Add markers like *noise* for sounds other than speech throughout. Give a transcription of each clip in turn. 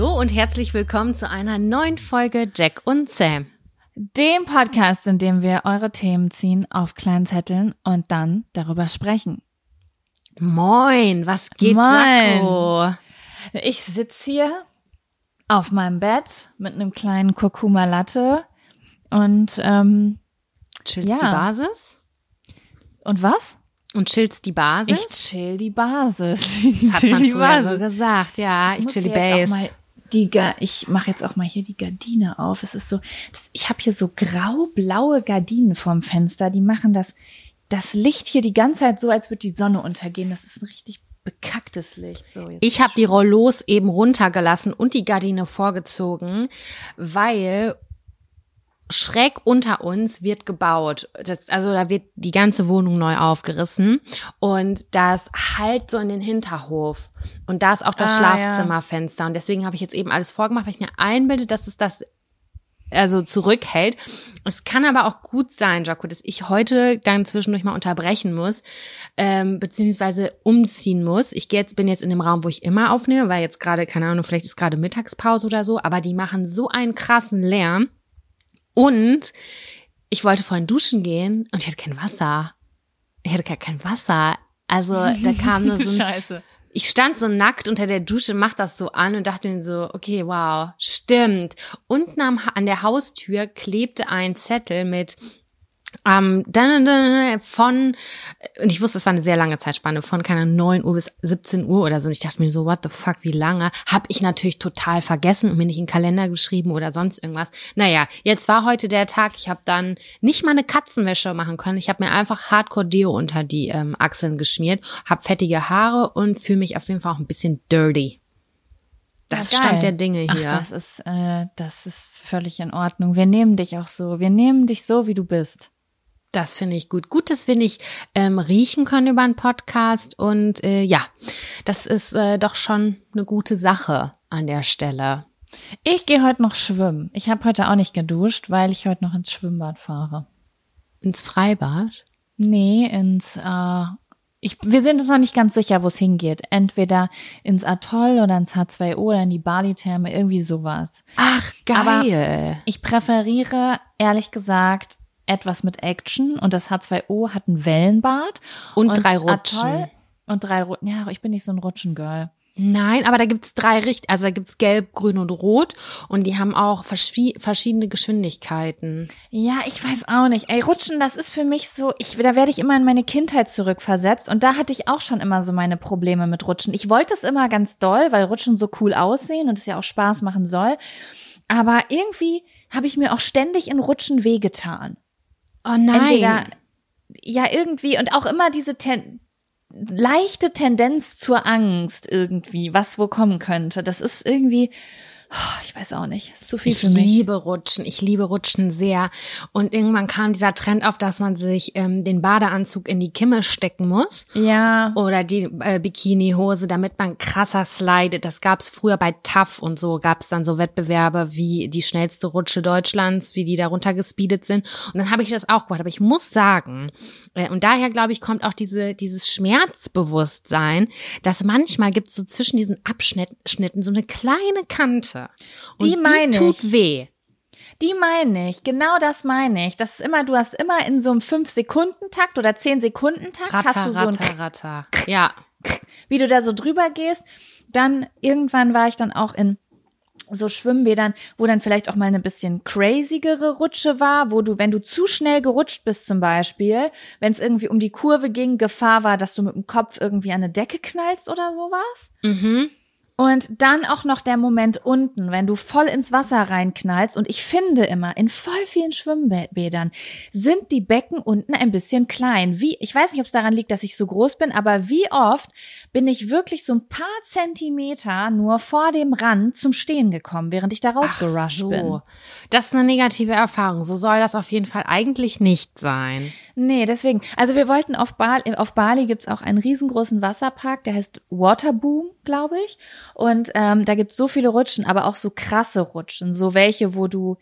Hallo und herzlich willkommen zu einer neuen Folge Jack und Sam. Dem Podcast, in dem wir eure Themen ziehen auf kleinen Zetteln und dann darüber sprechen. Moin, was geht, Moin. Jaco? Ich sitze hier auf meinem Bett mit einem kleinen Kurkuma Latte und ähm, Chillst Ja. die Basis? und was? Und chillst die Basis? Ich chill die Basis. *laughs* das hat man früher Basis. so gesagt, ja. Ich, muss chill die jetzt auch Base. mal Die Ga ich mache jetzt auch mal hier die Gardine auf. Es ist so, ich habe hier so grau-blaue Gardinen vorm Fenster. Die machen das, das Licht hier die ganze Zeit so, als würde die Sonne untergehen. Das ist ein richtig bekacktes Licht. So, Ich habe die Rollos eben runtergelassen und die Gardine vorgezogen, weil schräg unter uns wird gebaut. Das, also da wird die ganze Wohnung neu aufgerissen und das halt so in den Hinterhof. Und da ist auch das Ah, Schlafzimmerfenster. Und deswegen habe ich jetzt eben alles vorgemacht, weil ich mir einbilde, dass es das also zurückhält. Es kann aber auch gut sein, Jaco, dass ich heute dann zwischendurch mal unterbrechen muss, ähm, beziehungsweise umziehen muss. Ich gehe jetzt, bin jetzt in dem Raum, wo ich immer aufnehme, weil jetzt gerade, keine Ahnung, vielleicht ist gerade Mittagspause oder so, aber die machen so einen krassen Lärm. Und ich wollte vorhin duschen gehen und ich hatte kein Wasser. Ich hatte gar kein Wasser. Also da kam nur *laughs* so ein Scheiße. ich stand so nackt unter der Dusche, mach das so an und dachte mir so, okay, wow, stimmt. Unten am, an der Haustür klebte ein Zettel mit ähm, dann, dann, von, und ich wusste, es war eine sehr lange Zeitspanne, von keine 9 Uhr bis 17 Uhr oder so. Und ich dachte mir so, what the fuck, wie lange? Hab ich natürlich total vergessen und mir nicht in den Kalender geschrieben oder sonst irgendwas. Naja, jetzt war heute der Tag, ich habe dann nicht mal eine Katzenwäsche machen können. Ich habe mir einfach Hardcore Deo unter die ähm, Achseln geschmiert, hab fettige Haare und fühle mich auf jeden Fall auch ein bisschen dirty. Das Ja. Stand der Dinge Ach, hier. das ist, äh, das ist völlig in Ordnung. Wir nehmen dich auch so. Wir nehmen dich so, wie du bist. Das finde ich gut. Gut, dass wir nicht ähm, riechen können über einen Podcast. Und äh, ja, das ist äh, doch schon eine gute Sache an der Stelle. Ich gehe heute noch schwimmen. Ich habe heute auch nicht geduscht, weil ich heute noch ins Schwimmbad fahre. Ins Freibad. Nee, ins, äh, ich, wir sind uns noch nicht ganz sicher, wo es hingeht. Entweder ins Atoll oder ins H2O oder in die Bali-Therme, irgendwie sowas. Ach, Aber- geil. Ich präferiere, ehrlich gesagt, etwas mit Action und das H2O hat ein Wellenbad. Und drei das Rutschen. Atoll Und drei Rutschen. Ja, ich bin nicht so ein Rutschengirl. Nein, aber da gibt's drei Richt, also da gibt's gelb, grün und rot und die haben auch verschiedene Geschwindigkeiten. Ja, ich weiß auch nicht. Ey, Rutschen, das ist für mich so, ich, da werde ich immer in meine Kindheit zurückversetzt und da hatte ich auch schon immer so meine Probleme mit Rutschen. Ich wollte es immer ganz doll, weil Rutschen so cool aussehen und es ja auch Spaß machen soll. Aber irgendwie habe ich mir auch ständig in Rutschen wehgetan. Oh nein. Entweder, ja, irgendwie und auch immer diese Ten leichte Tendenz zur Angst irgendwie, was wo kommen könnte. Das ist irgendwie, ich weiß auch nicht. ist zu viel ich für mich. Ich liebe Rutschen. Ich liebe Rutschen sehr. Und irgendwann kam dieser Trend auf, dass man sich ähm, den Badeanzug in die Kimme stecken muss. Ja. Oder die äh, Bikinihose, damit man krasser slidet. Das gab's früher bei TAF und so. Gab's dann so Wettbewerbe wie die schnellste Rutsche Deutschlands, wie die darunter gespeedet sind. Und dann habe ich das auch gemacht. Aber ich muss sagen, äh, und daher glaube ich, kommt auch diese dieses Schmerzbewusstsein, dass manchmal gibt's so zwischen diesen Abschnitten so eine kleine Kante. Und die meine die tut weh. Die meine ich, genau das meine ich. Das ist immer, du hast immer in so einem 5-Sekunden-Takt oder 10-Sekunden-Takt hast du so ein Ratter, Ratter. Ja. Wie du da so drüber gehst. Dann irgendwann war ich dann auch in so Schwimmbädern, wo dann vielleicht auch mal eine bisschen crazygere Rutsche war, wo du, wenn du zu schnell gerutscht bist zum Beispiel, wenn es irgendwie um die Kurve ging, Gefahr war, dass du mit dem Kopf irgendwie an eine Decke knallst oder sowas. Mhm. Und dann auch noch der Moment unten, wenn du voll ins Wasser reinknallst. Und ich finde immer, in voll vielen Schwimmbädern sind die Becken unten ein bisschen klein. Wie, ich weiß nicht, ob es daran liegt, dass ich so groß bin, aber wie oft bin ich wirklich so ein paar Zentimeter nur vor dem Rand zum Stehen gekommen, während ich da rausgerusht so. bin. Das ist eine negative Erfahrung. So soll das auf jeden Fall eigentlich nicht sein. Nee, deswegen. Also wir wollten auf Bali, auf Bali gibt's auch einen riesengroßen Wasserpark, der heißt Waterboom, glaube ich. Und ähm, da gibt's so viele Rutschen, aber auch so krasse Rutschen, so welche, wo du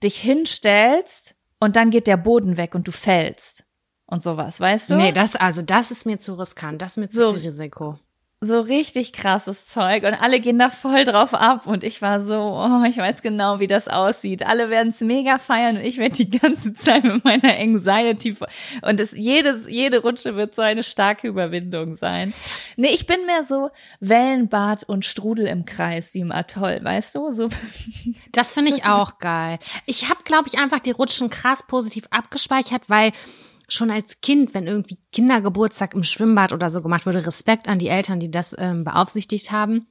dich hinstellst und dann geht der Boden weg und du fällst und sowas, weißt du? Nee, das also das ist mir zu riskant, das ist mir zu So. viel Risiko. So richtig krasses Zeug und alle gehen da voll drauf ab und ich war so, oh, ich weiß genau, wie das aussieht. Alle werden es mega feiern und ich werde die ganze *laughs* Zeit mit meiner Anxiety und es jedes jede Rutsche wird so eine starke Überwindung sein. Nee, ich bin mehr so Wellenbad und Strudel im Kreis wie im Atoll, weißt du? So *laughs* Das finde ich auch geil. Ich habe, glaube ich, einfach die Rutschen krass positiv abgespeichert, weil schon als Kind, wenn irgendwie Kindergeburtstag im Schwimmbad oder so gemacht wurde, Respekt an die Eltern, die das ähm, beaufsichtigt haben.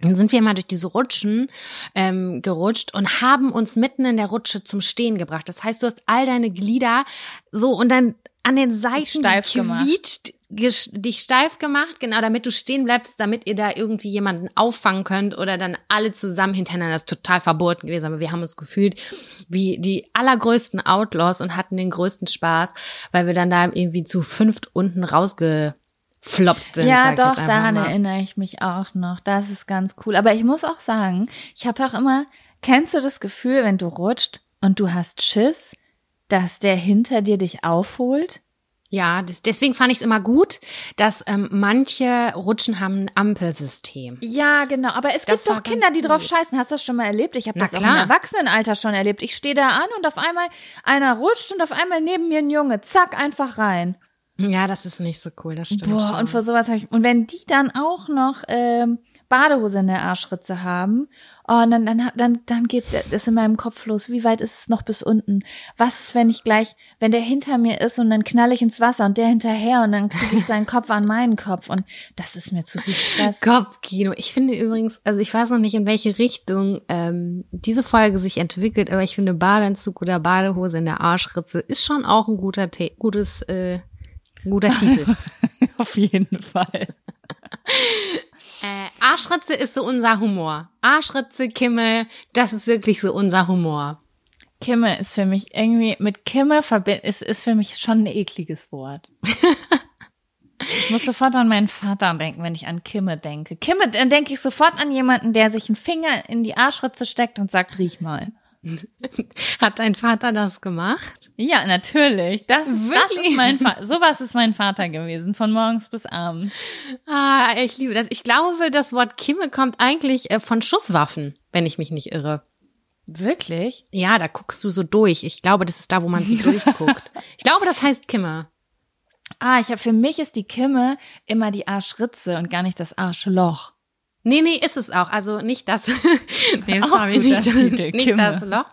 Dann sind wir immer durch diese Rutschen ähm, gerutscht und haben uns mitten in der Rutsche zum Stehen gebracht. Das heißt, du hast all deine Glieder so und dann an den Seiten Steif. Dich steif gemacht, genau, damit du stehen bleibst, damit ihr da irgendwie jemanden auffangen könnt oder dann alle zusammen hintereinander. Das ist total verboten gewesen, aber wir haben uns gefühlt wie die allergrößten Outlaws und hatten den größten Spaß, weil wir dann da irgendwie zu fünft unten rausgefloppt sind. sag Ja, doch, daran mal. erinnere ich mich auch noch. Das ist ganz cool. Aber ich muss auch sagen, ich hatte auch immer, kennst du das Gefühl, wenn du rutscht und du hast Schiss, dass der hinter dir dich aufholt? Ja, das, deswegen fand ich es immer gut, dass ähm, manche Rutschen haben ein Ampelsystem. Ja, genau. Aber es Das gibt doch Kinder, die drauf gut. scheißen. Hast du das schon mal erlebt? Ich habe das auch im klar. Erwachsenenalter schon erlebt. Ich stehe da an und auf einmal einer rutscht und auf einmal neben mir ein Junge. Zack, einfach rein. Ja, das ist nicht so cool, das stimmt Boah, schon. und vor sowas habe ich. Und wenn die dann auch noch ähm, Badehose in der Arschritze haben, und dann, dann, dann, dann geht das in meinem Kopf los. Wie weit ist es noch bis unten? Was ist, wenn ich gleich, wenn der hinter mir ist und dann knall ich ins Wasser und der hinterher und dann kriege ich seinen Kopf an meinen Kopf und das ist mir zu viel Stress. Kopfkino. Ich finde übrigens, also ich weiß noch nicht, in welche Richtung ähm, diese Folge sich entwickelt, aber ich finde Badeanzug oder Badehose in der Arschritze ist schon auch ein guter, Te gutes, äh, ein guter *laughs* Titel. Auf jeden Fall. Äh, Arschritze ist so unser Humor. Arschritze, Kimme, das ist wirklich so unser Humor. Kimme ist für mich irgendwie, mit Kimme verbind, ist, ist für mich schon ein ekliges Wort. Ich muss sofort an meinen Vater denken, wenn ich an Kimme denke. Kimme, dann denke ich sofort an jemanden, der sich einen Finger in die Arschritze steckt und sagt, riech mal. *laughs* Hat dein Vater das gemacht? Ja, natürlich. Das, das Wirklich? ist mein Vater. Sowas ist mein Vater gewesen, von morgens bis abends. Ah, ich liebe das. Ich glaube, das Wort Kimme kommt eigentlich äh, von Schusswaffen, wenn ich mich nicht irre. Wirklich? Ja, da guckst du so durch. Ich glaube, das ist da, wo man so *laughs* durchguckt. Ich glaube, das heißt Kimme. Ah, ich hab, für mich ist die Kimme immer die Arschritze und gar nicht das Arschloch. Nee, nee, ist es auch. Also nicht das. *laughs* nee, sorry, nicht, das, Titel, nicht das Loch.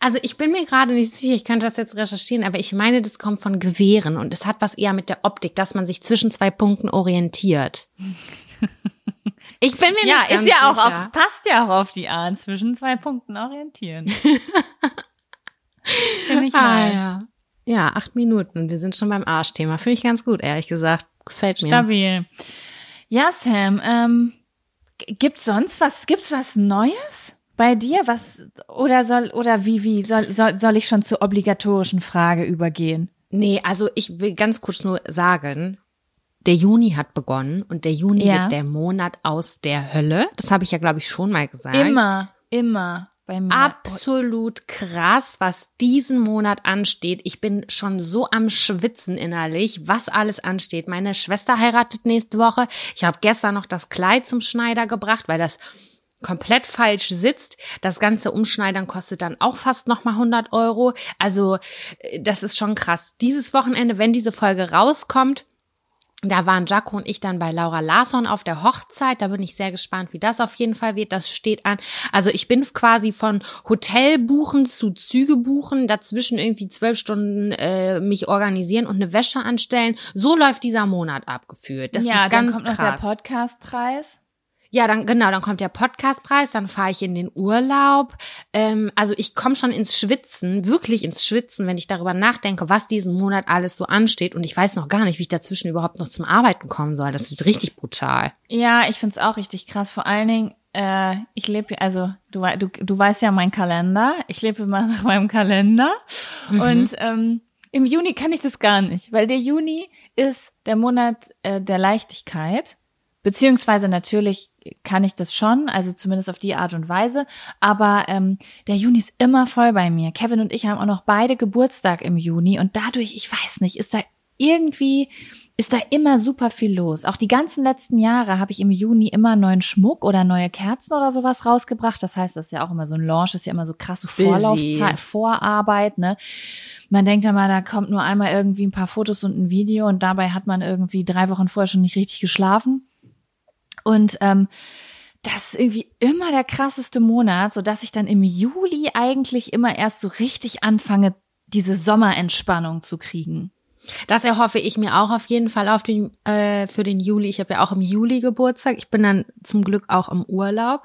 Also ich bin mir gerade nicht sicher, ich könnte das jetzt recherchieren, aber ich meine, das kommt von Gewehren und es hat was eher mit der Optik, dass man sich zwischen zwei Punkten orientiert. *laughs* Ich bin mir Ja, nicht ganz ist ja auch sicher. auf, passt ja auch auf die Art zwischen zwei Punkten orientieren. *laughs* Finde ich Ah, nice. ja. ja, acht Minuten. Wir sind schon beim Arschthema. Finde ich ganz gut, ehrlich gesagt. Gefällt mir. Stabil. Ja, Sam, ähm, gibt's sonst was, gibt's was Neues bei dir? Was, oder soll, oder wie, wie, soll, soll, soll ich schon zur obligatorischen Frage übergehen? Nee, also ich will ganz kurz nur sagen, der Juni hat begonnen und der Juni Ja. wird der Monat aus der Hölle. Das habe ich ja, glaube ich, schon mal gesagt. Immer, immer. Absolut krass, was diesen Monat ansteht. Ich bin schon so am Schwitzen innerlich, was alles ansteht. Meine Schwester heiratet nächste Woche. Ich habe gestern noch das Kleid zum Schneider gebracht, weil das komplett falsch sitzt. Das ganze Umschneidern kostet dann auch fast nochmal 100 Euro. Also äh, das ist schon krass. Dieses Wochenende, wenn diese Folge rauskommt, da waren Jaco und ich dann bei Laura Larsson auf der Hochzeit. Da bin ich sehr gespannt, wie das auf jeden Fall wird. Das steht an. Also ich bin quasi von Hotel buchen zu Züge buchen, dazwischen irgendwie zwölf Stunden äh, mich organisieren und eine Wäsche anstellen. So läuft dieser Monat abgeführt. Das ja, ist ganz dann kommt krass. noch der Podcastpreis. Ja, dann genau, dann kommt der Podcastpreis, dann fahre ich in den Urlaub. Ähm, also ich komme schon ins Schwitzen, wirklich ins Schwitzen, wenn ich darüber nachdenke, was diesen Monat alles so ansteht. Und ich weiß noch gar nicht, wie ich dazwischen überhaupt noch zum Arbeiten kommen soll. Das wird richtig brutal. Ja, ich find's auch richtig krass. Vor allen Dingen, äh, ich lebe, also du, du, du weißt ja meinen Kalender. Ich lebe immer *laughs* nach meinem Kalender. Mhm. Und ähm, im Juni kann ich das gar nicht, weil der Juni ist der Monat äh, der Leichtigkeit. Beziehungsweise natürlich kann ich das schon, also zumindest auf die Art und Weise. Aber ähm, der Juni ist immer voll bei mir. Kevin und ich haben auch noch beide Geburtstag im Juni und dadurch, ich weiß nicht, ist da irgendwie ist da immer super viel los. Auch die ganzen letzten Jahre habe ich im Juni immer neuen Schmuck oder neue Kerzen oder sowas rausgebracht. Das heißt, das ist ja auch immer so ein Launch, ist ja immer so krasse. Vorlaufzeit, Vorarbeit, ne? Man denkt ja mal, da kommt nur einmal irgendwie ein paar Fotos und ein Video und dabei hat man irgendwie drei Wochen vorher schon nicht richtig geschlafen. Und ähm, das ist irgendwie immer der krasseste Monat, so dass ich dann im Juli eigentlich immer erst so richtig anfange, diese Sommerentspannung zu kriegen. Das erhoffe ich mir auch auf jeden Fall auf den, äh, für den Juli. Ich habe ja auch im Juli Geburtstag. Ich bin dann zum Glück auch im Urlaub.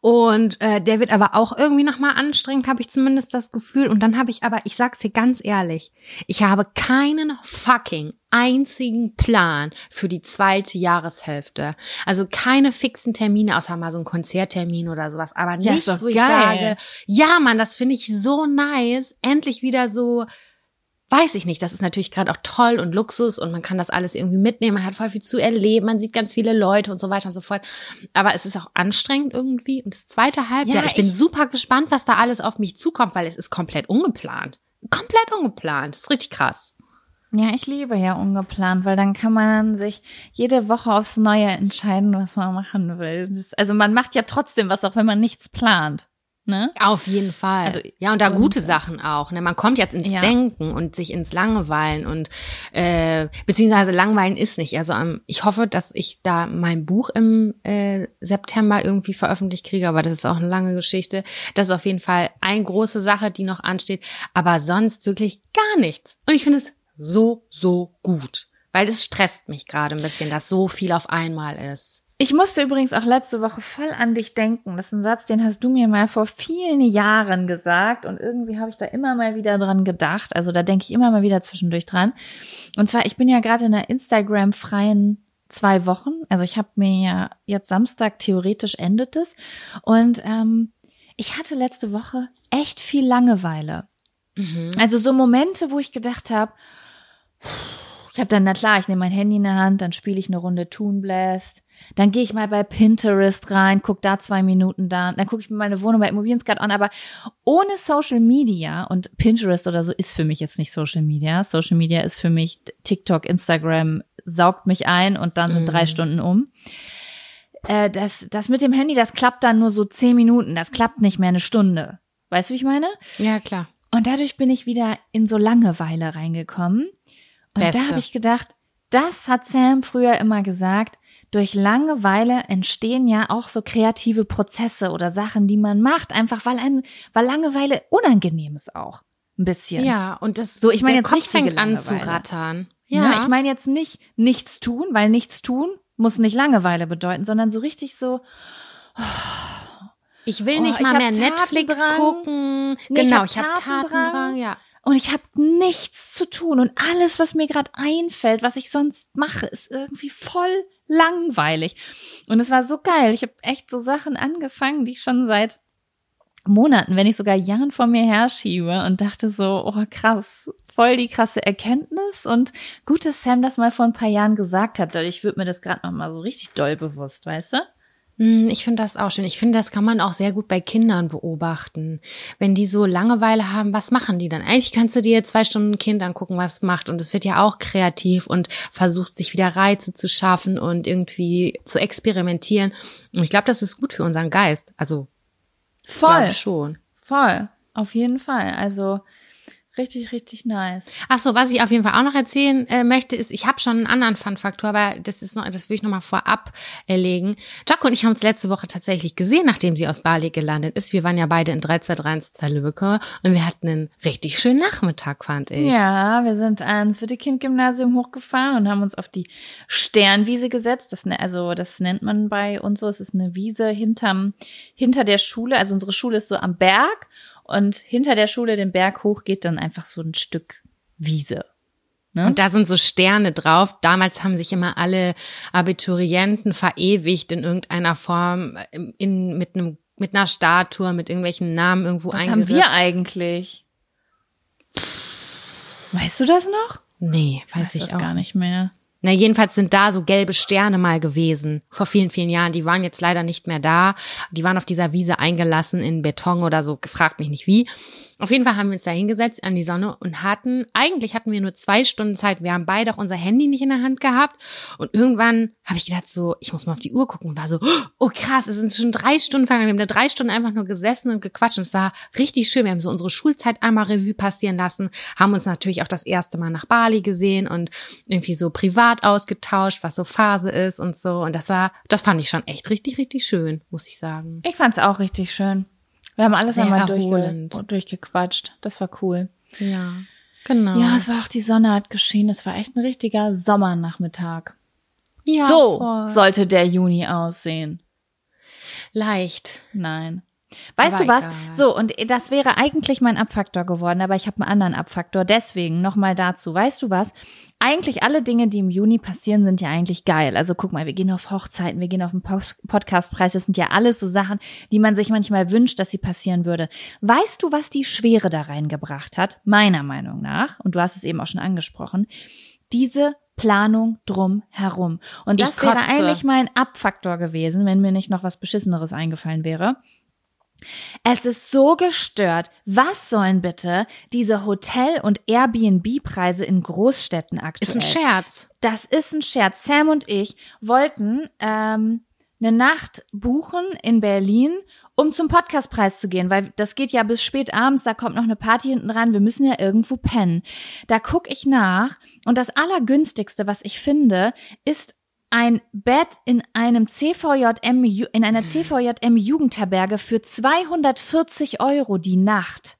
Und äh, der wird aber auch irgendwie nochmal anstrengend, habe ich zumindest das Gefühl. Und dann habe ich aber, ich sag's dir ganz ehrlich, ich habe keinen fucking einzigen Plan für die zweite Jahreshälfte. Also keine fixen Termine, außer mal so ein Konzerttermin oder sowas. Aber Ja, nichts, doch wo ich geil. sage, ja, Mann, das finde ich so nice. Endlich wieder so weiß ich nicht, das ist natürlich gerade auch toll und Luxus und man kann das alles irgendwie mitnehmen, man hat voll viel zu erleben, man sieht ganz viele Leute und so weiter und so fort. Aber es ist auch anstrengend irgendwie. Und das zweite Halbjahr, Ja, ich bin ich- super gespannt, was da alles auf mich zukommt, weil es ist komplett ungeplant. Komplett ungeplant. Das ist richtig krass. Ja, ich liebe ja ungeplant, weil dann kann man sich jede Woche aufs Neue entscheiden, was man machen will. Das, also man macht ja trotzdem was, auch wenn man nichts plant. Ne? Auf jeden Fall. Also, ja, und da und- gute Sachen auch. Ne? Man kommt jetzt ins Ja. Denken und sich ins Langweilen und äh, beziehungsweise Langweilen ist nicht. Also ähm, ich hoffe, dass ich da mein Buch im äh, September irgendwie veröffentlicht kriege, aber das ist auch eine lange Geschichte. Das ist auf jeden Fall eine große Sache, die noch ansteht. Aber sonst wirklich gar nichts. Und ich finde es so, so gut. Weil das stresst mich gerade ein bisschen, dass so viel auf einmal ist. Ich musste übrigens auch letzte Woche voll an dich denken. Das ist ein Satz, den hast du mir mal vor vielen Jahren gesagt und irgendwie habe ich da immer mal wieder dran gedacht. Also da denke ich immer mal wieder zwischendurch dran. Und zwar, ich bin ja gerade in der Instagram-freien zwei Wochen. Also ich habe mir ja jetzt Samstag theoretisch endet es. Und ähm, ich hatte letzte Woche echt viel Langeweile. Mhm. Also so Momente, wo ich gedacht habe, ich habe dann, na klar, ich nehme mein Handy in der Hand, dann spiele ich eine Runde Toon Blast, dann gehe ich mal bei Pinterest rein, guck da zwei Minuten da, dann gucke ich mir meine Wohnung bei Immobilien Scout an, aber ohne Social Media und Pinterest oder so ist für mich jetzt nicht Social Media. Social Media ist für mich TikTok, Instagram, saugt mich ein und dann sind Mhm. drei Stunden um. Äh, das, das mit dem Handy, das klappt dann nur so zehn Minuten, das klappt nicht mehr eine Stunde. Weißt du, wie ich meine? Ja, klar. Und dadurch bin ich wieder in so Langeweile reingekommen. Und Beste. da habe ich gedacht, das hat Sam früher immer gesagt, durch Langeweile entstehen ja auch so kreative Prozesse oder Sachen, die man macht, einfach weil einem, weil Langeweile unangenehm ist auch. Ein bisschen. Ja, und das So, ich meine jetzt Kopf richtige fängt an zu rattern. Ja. Ja, ich meine jetzt nicht nichts tun, weil nichts tun muss nicht Langeweile bedeuten, sondern so richtig so, ich will Oh, nicht ich mal hab mehr Netflix gucken. Nee, genau, hab ich habe Tatendrang. Tatendrang, ja. Und ich habe nichts zu tun und alles, was mir gerade einfällt, was ich sonst mache, ist irgendwie voll langweilig. Und es war so geil. Ich habe echt so Sachen angefangen, die ich schon seit Monaten, wenn nicht sogar Jahren vor mir herschiebe und dachte so, oh krass, voll die krasse Erkenntnis und gut, dass Sam das mal vor ein paar Jahren gesagt hat. Ich würde mir das gerade noch mal so richtig doll bewusst, weißt du? Hm, Ich finde das auch schön. Ich finde, das kann man auch sehr gut bei Kindern beobachten. Wenn die so Langeweile haben, was machen die dann? Eigentlich kannst du dir zwei Stunden ein Kind angucken, was macht. Und es wird ja auch kreativ und versucht, sich wieder Reize zu schaffen und irgendwie zu experimentieren. Und ich glaube, das ist gut für unseren Geist. Also, Voll, schon. voll, auf jeden Fall. Also richtig, richtig nice. Ach so, was ich auf jeden Fall auch noch erzählen äh, möchte, ist, ich habe schon einen anderen Fun-Faktor, aber das ist noch, das will ich noch mal vorab erlegen. Jaco und ich haben uns letzte Woche tatsächlich gesehen, nachdem sie aus Bali gelandet ist. Wir waren ja beide in 3232 Lübecker und wir hatten einen richtig schönen Nachmittag, fand ich. Ja, wir sind ans Wittekind-Gymnasium hochgefahren und haben uns auf die Sternwiese gesetzt. Das, ne- also, das nennt man bei uns so. Es ist eine Wiese hinterm, hinter der Schule. Also unsere Schule ist so am Berg und hinter der Schule den Berg hoch geht dann einfach so ein Stück Wiese. Ne? Und da sind so Sterne drauf. Damals haben sich immer alle Abiturienten verewigt in irgendeiner Form, in, in, mit einem mit einer Statue, mit irgendwelchen Namen irgendwo Was haben eingeritzt. wir eigentlich? Weißt du das noch? Nee, weiß Weiß ich das auch gar nicht mehr. Na, jedenfalls sind da so gelbe Sterne mal gewesen, vor vielen, vielen Jahren. Die waren jetzt leider nicht mehr da. Die waren auf dieser Wiese eingelassen in Beton oder so, gefragt mich nicht wie. Auf jeden Fall haben wir uns da hingesetzt an die Sonne und hatten, eigentlich hatten wir nur zwei Stunden Zeit. Wir haben beide auch unser Handy nicht in der Hand gehabt. Und irgendwann habe ich gedacht so, ich muss mal auf die Uhr gucken. War so, oh krass, es sind schon drei Stunden vergangen. Wir haben da drei Stunden einfach nur gesessen und gequatscht. Und es war richtig schön. Wir haben so unsere Schulzeit einmal Revue passieren lassen, haben uns natürlich auch das erste Mal nach Bali gesehen und irgendwie so privat ausgetauscht, was so Phase ist und so. Und das war, das fand ich schon echt richtig, richtig schön, muss ich sagen. Ich fand's auch richtig schön. Wir haben alles einmal durchge durchgequatscht. Das war cool. Ja, genau. Ja, es war auch die Sonne hat geschienen. Es war echt ein richtiger Sommernachmittag. Ja, so voll. sollte der Juni aussehen. leicht. Nein. Weißt Aber du was? egal. So, und das wäre eigentlich mein Abfaktor geworden, aber ich habe einen anderen Abfaktor. Deswegen nochmal dazu. Weißt du was? Eigentlich alle Dinge, die im Juni passieren, sind ja eigentlich geil. Also guck mal, wir gehen auf Hochzeiten, wir gehen auf den Podcastpreis. Das sind ja alles so Sachen, die man sich manchmal wünscht, dass sie passieren würde. Weißt du, was die Schwere da reingebracht hat? Meiner Meinung nach. Und du hast es eben auch schon angesprochen. Diese Planung drum herum. Und das wäre eigentlich mein Abfaktor gewesen, wenn mir nicht noch was Beschisseneres eingefallen wäre. Es ist so gestört. Was sollen bitte diese Hotel- und Airbnb-Preise in Großstädten aktuell? Ist ein Scherz. Das ist ein Scherz. Sam und ich wollten ähm, eine Nacht buchen in Berlin, um zum Podcastpreis zu gehen, weil das geht ja bis spät abends, da kommt noch eine Party hinten dran, wir müssen ja irgendwo pennen. Da guck ich nach und das allergünstigste, was ich finde, ist ein Bett in einem CVJM, in einer CVJM Jugendherberge für 240 Euro die Nacht.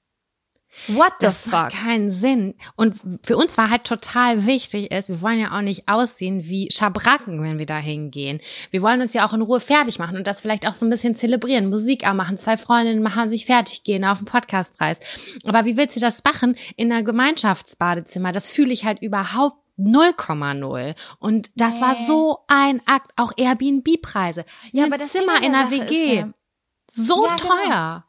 What the Das fuck? macht keinen Sinn. Und für uns war halt total wichtig ist, wir wollen ja auch nicht aussehen wie Schabracken, wenn wir da hingehen. Wir wollen uns ja auch in Ruhe fertig machen und das vielleicht auch so ein bisschen zelebrieren, Musik anmachen. Zwei Freundinnen machen sich fertig, gehen auf den Podcastpreis. Aber wie willst du das machen in einer Gemeinschaftsbadezimmer? Das fühle ich halt überhaupt 0,0. Und das war Nee. so ein Akt, auch Airbnb-Preise. Ja, Ein aber das Zimmer in der einer WG. ja- so Ja, genau.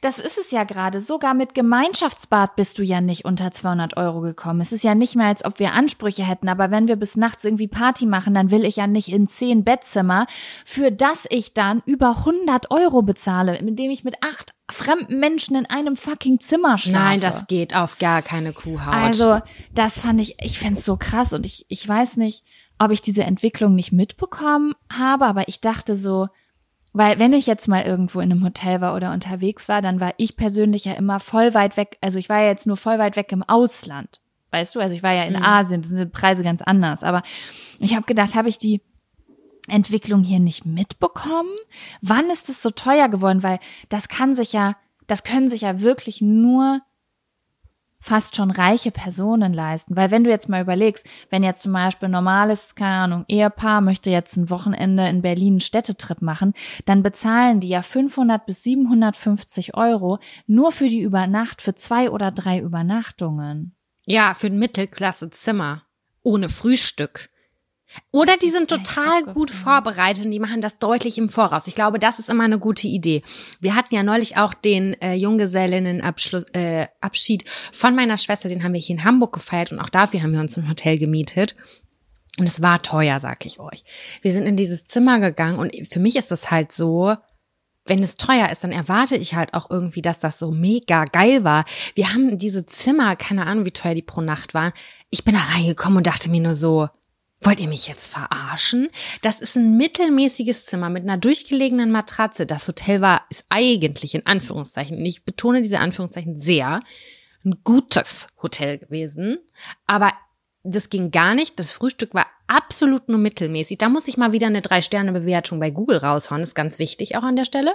Das ist es ja gerade. Sogar mit Gemeinschaftsbad bist du ja nicht unter 200 Euro gekommen. Es ist ja nicht mehr, als ob wir Ansprüche hätten. Aber wenn wir bis nachts irgendwie Party machen, dann will ich ja nicht in zehn Bettzimmer, für das ich dann über 100 Euro bezahle, mit dem ich mit acht fremden Menschen in einem fucking Zimmer schlafe. Nein, das geht auf gar keine Kuhhaut. Also, das fand ich, ich find's so krass und ich, ich weiß nicht, ob ich diese Entwicklung nicht mitbekommen habe, aber ich dachte so, weil wenn ich jetzt mal irgendwo in einem Hotel war oder unterwegs war, dann war ich persönlich ja immer voll weit weg, also ich war ja jetzt nur voll weit weg im Ausland. Weißt du, also ich war ja in Asien, da sind die Preise ganz anders, aber ich habe gedacht, habe ich die Entwicklung hier nicht mitbekommen? Wann ist es so teuer geworden? Weil das kann sich ja, das können sich ja wirklich nur fast schon reiche Personen leisten. Weil wenn du jetzt mal überlegst, wenn jetzt zum Beispiel normales, keine Ahnung, Ehepaar möchte jetzt ein Wochenende in Berlin einen Städtetrip machen, dann bezahlen die ja 500 bis 750 Euro nur für die Übernacht, für zwei oder drei Übernachtungen. Ja, für ein Mittelklassezimmer. Ohne Frühstück. Oder die sind total gut vorbereitet und die machen das deutlich im Voraus. Ich glaube, das ist immer eine gute Idee. Wir hatten ja neulich auch den äh, Junggesellinnenabschluss äh, Abschied von meiner Schwester, den haben wir hier in Hamburg gefeiert und auch dafür haben wir uns ein Hotel gemietet. Und es war teuer, sag ich euch. Wir sind in dieses Zimmer gegangen und für mich ist das halt so, wenn es teuer ist, dann erwarte ich halt auch irgendwie, dass das so mega geil war. Wir haben diese Zimmer, keine Ahnung, wie teuer die pro Nacht waren. Ich bin da reingekommen und dachte mir nur so, wollt ihr mich jetzt verarschen? Das ist ein mittelmäßiges Zimmer mit einer durchgelegenen Matratze. Das Hotel war, ist eigentlich in Anführungszeichen, und ich betone diese Anführungszeichen sehr, ein gutes Hotel gewesen. Aber das ging gar nicht. Das Frühstück war absolut nur mittelmäßig. Da muss ich mal wieder eine Drei-Sterne-Bewertung bei Google raushauen. Das ist ganz wichtig auch an der Stelle.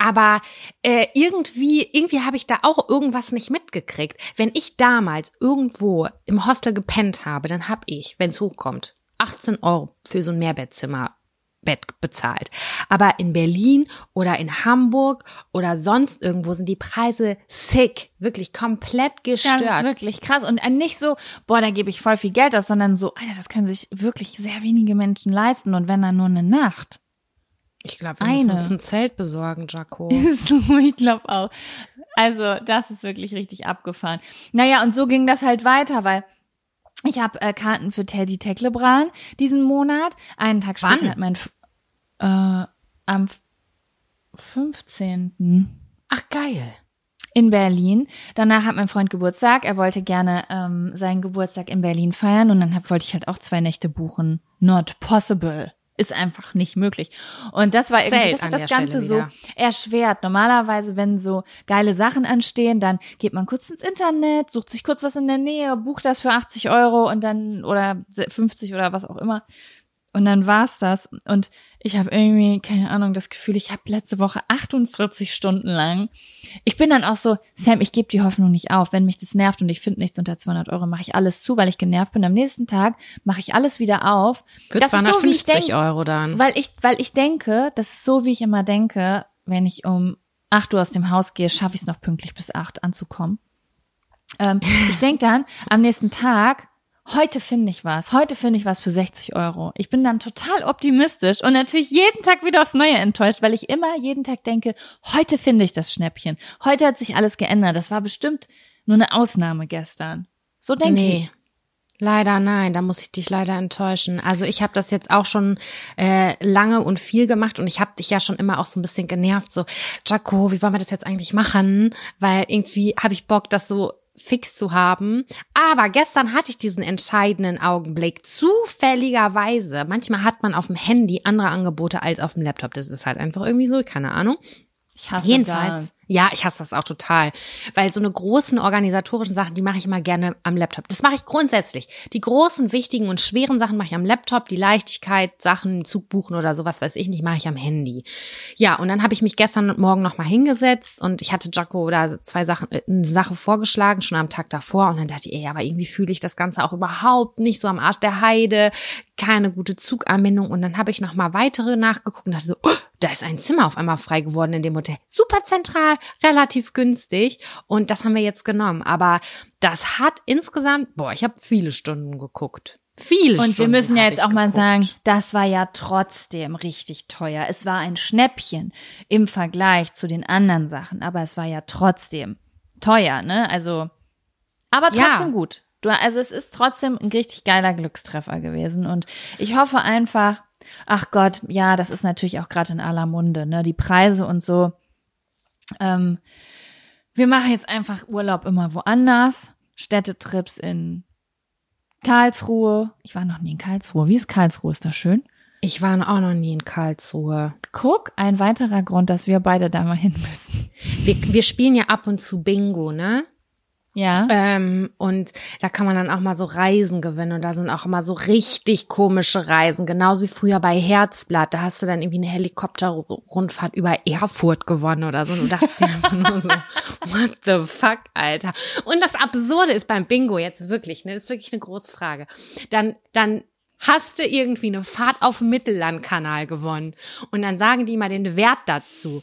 Aber äh, irgendwie, irgendwie habe ich da auch irgendwas nicht mitgekriegt. Wenn ich damals irgendwo im Hostel gepennt habe, dann habe ich, wenn es hochkommt, 18 Euro für so ein Mehrbettzimmer Bett bezahlt. Aber in Berlin oder in Hamburg oder sonst irgendwo sind die Preise sick, wirklich komplett Das gestört. ist wirklich krass. Und nicht so, boah, da gebe ich voll viel Geld aus, sondern so, Alter, das können sich wirklich sehr wenige Menschen leisten. Und wenn dann nur eine Nacht. Ich glaube, wir müssen Eine. uns ein Zelt besorgen, Jaco. *laughs* so, ich glaube auch. Also, das ist wirklich richtig abgefahren. Naja, und so ging das halt weiter, weil ich habe äh, Karten für Teddy Teklebran diesen Monat. Einen Tag später Wann? hat mein F äh, am F- 15. Ach, geil. in Berlin. Danach hat mein Freund Geburtstag. Er wollte gerne ähm, seinen Geburtstag in Berlin feiern und dann hab, wollte ich halt auch zwei Nächte buchen. Not possible. Ist einfach nicht möglich. Und das war irgendwie, das hat das Ganze so erschwert. Normalerweise, wenn so geile Sachen anstehen, dann geht man kurz ins Internet, sucht sich kurz was in der Nähe, bucht das für 80 Euro und dann, oder 50 oder was auch immer. Und dann war's das. Und ich habe irgendwie, keine Ahnung, das Gefühl, ich habe letzte Woche 48 Stunden lang. Ich bin dann auch so, Sam, ich gebe die Hoffnung nicht auf. Wenn mich das nervt und ich finde nichts unter 200 Euro, mache ich alles zu, weil ich genervt bin. Am nächsten Tag mache ich alles wieder auf. Für Das ist so, wie ich 250 denk- Euro dann. Weil ich, weil ich denke, das ist so, wie ich immer denke, wenn ich um 8 Uhr aus dem Haus gehe, schaffe ich es noch pünktlich bis 8 anzukommen. Ähm, ich denke dann am nächsten Tag, heute finde ich was, heute finde ich was für 60 Euro. Ich bin dann total optimistisch und natürlich jeden Tag wieder aufs Neue enttäuscht, weil ich immer jeden Tag denke, heute finde ich das Schnäppchen. Heute hat sich alles geändert. Das war bestimmt nur eine Ausnahme gestern. So denke Nee. ich. Leider nein, da muss ich dich leider enttäuschen. Also ich habe das jetzt auch schon äh, lange und viel gemacht und ich habe dich ja schon immer auch so ein bisschen genervt, so Jaco, wie wollen wir das jetzt eigentlich machen? Weil irgendwie habe ich Bock, das so fix zu haben. Aber gestern hatte ich diesen entscheidenden Augenblick. Zufälligerweise. Manchmal hat man auf dem Handy andere Angebote als auf dem Laptop. Das ist halt einfach irgendwie so, keine Ahnung. Ich hasse Jedenfalls. das. Ja, ich hasse das auch total. Weil so eine großen organisatorischen Sachen, die mache ich immer gerne am Laptop. Das mache ich grundsätzlich. Die großen, wichtigen und schweren Sachen mache ich am Laptop. Die Leichtigkeit, Sachen, Zug buchen oder sowas, weiß ich nicht, mache ich am Handy. Ja, und dann habe ich mich gestern und morgen nochmal hingesetzt und ich hatte Jaco da zwei Sachen, äh, eine Sache vorgeschlagen, schon am Tag davor. Und dann dachte ich, ey, aber irgendwie fühle ich das Ganze auch überhaupt nicht so am Arsch der Heide. Keine gute Zuganbindung. Und dann habe ich nochmal weitere nachgeguckt und dachte so, oh, da ist ein Zimmer auf einmal frei geworden in dem Hotel. Super zentral, relativ günstig. Und das haben wir jetzt genommen. Aber das hat insgesamt, boah, ich habe viele Stunden geguckt. Viele Und Stunden. wir müssen ja jetzt auch mal geguckt. sagen, das war ja trotzdem richtig teuer. Es war ein Schnäppchen im Vergleich zu den anderen Sachen, aber es war ja trotzdem teuer, ne? Also, aber Ja. trotzdem gut. Du, also es ist trotzdem ein richtig geiler Glückstreffer gewesen und ich hoffe einfach, ach Gott, ja, das ist natürlich auch gerade in aller Munde, ne? Die Preise und so. Ähm, wir machen jetzt einfach Urlaub immer woanders. Städtetrips in Karlsruhe. Ich war noch nie in Karlsruhe. Wie ist Karlsruhe? Ist das schön? Ich war auch noch nie in Karlsruhe. Guck, ein weiterer Grund, dass wir beide da mal hin müssen. Wir, wir spielen ja ab und zu Bingo, ne? Ja. Ähm, und da kann man dann auch mal so Reisen gewinnen und da sind auch immer so richtig komische Reisen, genauso wie früher bei Herzblatt. Da hast du dann irgendwie eine Helikopterrundfahrt über Erfurt gewonnen oder so. Und du dachtest ja nur so, *laughs* what the fuck, Alter. Und das Absurde ist beim Bingo jetzt wirklich, ne, das ist wirklich eine große Frage. Dann, dann hast du irgendwie eine Fahrt auf Mittellandkanal gewonnen. Und dann sagen die mal den Wert dazu.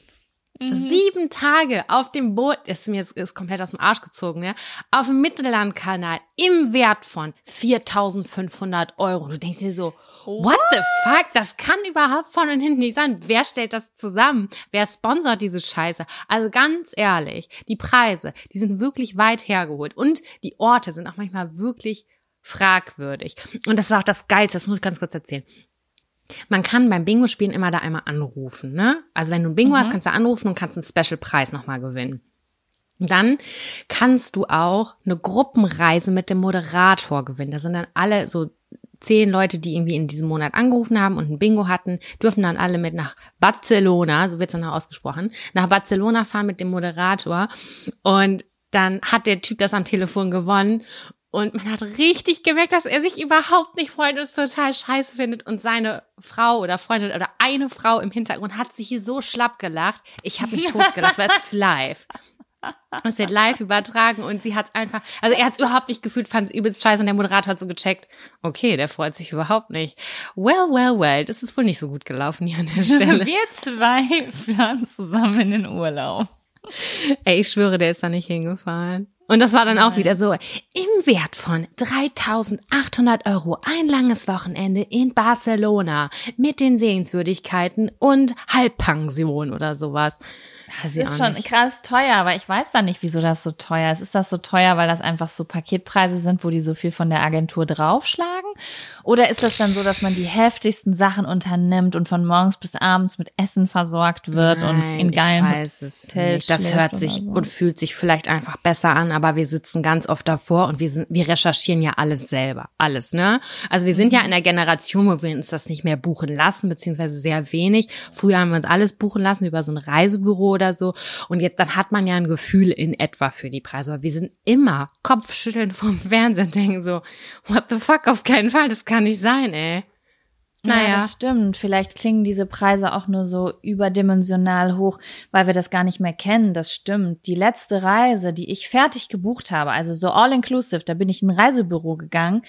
Mhm. Sieben Tage auf dem Boot, ist mir jetzt ist komplett aus dem Arsch gezogen, ja, auf dem Mittellandkanal im Wert von 4500 Euro. Und du denkst dir so, what the fuck? Das kann überhaupt von und hinten nicht sein. Wer stellt das zusammen? Wer sponsert diese Scheiße? Also ganz ehrlich, die Preise, die sind wirklich weit hergeholt. Und die Orte sind auch manchmal wirklich fragwürdig. Und das war auch das Geilste, das muss ich ganz kurz erzählen. Man kann beim Bingo-Spielen immer da einmal anrufen, ne? Also wenn du ein Bingo mhm. hast, kannst du anrufen und kannst einen Special-Preis nochmal gewinnen. dann kannst du auch eine Gruppenreise mit dem Moderator gewinnen. Da sind dann alle so zehn Leute, die irgendwie in diesem Monat angerufen haben und ein Bingo hatten, dürfen dann alle mit nach Barcelona, so wird's dann auch ausgesprochen, nach Barcelona fahren mit dem Moderator. Und dann hat der Typ das am Telefon gewonnen und man hat richtig gemerkt, dass er sich überhaupt nicht freut und es total scheiße findet. Und seine Frau oder Freundin oder eine Frau im Hintergrund hat sich hier so schlapp gelacht. Ich habe mich totgelacht, weil es ist live. Es wird live übertragen und sie hat einfach, also er hat es überhaupt nicht gefühlt, fand es übelst scheiße und der Moderator hat so gecheckt, okay, der freut sich überhaupt nicht. Well, well, well, das ist wohl nicht so gut gelaufen hier an der *laughs* Stelle. Wir zwei fahren zusammen in den Urlaub. Ey, ich schwöre, der ist da nicht hingefahren. Und das war dann auch wieder so, im Wert von 3800 Euro ein langes Wochenende in Barcelona mit den Sehenswürdigkeiten und Halbpension oder sowas. Das ist schon nicht. krass teuer, aber ich weiß da nicht, wieso das so teuer ist. Ist das so teuer, weil das einfach so Paketpreise sind, wo die so viel von der Agentur draufschlagen? Oder ist das dann so, dass man die heftigsten Sachen unternimmt und von morgens bis abends mit Essen versorgt wird Nein, und in geilen ich weiß es nicht. Das hört sich so. und fühlt sich vielleicht einfach besser an, aber wir sitzen ganz oft davor und wir sind, wir recherchieren ja alles selber. Alles, ne? Also wir sind ja mhm. in der Generation, wo wir uns das nicht mehr buchen lassen, beziehungsweise sehr wenig. Früher haben wir uns alles buchen lassen über so ein Reisebüro oder so. Und jetzt, dann hat man ja ein Gefühl in etwa für die Preise. Aber wir sind immer Kopfschütteln vom *laughs* Fernsehen und denken so, what the fuck, auf keinen Fall, das kann nicht sein, ey. Naja. Ja, das stimmt. Vielleicht klingen diese Preise auch nur so überdimensional hoch, weil wir das gar nicht mehr kennen. Das stimmt. Die letzte Reise, die ich fertig gebucht habe, also so all inclusive, da bin ich in ein Reisebüro gegangen,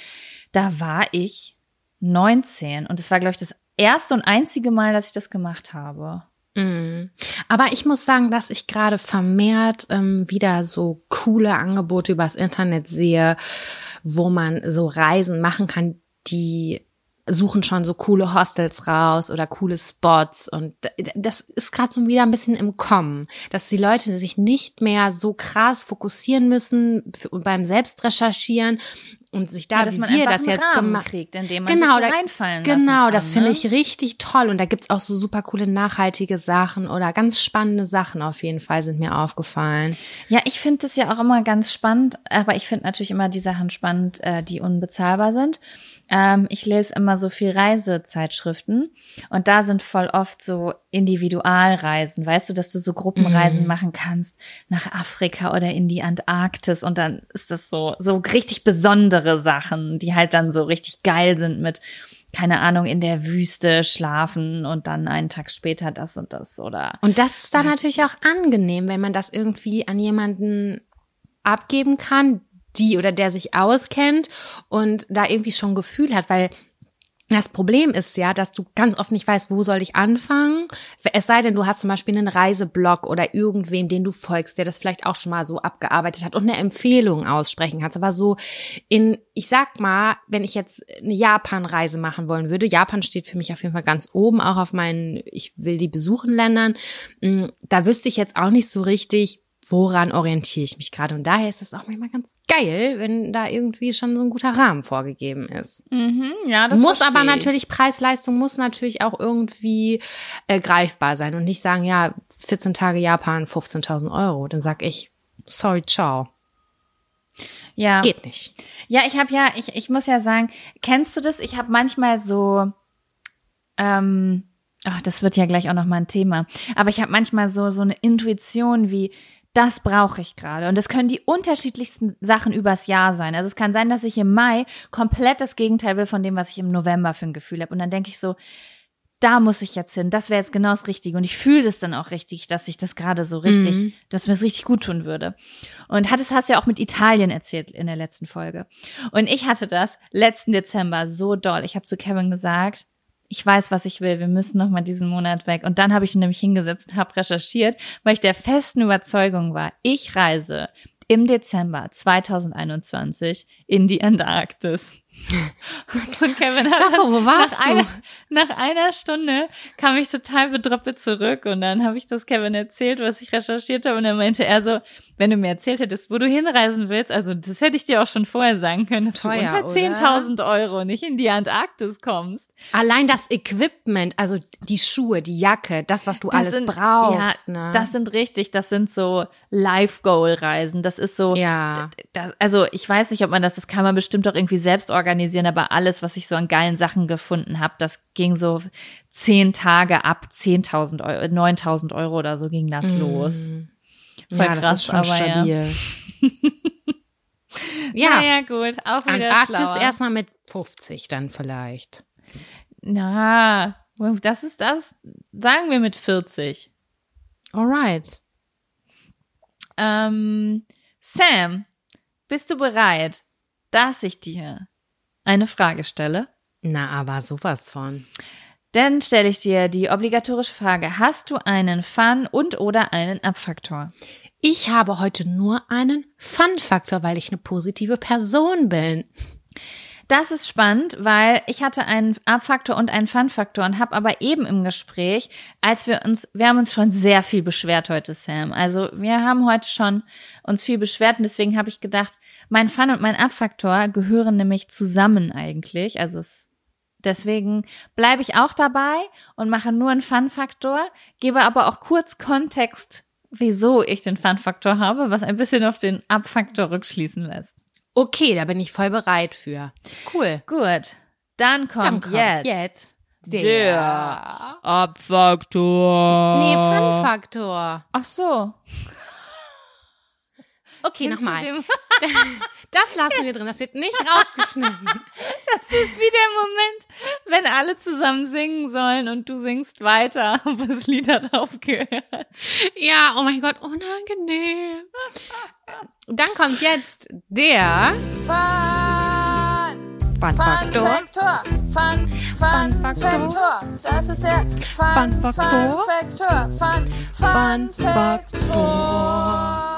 da war ich 19 und es war, glaube ich, das erste und einzige Mal, dass ich das gemacht habe. Mhm. Aber ich muss sagen, dass ich gerade vermehrt ähm, wieder so coole Angebote übers Internet sehe, wo man so Reisen machen kann, die suchen schon so coole Hostels raus oder coole Spots und das ist gerade so wieder ein bisschen im Kommen, dass die Leute sich nicht mehr so krass fokussieren müssen beim Selbstrecherchieren und sich da, ja, dass man wir das jetzt gemacht kriegt, indem man genau, sich so reinfallen Genau, kann, das finde ne? ich richtig toll und da gibt's auch so super coole nachhaltige Sachen oder ganz spannende Sachen auf jeden Fall sind mir aufgefallen. Ja, ich finde das ja auch immer ganz spannend, aber ich finde natürlich immer die Sachen spannend, äh, die unbezahlbar sind. Ähm, ich lese immer so viel Reisezeitschriften und da sind voll oft so Individualreisen. Weißt du, dass du so Gruppenreisen mhm. machen kannst nach Afrika oder in die Antarktis und dann ist das so, so richtig besondere Sachen, die halt dann so richtig geil sind mit keine Ahnung, in der Wüste schlafen und dann einen Tag später das und das oder. Und das ist dann natürlich auch angenehm, wenn man das irgendwie an jemanden abgeben kann, die oder der sich auskennt und da irgendwie schon Gefühl hat, weil das Problem ist ja, dass du ganz oft nicht weißt, wo soll ich anfangen. Es sei denn, du hast zum Beispiel einen Reiseblog oder irgendwem, den du folgst, der das vielleicht auch schon mal so abgearbeitet hat und eine Empfehlung aussprechen kannst. Aber so in, ich sag mal, wenn ich jetzt eine Japan-Reise machen wollen würde, Japan steht für mich auf jeden Fall ganz oben, auch auf meinen, ich will die besuchen Ländern, mm, da wüsste ich jetzt auch nicht so richtig, woran orientiere ich mich gerade? Und daher ist es auch manchmal ganz geil, wenn da irgendwie schon so ein guter Rahmen vorgegeben ist. Mhm, ja, das muss aber natürlich Preis-Leistung muss natürlich auch irgendwie äh, greifbar sein und nicht sagen, ja, 14 Tage Japan, 15.000 Euro. Dann sag ich, sorry, ciao. Ja. Geht nicht. Ja, ich habe ja, ich, ich muss ja sagen, kennst du das? Ich habe manchmal so, ähm, ach, das wird ja gleich auch noch mal ein Thema. Aber ich habe manchmal so so eine Intuition wie das brauche ich gerade. Und das können die unterschiedlichsten Sachen übers Jahr sein. Also es kann sein, dass ich im Mai komplett das Gegenteil will von dem, was ich im November für ein Gefühl habe. Und dann denke ich so, da muss ich jetzt hin. Das wäre jetzt genau das Richtige. Und ich fühle das dann auch richtig, dass ich das gerade so richtig, mhm. dass mir es richtig gut tun würde. Und hattest, hast du ja auch mit Italien erzählt in der letzten Folge. Und ich hatte das letzten Dezember so doll. Ich habe zu Kevin gesagt, ich weiß, was ich will. Wir müssen noch mal diesen Monat weg. Und dann habe ich nämlich hingesetzt und habe recherchiert, weil ich der festen Überzeugung war, ich reise im Dezember 2021 in die Antarktis. Und Kevin hat Jaco, wo warst nach, du? Einer, nach einer Stunde kam ich total bedröppelt zurück und dann habe ich das Kevin erzählt, was ich recherchiert habe und dann meinte er so, wenn du mir erzählt hättest, wo du hinreisen willst, also das hätte ich dir auch schon vorher sagen können, dass teuer, du unter 10.000 Euro nicht in die Antarktis kommst. Allein das Equipment, also die Schuhe, die Jacke, das, was du Das alles sind- brauchst. Ja, ne? das sind richtig, das sind so Life-Goal-Reisen. Das ist so, ja. da, also ich weiß nicht, ob man das, das kann man bestimmt auch irgendwie selbst organisieren, aber alles, was ich so an geilen Sachen gefunden habe, das ging so zehn Tage ab 10.000 Euro, 9.000 Euro oder so ging das los. Mm. Voll ja, krass, das ist schon aber ja. stabil. *laughs* Ja, Naja, gut, auch wieder Antarktis schlauer. erstmal mit 50 dann vielleicht. Na, das ist das, sagen wir mit 40. Alright. Ähm, Sam, bist du bereit, dass ich dir eine Frage stelle? Na, aber sowas von. Dann stelle ich dir die obligatorische Frage. Hast du einen Fun- und oder einen Abfaktor? Ich habe heute nur einen Fun-Faktor, weil ich eine positive Person bin. Das ist spannend, weil ich hatte einen Abfaktor und einen Fun-Faktor und habe aber eben im Gespräch, als wir uns, wir haben uns schon sehr viel beschwert heute, Sam. Also wir haben heute schon uns viel beschwert und deswegen habe ich gedacht, mein Fun und mein Abfaktor gehören nämlich zusammen eigentlich. Also es, deswegen bleibe ich auch dabei und mache nur einen Fun-Faktor, gebe aber auch kurz Kontext, wieso ich den Fun-Faktor habe, was ein bisschen auf den Abfaktor rückschließen lässt. Okay, da bin ich voll bereit für. Cool. Gut, dann kommt, Dann kommt jetzt, jetzt der Abfaktor. Nee, Fun-Faktor. Ach so. Okay, nochmal. *laughs* Das lassen wir drin, das wird nicht rausgeschnitten. *laughs* Das ist wie der Moment, wenn alle zusammen singen sollen und du singst weiter, *laughs* aber das Lied hat aufgehört. Ja, oh mein Gott, unangenehm. Dann kommt jetzt der Fun, Fun-Faktor. Faktor, Fun, Fun Faktor. Das ist der Fun Faktor. Faktor, Fun, Fun Faktor.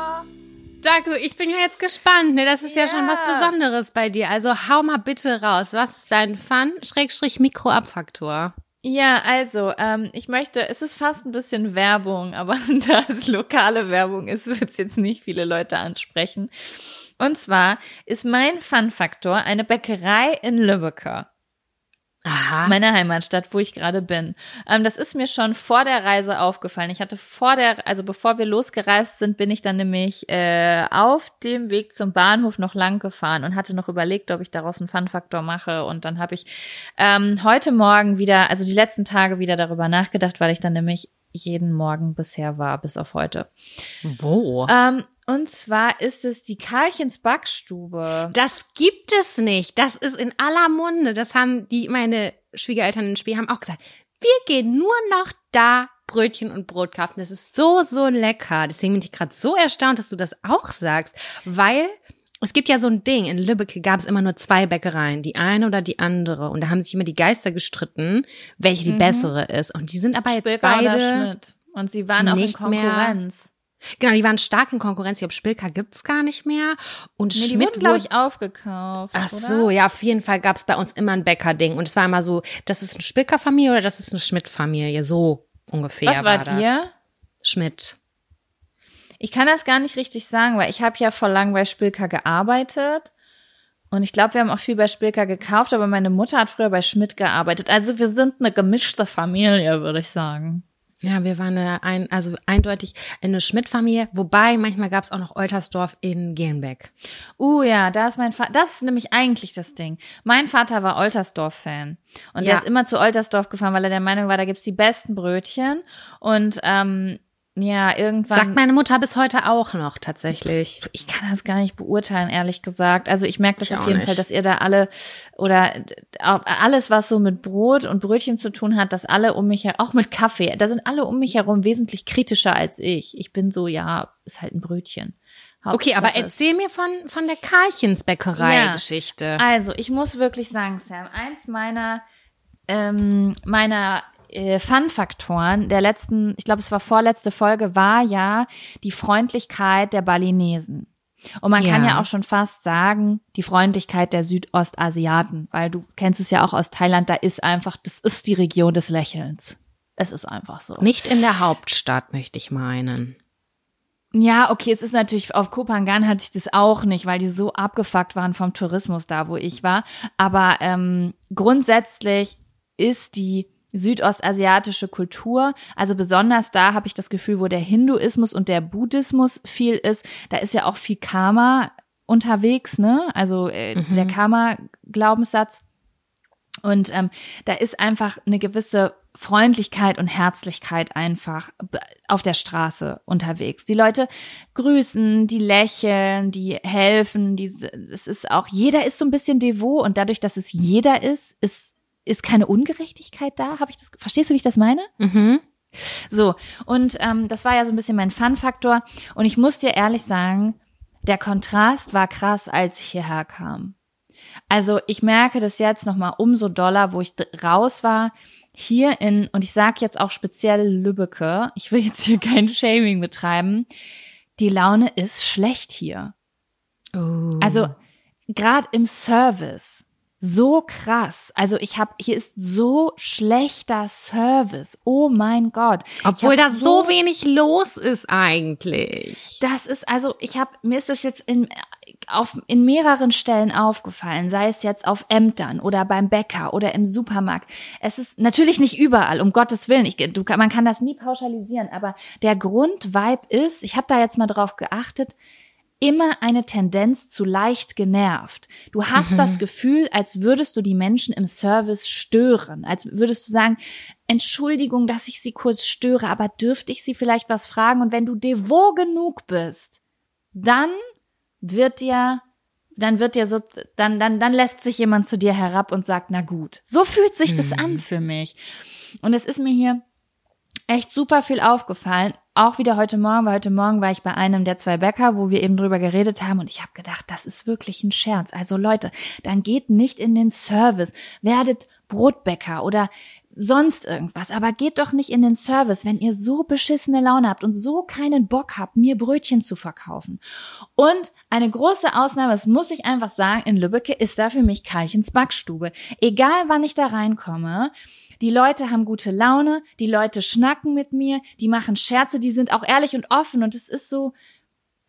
Jaco, ich bin ja jetzt gespannt, ne? Das ist ja. schon was Ja. Besonderes bei dir. Also hau mal bitte raus. Was ist dein Fun-Mikro-Abfaktor? Ja, also, ähm, ich möchte, es ist fast ein bisschen Werbung, aber *laughs* da es lokale Werbung ist, wird es jetzt nicht viele Leute ansprechen. Und zwar ist mein Fun-Faktor eine Bäckerei in Lübecker. Aha. meine Heimatstadt, wo ich gerade bin. Ähm, das ist mir schon vor der Reise aufgefallen. Ich hatte vor der, also bevor wir losgereist sind, bin ich dann nämlich äh, auf dem Weg zum Bahnhof noch lang gefahren und hatte noch überlegt, ob ich daraus einen Fun-Faktor mache. Und dann habe ich ähm, heute Morgen wieder, also die letzten Tage wieder darüber nachgedacht, weil ich dann nämlich jeden Morgen bisher war, bis auf heute. Wo? Ähm, und zwar ist es die Karlchens Backstube. Das gibt es nicht. Das ist in aller Munde. Das haben die, meine Schwiegereltern in Spee haben auch gesagt. Wir gehen nur noch da Brötchen und Brot kaufen. Das ist so, so lecker. Deswegen bin ich gerade so erstaunt, dass du das auch sagst. Weil es gibt ja so ein Ding. In Lübeck gab es immer nur zwei Bäckereien. Die eine oder die andere. Und da haben sich immer die Geister gestritten, welche die Mhm. bessere ist. Und die sind aber jetzt Spilker beide. Und sie waren auch in Konkurrenz. Genau, die waren stark in Konkurrenz. Ich glaube, Spilker gibt's gar nicht mehr. Und Nee, Schmidt wurden, glaube wurde- ich, aufgekauft. Ach oder? so, ja, auf jeden Fall gab's bei uns immer ein Bäckerding. Und es war immer so, das ist eine Spilker-Familie oder das ist eine Schmidt-Familie. So ungefähr Was war wart das. ihr? Schmidt. Ich kann das gar nicht richtig sagen, weil ich habe ja vor lang bei Spilker gearbeitet. Und ich glaube, wir haben auch viel bei Spilker gekauft, aber meine Mutter hat früher bei Schmidt gearbeitet. Also wir sind eine gemischte Familie, würde ich sagen. Ja, wir waren eine, ein, also eindeutig eine Schmidt-Familie, wobei manchmal gab's auch noch Oltersdorf in Gehlenbeck. Uh ja, da ist mein Vater. Das ist nämlich eigentlich das Ding. Mein Vater war Oltersdorf-Fan. Und der Ja. ist immer zu Oltersdorf gefahren, weil er der Meinung war, da gibt's die besten Brötchen. Und ähm, ja, irgendwann. Sagt meine Mutter bis heute auch noch tatsächlich. Ich kann das gar nicht beurteilen, ehrlich gesagt. Also ich merke das Ich auf jeden nicht. Fall, dass ihr da alle oder alles, was so mit Brot und Brötchen zu tun hat, dass alle um mich herum, auch mit Kaffee, da sind alle um mich herum wesentlich kritischer als ich. Ich bin so, ja, ist halt ein Brötchen. Okay, aber Hauptsache- erzähl mir von, von der Karchens Bäckerei-Geschichte. Also, ich muss wirklich sagen, Sam, eins meiner, ähm, meiner Fun-Faktoren der letzten, ich glaube, es war vorletzte Folge, war ja die Freundlichkeit der Balinesen. Und man kann Ja. ja auch schon fast sagen, die Freundlichkeit der Südostasiaten, weil du kennst es ja auch aus Thailand, da ist einfach, das ist die Region des Lächelns. Es ist einfach so. Nicht in der Hauptstadt, möchte ich meinen. Ja, okay, es ist natürlich, auf Kopangan hatte ich das auch nicht, weil die so abgefuckt waren vom Tourismus da, wo ich war. Aber ähm, grundsätzlich ist die südostasiatische Kultur, also besonders da habe ich das Gefühl, wo der Hinduismus und der Buddhismus viel ist, da ist ja auch viel Karma unterwegs, ne? Also äh, Mhm. der Karma-Glaubenssatz. Und ähm, da ist einfach eine gewisse Freundlichkeit und Herzlichkeit einfach auf der Straße unterwegs. Die Leute grüßen, die lächeln, die helfen, die, es ist auch, jeder ist so ein bisschen devot und dadurch, dass es jeder ist, ist, ist keine Ungerechtigkeit da. Habe ich das, verstehst du, wie ich das meine? Mhm. So, und ähm, das war ja so ein bisschen mein Fun-Faktor. Und ich muss dir ehrlich sagen, der Kontrast war krass, als ich hierher kam. Also ich merke das jetzt nochmal umso doller, wo ich raus war. Hier in, und ich sage jetzt auch speziell Lübbecke, ich will jetzt hier *laughs* kein Shaming betreiben, die Laune ist schlecht hier. Oh. Also gerade im Service so krass. Also ich habe hier ist so schlechter Service. Oh mein Gott. Obwohl da so wenig los ist eigentlich. Das ist also, ich habe mir ist das jetzt in auf in mehreren Stellen aufgefallen, sei es jetzt auf Ämtern oder beim Bäcker oder im Supermarkt. Es ist natürlich nicht überall, um Gottes Willen. Ich, du, man kann das nie pauschalisieren, aber der Grundvibe ist, ich habe da jetzt mal drauf geachtet, immer eine Tendenz zu leicht genervt. Du hast das Gefühl, als würdest du die Menschen im Service stören, als würdest du sagen, Entschuldigung, dass ich Sie kurz störe, aber dürfte ich Sie vielleicht was fragen? Und wenn du devot genug bist, dann wird dir, dann wird dir so, dann, dann, dann lässt sich jemand zu dir herab und sagt, na gut. So fühlt sich das an für mich. Und es ist mir hier echt super viel aufgefallen. Auch wieder heute Morgen, weil heute Morgen war ich bei einem der zwei Bäcker, wo wir eben drüber geredet haben und ich habe gedacht, das ist wirklich ein Scherz. Also Leute, dann geht nicht in den Service, werdet Brotbäcker oder sonst irgendwas, aber geht doch nicht in den Service, wenn ihr so beschissene Laune habt und so keinen Bock habt, mir Brötchen zu verkaufen. Und eine große Ausnahme, das muss ich einfach sagen, in Lübbecke ist da für mich Kalchens Backstube. Egal wann ich da reinkomme, die Leute haben gute Laune, die Leute schnacken mit mir, die machen Scherze, die sind auch ehrlich und offen und es ist so,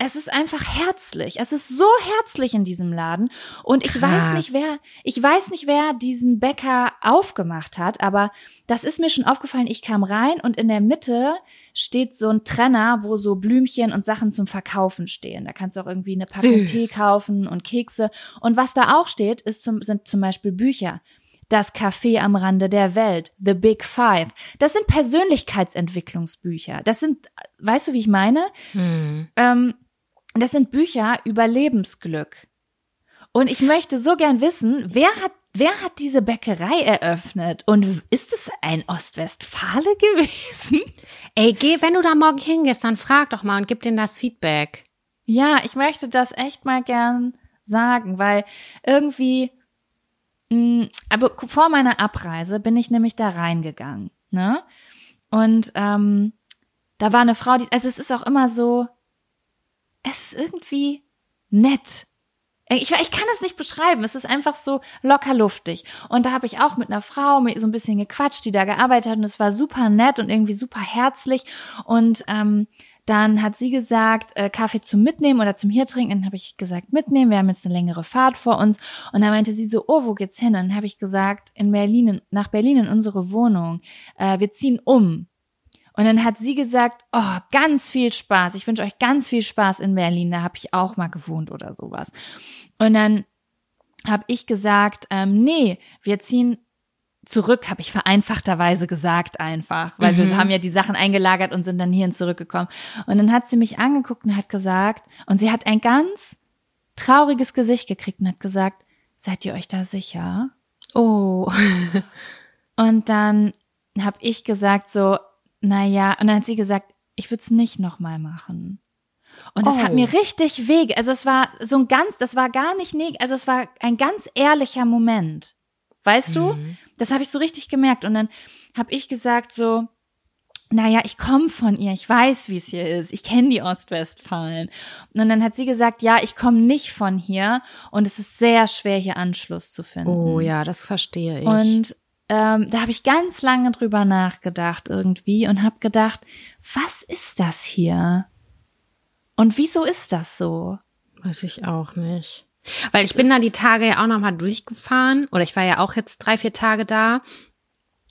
es ist einfach herzlich. Es ist so herzlich in diesem Laden und ich weiß Krass. nicht wer, ich weiß nicht wer diesen Bäcker aufgemacht hat, aber das ist mir schon aufgefallen. Ich kam rein und in der Mitte steht so ein Trenner, wo so Blümchen und Sachen zum Verkaufen stehen. Da kannst du auch irgendwie eine Packung Süß. Tee kaufen und Kekse. Und was da auch steht, ist zum, sind zum Beispiel Bücher. Das Café am Rande der Welt, The Big Five. Das sind Persönlichkeitsentwicklungsbücher. Das sind, weißt du, wie ich meine? Hm. Ähm, das sind Bücher über Lebensglück. Und ich möchte so gern wissen, wer hat, wer hat diese Bäckerei eröffnet? Und ist es ein Ostwestfale *laughs* gewesen? Ey, geh, wenn du da morgen hingehst, dann frag doch mal und gib denen das Feedback. Ja, ich möchte das echt mal gern sagen, weil irgendwie, aber vor meiner Abreise bin ich nämlich da reingegangen, ne? Und ähm, da war eine Frau, die, also es ist auch immer so, es ist irgendwie nett. Ich, ich kann es nicht beschreiben. Es ist einfach so locker luftig. Und da habe ich auch mit einer Frau so ein bisschen gequatscht, die da gearbeitet hat. Und es war super nett und irgendwie super herzlich. Und ähm, dann hat sie gesagt, äh, Kaffee zum Mitnehmen oder zum hier trinken. Dann habe ich gesagt, mitnehmen. Wir haben jetzt eine längere Fahrt vor uns. Und dann meinte sie so, oh, wo geht's hin? Und dann habe ich gesagt, in Berlin, nach Berlin in unsere Wohnung. Äh, wir ziehen um. Und dann hat sie gesagt, oh, ganz viel Spaß. Ich wünsche euch ganz viel Spaß in Berlin. Da habe ich auch mal gewohnt oder sowas. Und dann habe ich gesagt, ähm, nee, wir ziehen zurück, habe ich vereinfachterweise gesagt einfach, weil mhm. wir haben ja die Sachen eingelagert und sind dann hierhin zurückgekommen. Und dann hat sie mich angeguckt und hat gesagt, und sie hat ein ganz trauriges Gesicht gekriegt und hat gesagt, seid ihr euch da sicher? Oh. *laughs* und dann habe ich gesagt so, na ja, und dann hat sie gesagt, ich würde es nicht nochmal machen. Und das oh. hat mir richtig weh. Also es war so ein ganz, das war gar nicht also es war ein ganz ehrlicher Moment. Weißt mhm. du? Das habe ich so richtig gemerkt. Und dann habe ich gesagt so, naja, ich komme von ihr, ich weiß, wie es hier ist, ich kenne die Ostwestfalen. Und dann hat sie gesagt, ja, ich komme nicht von hier und es ist sehr schwer, hier Anschluss zu finden. Oh ja, das verstehe ich. Und ähm, da habe ich ganz lange drüber nachgedacht irgendwie und habe gedacht, was ist das hier? Und wieso ist das so? Weiß ich auch nicht. Weil ich das bin da die Tage ja auch nochmal durchgefahren oder ich war ja auch jetzt drei, vier Tage da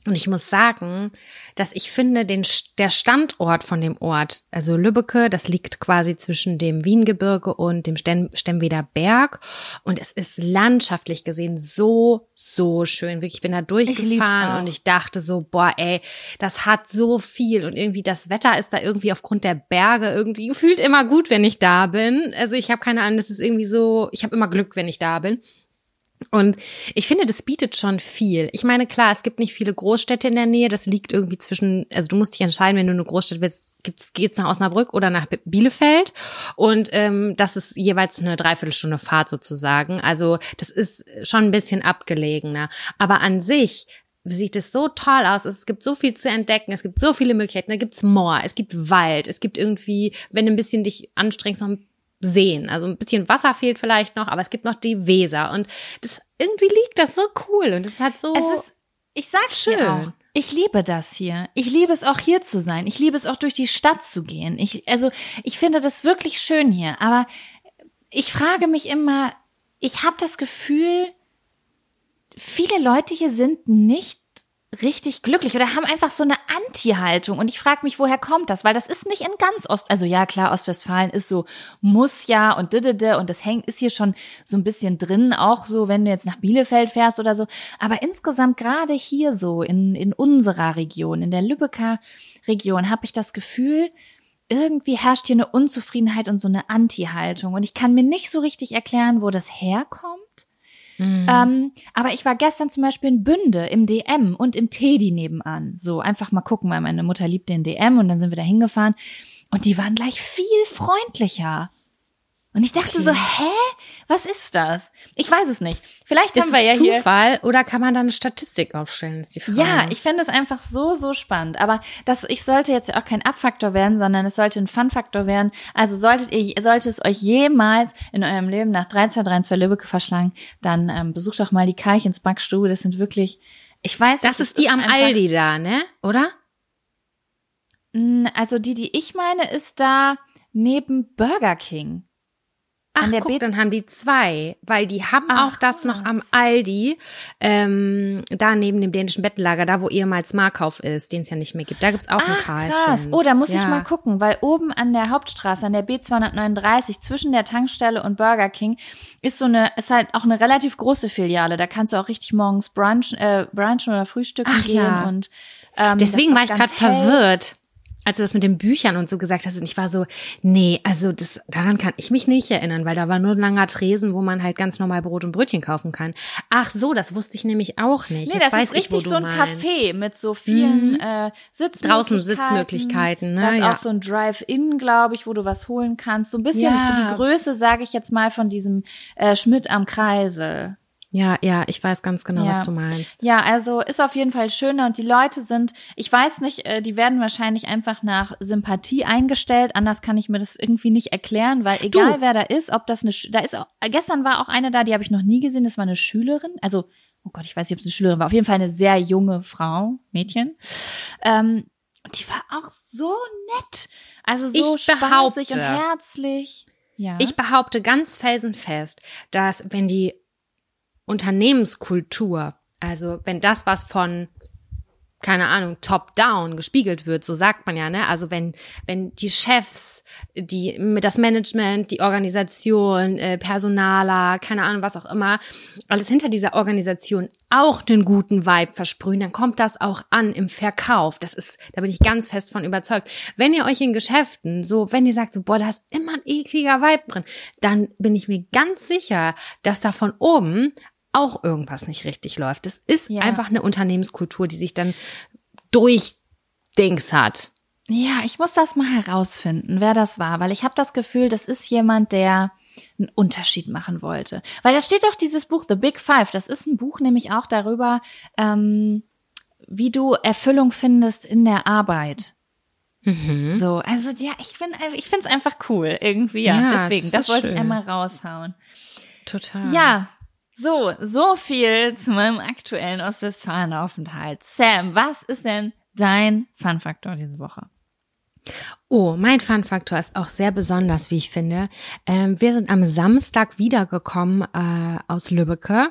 und ich muss sagen, dass ich finde, den, der Standort von dem Ort, also Lübbecke, das liegt quasi zwischen dem Wiengebirge und dem Stemweder Berg. Und es ist landschaftlich gesehen so, so schön. Wirklich, ich bin da durchgefahren ich und ich dachte so, boah, ey, das hat so viel. Und irgendwie das Wetter ist da irgendwie aufgrund der Berge irgendwie gefühlt immer gut, wenn ich da bin. Also ich habe keine Ahnung, das ist irgendwie so, ich habe immer Glück, wenn ich da bin. Und ich finde, das bietet schon viel. Ich meine, klar, es gibt nicht viele Großstädte in der Nähe. Das liegt irgendwie zwischen, also du musst dich entscheiden, wenn du eine Großstadt willst, gibt's, geht's nach Osnabrück oder nach Bielefeld. Und ähm, das ist jeweils eine Dreiviertelstunde Fahrt sozusagen. Also das ist schon ein bisschen abgelegener. Aber an sich sieht es so toll aus. Es gibt so viel zu entdecken. Es gibt so viele Möglichkeiten. Da gibt's Moor, es gibt Wald, es gibt irgendwie, wenn du ein bisschen dich anstrengst, noch ein sehen. Also ein bisschen Wasser fehlt vielleicht noch, aber es gibt noch die Weser und das irgendwie liegt das so cool und es hat so. Es ist, ich sag's schön. auch. Ich liebe das hier. Ich liebe es auch hier zu sein. Ich liebe es auch durch die Stadt zu gehen. Ich, also ich finde das wirklich schön hier. Aber ich frage mich immer, ich habe das Gefühl, viele Leute hier sind nicht richtig glücklich oder haben einfach so eine Anti-Haltung. Und ich frage mich, woher kommt das? Weil das ist nicht in ganz Ost, also ja klar, Ostwestfalen ist so, muss ja und didede und das hängt, ist hier schon so ein bisschen drin, auch so, wenn du jetzt nach Bielefeld fährst oder so. Aber insgesamt gerade hier so in, in unserer Region, in der Lübecker Region, habe ich das Gefühl, irgendwie herrscht hier eine Unzufriedenheit und so eine Anti-Haltung. Und ich kann mir nicht so richtig erklären, wo das herkommt. Mhm. Ähm, aber ich war gestern zum Beispiel in Bünde im DM und im Teddy nebenan. So einfach mal gucken, weil meine Mutter liebt den DM und dann sind wir da hingefahren. Und die waren gleich viel freundlicher. Und ich dachte okay. so, hä? Was ist das? Ich weiß es nicht. Vielleicht ist haben wir ja Zufall hier oder kann man da eine Statistik aufstellen, ist die Frage. Ja, ich finde es einfach so, so spannend. Aber das, ich sollte jetzt ja auch kein Abfaktor werden, sondern es sollte ein Fun-Faktor werden. Also solltet ihr, sollte es euch jemals in eurem Leben nach 3232 Lübbecke verschlagen, dann ähm, besucht doch mal die Karchens Backstube. Das sind wirklich, ich weiß Das, das ist die am Aldi da, ne? Oder? Also die, die ich meine, ist da neben Burger King. Ach, an der guck, dann haben die zwei, weil die haben Ach, auch das noch am Aldi, ähm, da neben dem dänischen Bettenlager, da wo ehemals Markauf ist, den es ja nicht mehr gibt. Da gibt's auch Ach, ein krass. Oh, da muss ja. ich mal gucken, weil oben an der Hauptstraße, an der B239, zwischen der Tankstelle und Burger King, ist so eine, ist halt auch eine relativ große Filiale. Da kannst du auch richtig morgens brunchen, äh, brunchen oder frühstücken Ach, gehen ja. und ähm, Deswegen war ich gerade verwirrt als du das mit den Büchern und so gesagt hast, und ich war so, nee, also das, daran kann ich mich nicht erinnern, weil da war nur ein langer Tresen, wo man halt ganz normal Brot und Brötchen kaufen kann. Ach so, das wusste ich nämlich auch nicht. Nee, Jetzt das ist richtig so ein. Café mit so vielen mhm. äh, Sitzmöglichkeiten. Draußen Sitzmöglichkeiten, ne? Da ist ja. auch so ein Drive-In, glaube ich, wo du was holen kannst. So ein bisschen ja. für die Größe, sage ich jetzt mal, von diesem äh, Schmidt am Kreisel. Ja, ja, ich weiß ganz genau, ja. was du meinst. Ja, also ist auf jeden Fall schöner und die Leute sind, ich weiß nicht, äh, die werden wahrscheinlich einfach nach Sympathie eingestellt. Anders kann ich mir das irgendwie nicht erklären, weil egal du. wer da ist, ob das eine, da ist gestern war auch eine da, die habe ich noch nie gesehen, das war eine Schülerin, also oh Gott, ich weiß nicht, ob es eine Schülerin war, auf jeden Fall eine sehr junge Frau, Mädchen. Ähm, und die war auch so nett, also so ich spaßig und herzlich. Ja. Ich behaupte ganz felsenfest, dass wenn die Unternehmenskultur. Also wenn das was von keine Ahnung, top-down gespiegelt wird, so sagt man ja, ne? Also wenn, wenn die Chefs, die, das Management, die Organisation, äh, Personaler, keine Ahnung, was auch immer, alles hinter dieser Organisation auch einen guten Vibe versprühen, dann kommt das auch an im Verkauf. Das ist, da bin ich ganz fest von überzeugt. Wenn ihr euch in Geschäften so, wenn ihr sagt so, boah, da ist immer ein ekliger Vibe drin, dann bin ich mir ganz sicher, dass da von oben auch irgendwas nicht richtig läuft. Das ist ja. einfach eine Unternehmenskultur, die sich dann durchdings hat. Ja, ich muss das mal herausfinden, wer das war, weil ich habe das Gefühl, das ist jemand, der einen Unterschied machen wollte. Weil da steht doch dieses Buch The Big Five. Das ist ein Buch nämlich auch darüber, ähm, wie du Erfüllung findest in der Arbeit. Mhm. So, also ja, ich finde ich finde es einfach cool irgendwie. Ja, ja deswegen, das, das wollte schön. ich einmal raushauen. Total. Ja, so, so viel zu meinem aktuellen Ostwestfalen-Aufenthalt. Sam, was ist denn dein Fun-Faktor diese Woche? Oh, mein Fun-Faktor ist auch sehr besonders, wie ich finde. Ähm, wir sind am Samstag wiedergekommen äh, aus Lübbecke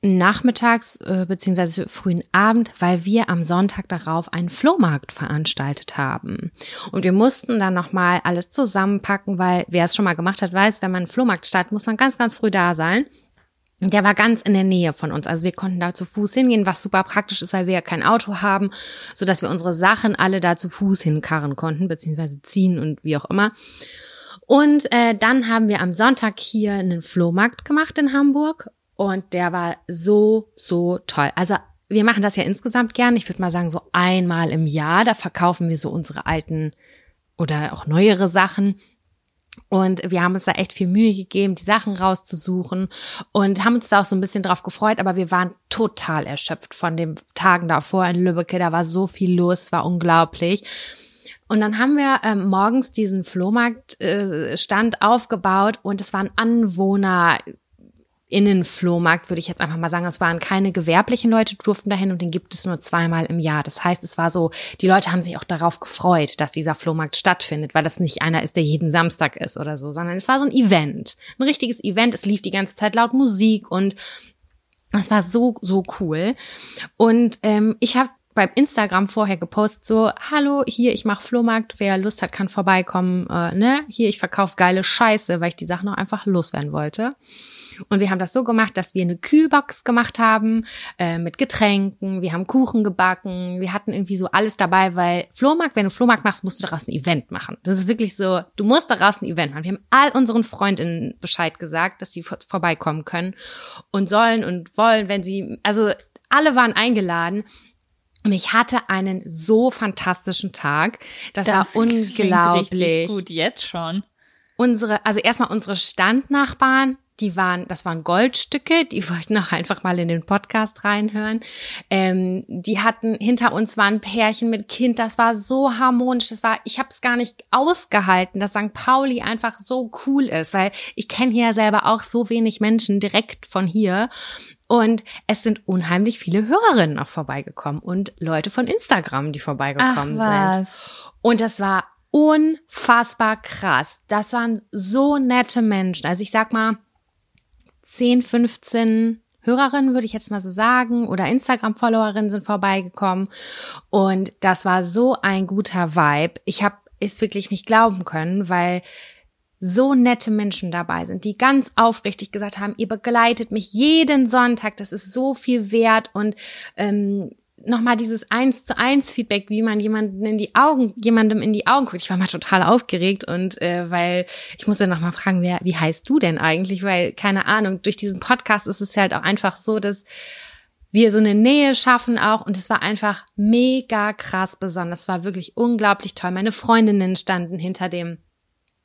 nachmittags äh, beziehungsweise frühen Abend, weil wir am Sonntag darauf einen Flohmarkt veranstaltet haben. Und wir mussten dann nochmal alles zusammenpacken, weil wer es schon mal gemacht hat, weiß, wenn man einen Flohmarkt startet, muss man ganz, ganz früh da sein. Der war ganz in der Nähe von uns. Also wir konnten da zu Fuß hingehen, was super praktisch ist, weil wir ja kein Auto haben, so dass wir unsere Sachen alle da zu Fuß hinkarren konnten, beziehungsweise ziehen und wie auch immer. Und äh, dann haben wir am Sonntag hier einen Flohmarkt gemacht in Hamburg und der war so, so toll. Also wir machen das ja insgesamt gern. Ich würde mal sagen, so einmal im Jahr, da verkaufen wir so unsere alten oder auch neuere Sachen. Und wir haben uns da echt viel Mühe gegeben, die Sachen rauszusuchen und haben uns da auch so ein bisschen drauf gefreut, aber wir waren total erschöpft von den Tagen davor in Lübbecke. Da war so viel los, war unglaublich. Und dann haben wir ähm, morgens diesen Flohmarktstand äh, aufgebaut und es waren Anwohner Innenflohmarkt, würde ich jetzt einfach mal sagen. Es waren keine gewerblichen Leute, durften dahin und den gibt es nur zweimal im Jahr. Das heißt, es war so, die Leute haben sich auch darauf gefreut, dass dieser Flohmarkt stattfindet, weil das nicht einer ist, der jeden Samstag ist oder so, sondern es war so ein Event. Ein richtiges Event. Es lief die ganze Zeit laut Musik und es war so, so cool. Und ähm, ich habe beim Instagram vorher gepostet, so, hallo, hier, ich mache Flohmarkt, wer Lust hat, kann vorbeikommen, äh, ne? Hier, ich verkaufe geile Scheiße, weil ich die Sachen auch einfach loswerden wollte. Und wir haben das so gemacht, dass wir eine Kühlbox gemacht haben äh, mit Getränken. Wir haben Kuchen gebacken. Wir hatten irgendwie so alles dabei, weil Flohmarkt, wenn du Flohmarkt machst, musst du daraus ein Event machen. Das ist wirklich so, du musst daraus ein Event machen. Wir haben all unseren Freundinnen Bescheid gesagt, dass sie vor vorbeikommen können und sollen und wollen, wenn sie, also alle waren eingeladen. Und ich hatte einen so fantastischen Tag. Das, das war unglaublich. Richtig gut jetzt schon. Unsere, also erstmal unsere Standnachbarn, die waren, das waren Goldstücke, die *laughs* wollten auch einfach mal in den Podcast reinhören. Ähm, die hatten, hinter uns waren ein Pärchen mit Kind, das war so harmonisch, das war, ich habe es gar nicht ausgehalten, dass St. Pauli einfach so cool ist, weil ich kenne hier selber auch so wenig Menschen direkt von hier. Und es sind unheimlich viele Hörerinnen auch vorbeigekommen und Leute von Instagram, die vorbeigekommen Ach, sind. Und das war unfassbar krass. Das waren so nette Menschen. Also ich sag mal, 10, 15 Hörerinnen, würde ich jetzt mal so sagen, oder Instagram-Followerinnen sind vorbeigekommen. Und das war so ein guter Vibe. Ich habe es wirklich nicht glauben können, weil so nette Menschen dabei sind, die ganz aufrichtig gesagt haben, ihr begleitet mich jeden Sonntag, das ist so viel wert und ähm, nochmal dieses eins zu eins Feedback, wie man jemanden in die Augen, jemandem in die Augen guckt. Ich war mal total aufgeregt und äh, weil ich musste nochmal fragen, wer, wie heißt du denn eigentlich? Weil, keine Ahnung, durch diesen Podcast ist es halt auch einfach so, dass wir so eine Nähe schaffen auch und es war einfach mega krass besonders. Es war wirklich unglaublich toll. Meine Freundinnen standen hinter dem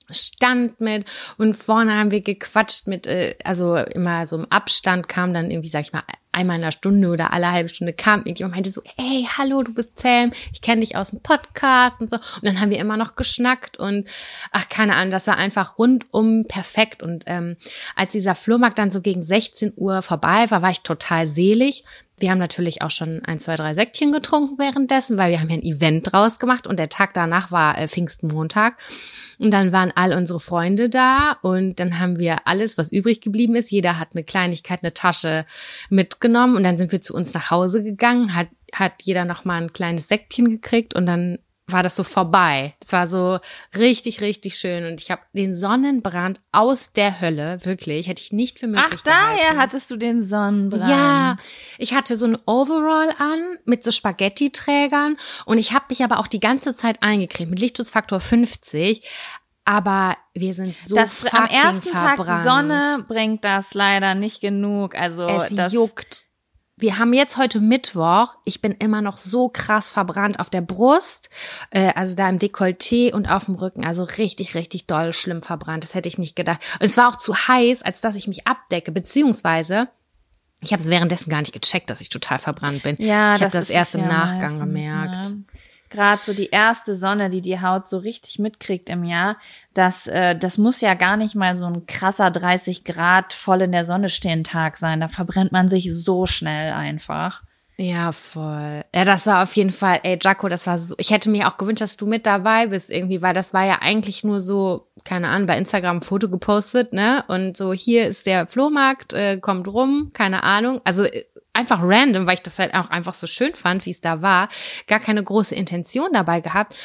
Stand mit und vorne haben wir gequatscht mit, äh, also immer so im Abstand kam dann irgendwie, sag ich mal, einmal in einer Stunde oder alle halbe Stunde kam irgendjemand und meinte so, hey, hallo, du bist Sam, ich kenne dich aus dem Podcast und so. Und dann haben wir immer noch geschnackt und ach, keine Ahnung, das war einfach rundum perfekt. Und ähm, als dieser Flohmarkt dann so gegen 16 Uhr vorbei war, war ich total selig. Wir haben natürlich auch schon ein, zwei, drei Säckchen getrunken währenddessen, weil wir haben ja ein Event draus gemacht und der Tag danach war äh, Pfingstmontag. Und dann waren all unsere Freunde da und dann haben wir alles, was übrig geblieben ist. Jeder hat eine Kleinigkeit, eine Tasche mitgenommen und dann sind wir zu uns nach Hause gegangen, hat hat jeder noch mal ein kleines Säckchen gekriegt und dann war das so vorbei. Es war so richtig, richtig schön und ich habe den Sonnenbrand aus der Hölle, wirklich, hätte ich nicht für möglich Ach, daher gehalten. hattest du den Sonnenbrand. Ja, ich hatte so ein Overall an mit so Spaghetti-Trägern und ich habe mich aber auch die ganze Zeit eingecremt mit Lichtschutzfaktor 50. Aber wir sind so das am ersten Tag verbrannt. Sonne bringt das leider nicht genug. Also Es das juckt. Wir haben jetzt heute Mittwoch. Ich bin immer noch so krass verbrannt auf der Brust, äh, also da im Dekolleté und auf dem Rücken. Also richtig, richtig doll schlimm verbrannt. Das hätte ich nicht gedacht. Und es war auch zu heiß, als dass ich mich abdecke. Beziehungsweise, ich habe es währenddessen gar nicht gecheckt, dass ich total verbrannt bin. Ja, ich habe das ist erst im Nachgang meistens, gemerkt. Ne? Gerade so die erste Sonne, die die Haut so richtig mitkriegt im Jahr, das, äh, das muss ja gar nicht mal so ein krasser 30 Grad voll in der Sonne stehen Tag sein. Da verbrennt man sich so schnell einfach. Ja, voll. Ja, das war auf jeden Fall, ey, Jaco, das war so, ich hätte mir auch gewünscht, dass du mit dabei bist irgendwie, weil das war ja eigentlich nur so, keine Ahnung, bei Instagram ein Foto gepostet, ne? Und so, hier ist der Flohmarkt, äh, kommt rum, keine Ahnung. Also äh, einfach random, weil ich das halt auch einfach so schön fand, wie es da war. Gar keine große Intention dabei gehabt.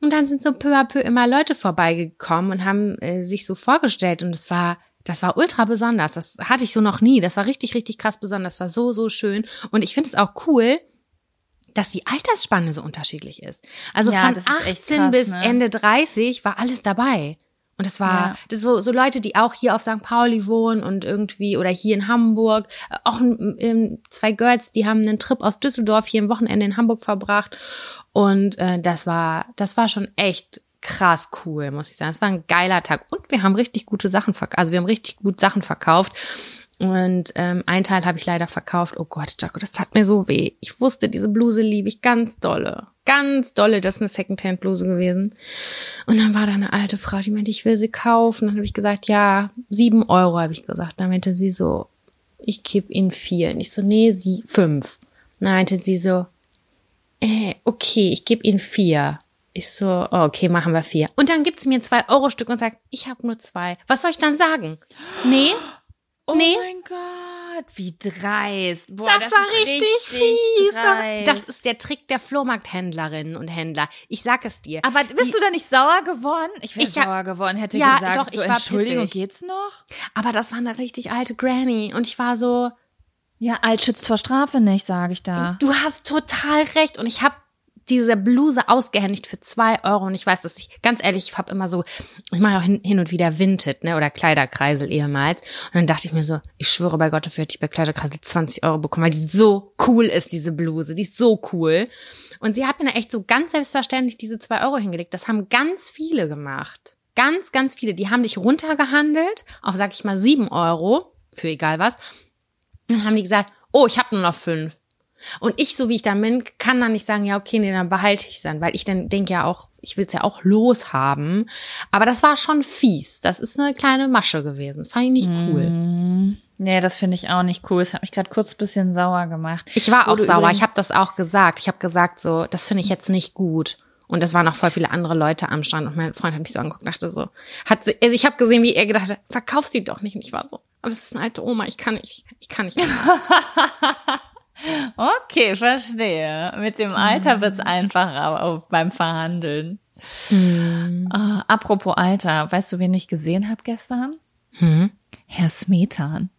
Und dann sind so peu à peu immer Leute vorbeigekommen und haben äh, sich so vorgestellt und es war das war ultra besonders. Das hatte ich so noch nie. Das war richtig, richtig krass besonders. Das war so, so schön. Und ich finde es auch cool, dass die Altersspanne so unterschiedlich ist. Also Ja, von das ist echt 18 krass, bis ne? Ende 30 war alles dabei. Und das war Ja. das so, so Leute, die auch hier auf St. Pauli wohnen und irgendwie oder hier in Hamburg. Äh, Auch ähm, zwei Girls, die haben einen Trip aus Düsseldorf hier im Wochenende in Hamburg verbracht. Und äh, das war, das war schon echt krass cool, muss ich sagen. Es war ein geiler Tag. Und wir haben richtig gute Sachen verkauft. Also wir haben richtig gut Sachen verkauft. Und ähm, ein Teil habe ich leider verkauft. Oh Gott, Jaco, das tat mir so weh. Ich wusste, diese Bluse liebe ich ganz dolle. Ganz dolle. Das ist eine Secondhand-Bluse gewesen. Und dann war da eine alte Frau, die meinte, ich will sie kaufen. Dann habe ich gesagt, ja, sieben Euro, habe ich gesagt. Dann meinte sie so, ich gebe Ihnen vier. Und ich so, nee, sie fünf. Dann meinte sie so, äh, okay, ich gebe Ihnen vier. Ich so, oh, okay, machen wir vier. Und dann gibt sie mir ein zwei Euro Stück und sagt, ich habe nur zwei. Was soll ich dann sagen? Nee, Oh Nee. mein Gott, wie dreist. Boah, das, war ist richtig, fies. dreist. Das, das ist der Trick der Flohmarkthändlerinnen und Händler. Ich sag es dir. aber bist du da nicht sauer geworden? Ich wäre sauer geworden, hätte Ja, gesagt, doch, so ich war Entschuldigung, pissig. geht's noch? Aber das war eine richtig alte Granny. Und ich war so, Ja, alt schützt vor Strafe nicht, sage ich da. du hast total recht. Und ich habe diese Bluse ausgehändigt für zwei Euro. Und ich weiß, dass ich, ganz ehrlich, ich habe immer so, ich mache auch hin, hin und wieder Vinted, ne, oder Kleiderkreisel ehemals. Und dann dachte ich mir so, ich schwöre bei Gott, dafür hätte ich bei Kleiderkreisel 20 Euro bekommen, weil die so cool ist, diese Bluse. Die ist so cool. Und sie hat mir da echt so ganz selbstverständlich diese zwei Euro hingelegt. Das haben ganz viele gemacht. Ganz, ganz viele. Die haben dich runtergehandelt auf, sag ich mal, sieben Euro, für egal was. Und dann haben die gesagt, oh, ich habe nur noch fünf. Und ich, so wie ich dann bin, kann dann nicht sagen, ja, okay, nee, dann behalte ich es dann, weil ich dann denke ja auch, ich will es ja auch loshaben. Aber das war schon fies. Das ist eine kleine Masche gewesen. Fand ich nicht cool. Mm, Nee, das finde ich auch nicht cool. Es hat mich gerade kurz ein bisschen sauer gemacht. Ich war auch du sauer. Ich habe das auch gesagt. Ich habe gesagt, so, das finde ich jetzt nicht gut. Und es waren noch voll viele andere Leute am Stand. Und mein Freund hat mich so angeguckt und dachte so, hat sie, also ich habe gesehen, wie er gedacht hat, verkauf sie doch nicht. Und ich war so, aber es ist eine alte Oma, ich kann nicht, ich kann nicht. *laughs* Okay, verstehe. Mit dem Alter wird's einfacher auch beim Verhandeln. Ah, apropos Alter, weißt du, wen ich gesehen habe gestern? Hm? Herr Smetan.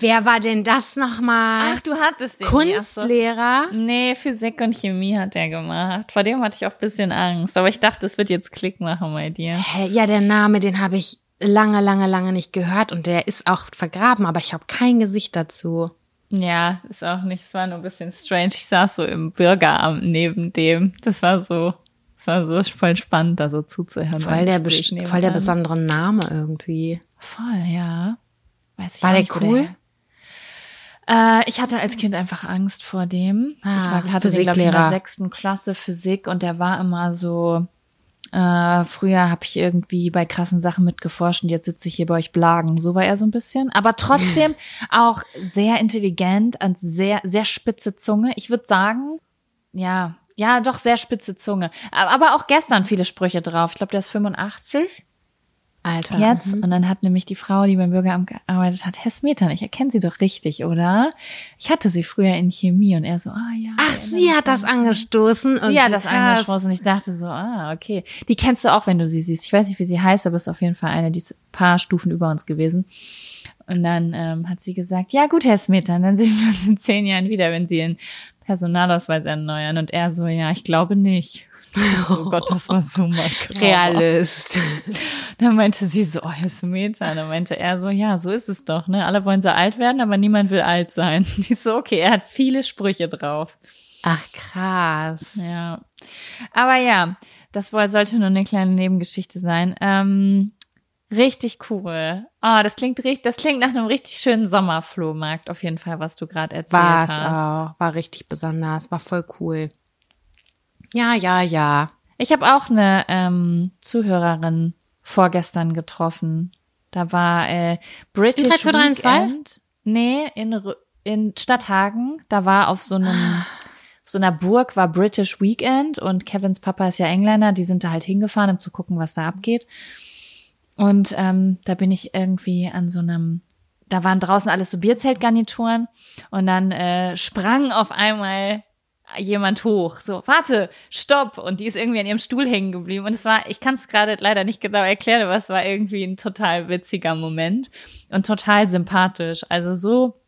Wer war denn das nochmal? Ach, du hattest den nie. Kunstlehrer? Nee, Physik und Chemie hat er gemacht. Vor dem hatte ich auch ein bisschen Angst. Aber ich dachte, es wird jetzt Klick machen bei dir. Hä, Ja, der Name, den habe ich lange, lange, lange nicht gehört und der ist auch vergraben, aber ich habe kein Gesicht dazu. Ja, ist auch nicht, es war nur ein bisschen strange. Ich saß so im Bürgeramt neben dem. Das war so, das war so voll spannend, da so zuzuhören. Voll der, voll der besondere Name irgendwie. Voll, ja. Weiß ich War der cool? Äh, ich hatte als Kind einfach Angst vor dem. Ah, ich war, hatte den, glaube ich, in der Physiklehrer. sechsten Klasse Physik und der war immer so, äh, früher habe ich irgendwie bei krassen Sachen mitgeforscht und jetzt sitze ich hier bei euch Blagen. So war er so ein bisschen. Aber trotzdem *laughs* auch sehr intelligent und sehr, sehr spitze Zunge. Ich würde sagen, ja, ja, doch sehr spitze Zunge. Aber aber auch gestern viele Sprüche drauf. Ich glaube, der ist 85. Alter. jetzt. mhm. Und dann hat nämlich die Frau, die beim Bürgeramt gearbeitet hat, Herr Smetana, ich erkenne Sie doch richtig, oder? Ich hatte Sie früher in Chemie und er so, ah ja. Ach, sie hat das angestoßen. Und Sie hat das krass. angesprochen und ich dachte so, ah, okay. Die kennst du auch, wenn du sie siehst. Ich weiß nicht, wie sie heißt, aber ist auf jeden Fall eine, die ist ein paar Stufen über uns gewesen. Und dann ähm, hat sie gesagt, ja gut, Herr Smetana, dann sehen wir uns in zehn Jahren wieder, wenn Sie Ihren Personalausweis erneuern. Und er so, ja, ich glaube nicht. Oh Gott, das war so makaber. *laughs* Realist. Dann meinte sie so, oh, Smetana. Dann meinte er so, ja, so ist es doch, ne? Alle wollen so alt werden, aber niemand will alt sein. *laughs* Die so, okay, er hat viele Sprüche drauf. Ach, krass. Ja. Aber ja, das sollte nur eine kleine Nebengeschichte sein. Ähm, richtig cool. Ah, das klingt richtig, das klingt nach einem richtig schönen Sommerflohmarkt auf jeden Fall, was du gerade erzählt War es hast. auch. War richtig besonders. War voll cool. Ja, ja, ja. Ich habe auch eine ähm, Zuhörerin vorgestern getroffen. Da war äh, British In 3232? Weekend. Nee, in, in Stadthagen. Da war auf so einem auf so einer Burg war British Weekend und Kevins Papa ist ja Engländer, die sind da halt hingefahren, um zu gucken, was da abgeht. Und ähm, da bin ich irgendwie an so einem, da waren draußen alles so Bierzeltgarnituren und dann äh, sprang auf einmal jemand hoch, so, warte, stopp. Und die ist irgendwie an ihrem Stuhl hängen geblieben. Und es war, ich kann es gerade leider nicht genau erklären, aber es war irgendwie ein total witziger Moment und total sympathisch. Also so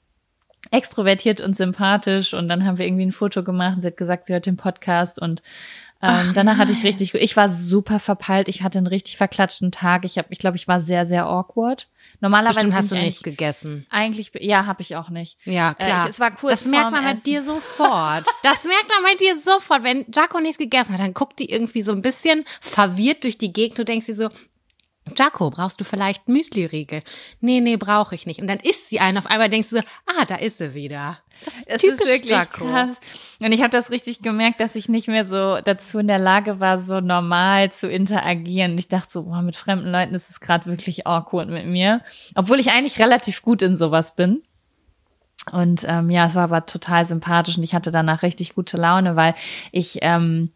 extrovertiert und sympathisch. Und dann haben wir irgendwie ein Foto gemacht. Sie hat gesagt, sie hört den Podcast und ähm, Ach, danach hatte ich richtig, nice. ich war super verpeilt. Ich hatte einen richtig verklatschten Tag. Ich habe, ich glaube, ich war sehr, sehr awkward. Normalerweise Bestimmt hast du eigentlich- gegessen. Eigentlich, ja, habe ich auch nicht. Ja, klar. Äh, es war kurz das merkt man bei Essen. dir sofort. Das merkt man bei dir sofort. Wenn Jaco nichts gegessen hat, dann guckt die irgendwie so ein bisschen verwirrt durch die Gegend. Du denkst dir so, Jaco, brauchst du vielleicht Müsli-Riegel? Nee, nee, brauche ich nicht. Und dann isst sie einen. Auf einmal denkst du so, ah, da ist sie wieder. Das ist Es typisch ist wirklich Jaco. krass. Und ich habe das richtig gemerkt, dass ich nicht mehr so dazu in der Lage war, so normal zu interagieren. Und ich dachte so, boah, mit fremden Leuten ist es gerade wirklich awkward mit mir. Obwohl ich eigentlich relativ gut in sowas bin. Und ähm, ja, es war aber total sympathisch und ich hatte danach richtig gute Laune, weil ich ähm,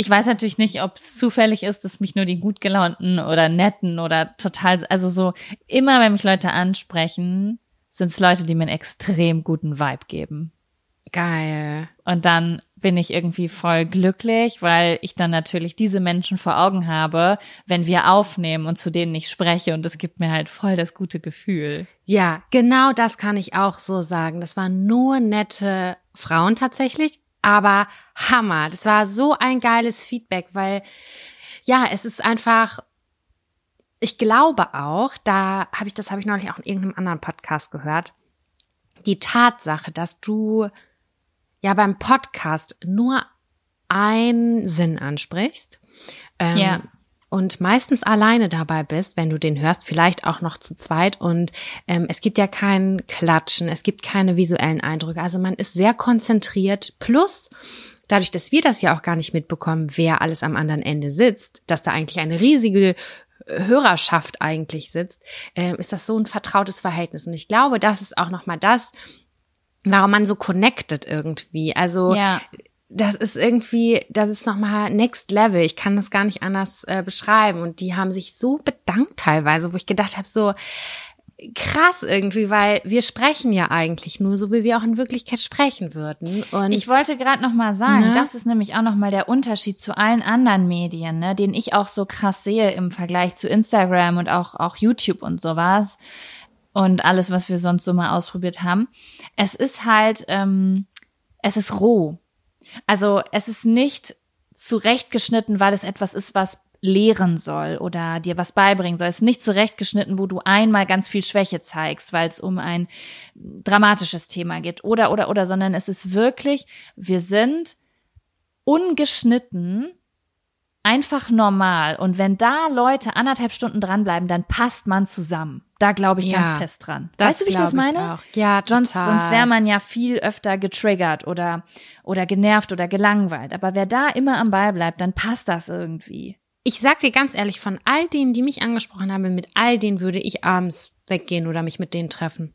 ich weiß natürlich nicht, ob es zufällig ist, dass mich nur die gut gelaunten oder netten oder total, also so immer, wenn mich Leute ansprechen, sind es Leute, die mir einen extrem guten Vibe geben. Geil. Und dann bin ich irgendwie voll glücklich, weil ich dann natürlich diese Menschen vor Augen habe, wenn wir aufnehmen und zu denen ich spreche und es gibt mir halt voll das gute Gefühl. Ja, genau das kann ich auch so sagen. Das waren nur nette Frauen tatsächlich, aber Hammer. Das war so ein geiles Feedback, weil ja, es ist einfach ich glaube auch, da habe ich das habe ich neulich auch in irgendeinem anderen Podcast gehört. Die Tatsache, dass du ja beim Podcast nur einen Sinn ansprichst. Ähm, Ja. Und meistens alleine dabei bist, wenn du den hörst, vielleicht auch noch zu zweit. Und ähm, es gibt ja kein Klatschen, es gibt keine visuellen Eindrücke. Also man ist sehr konzentriert. Plus, dadurch, dass wir das ja auch gar nicht mitbekommen, wer alles am anderen Ende sitzt, dass da eigentlich eine riesige Hörerschaft eigentlich sitzt, ähm, ist das so ein vertrautes Verhältnis. Und ich glaube, das ist auch nochmal das, warum man so connected irgendwie. Also Ja. Das ist irgendwie, das ist nochmal Next Level. Ich kann das gar nicht anders äh, beschreiben. Und die haben sich so bedankt teilweise, wo ich gedacht habe, so krass irgendwie, weil wir sprechen ja eigentlich nur so, wie wir auch in Wirklichkeit sprechen würden. Und Ich wollte gerade noch mal sagen, Ne? das ist nämlich auch noch mal der Unterschied zu allen anderen Medien, ne, den ich auch so krass sehe im Vergleich zu Instagram und auch auch YouTube und sowas und alles, was wir sonst so mal ausprobiert haben. Es ist halt, ähm, es ist roh. Also es ist nicht zurechtgeschnitten, weil es etwas ist, was lehren soll oder dir was beibringen soll. Es ist nicht zurechtgeschnitten, wo du einmal ganz viel Schwäche zeigst, weil es um ein dramatisches Thema geht oder, oder, oder, sondern es ist wirklich, wir sind ungeschnitten einfach normal. Und wenn da Leute anderthalb Stunden dranbleiben, dann passt man zusammen. Da glaube ich Ja, ganz fest dran. weißt du, wie ich das meine? auch. Ja, Sonst, total. sonst wäre man ja viel öfter getriggert oder, oder genervt oder gelangweilt. Aber wer da immer am Ball bleibt, dann passt das irgendwie. Ich sag dir ganz ehrlich, von all denen, die mich angesprochen haben, mit all denen würde ich abends weggehen oder mich mit denen treffen.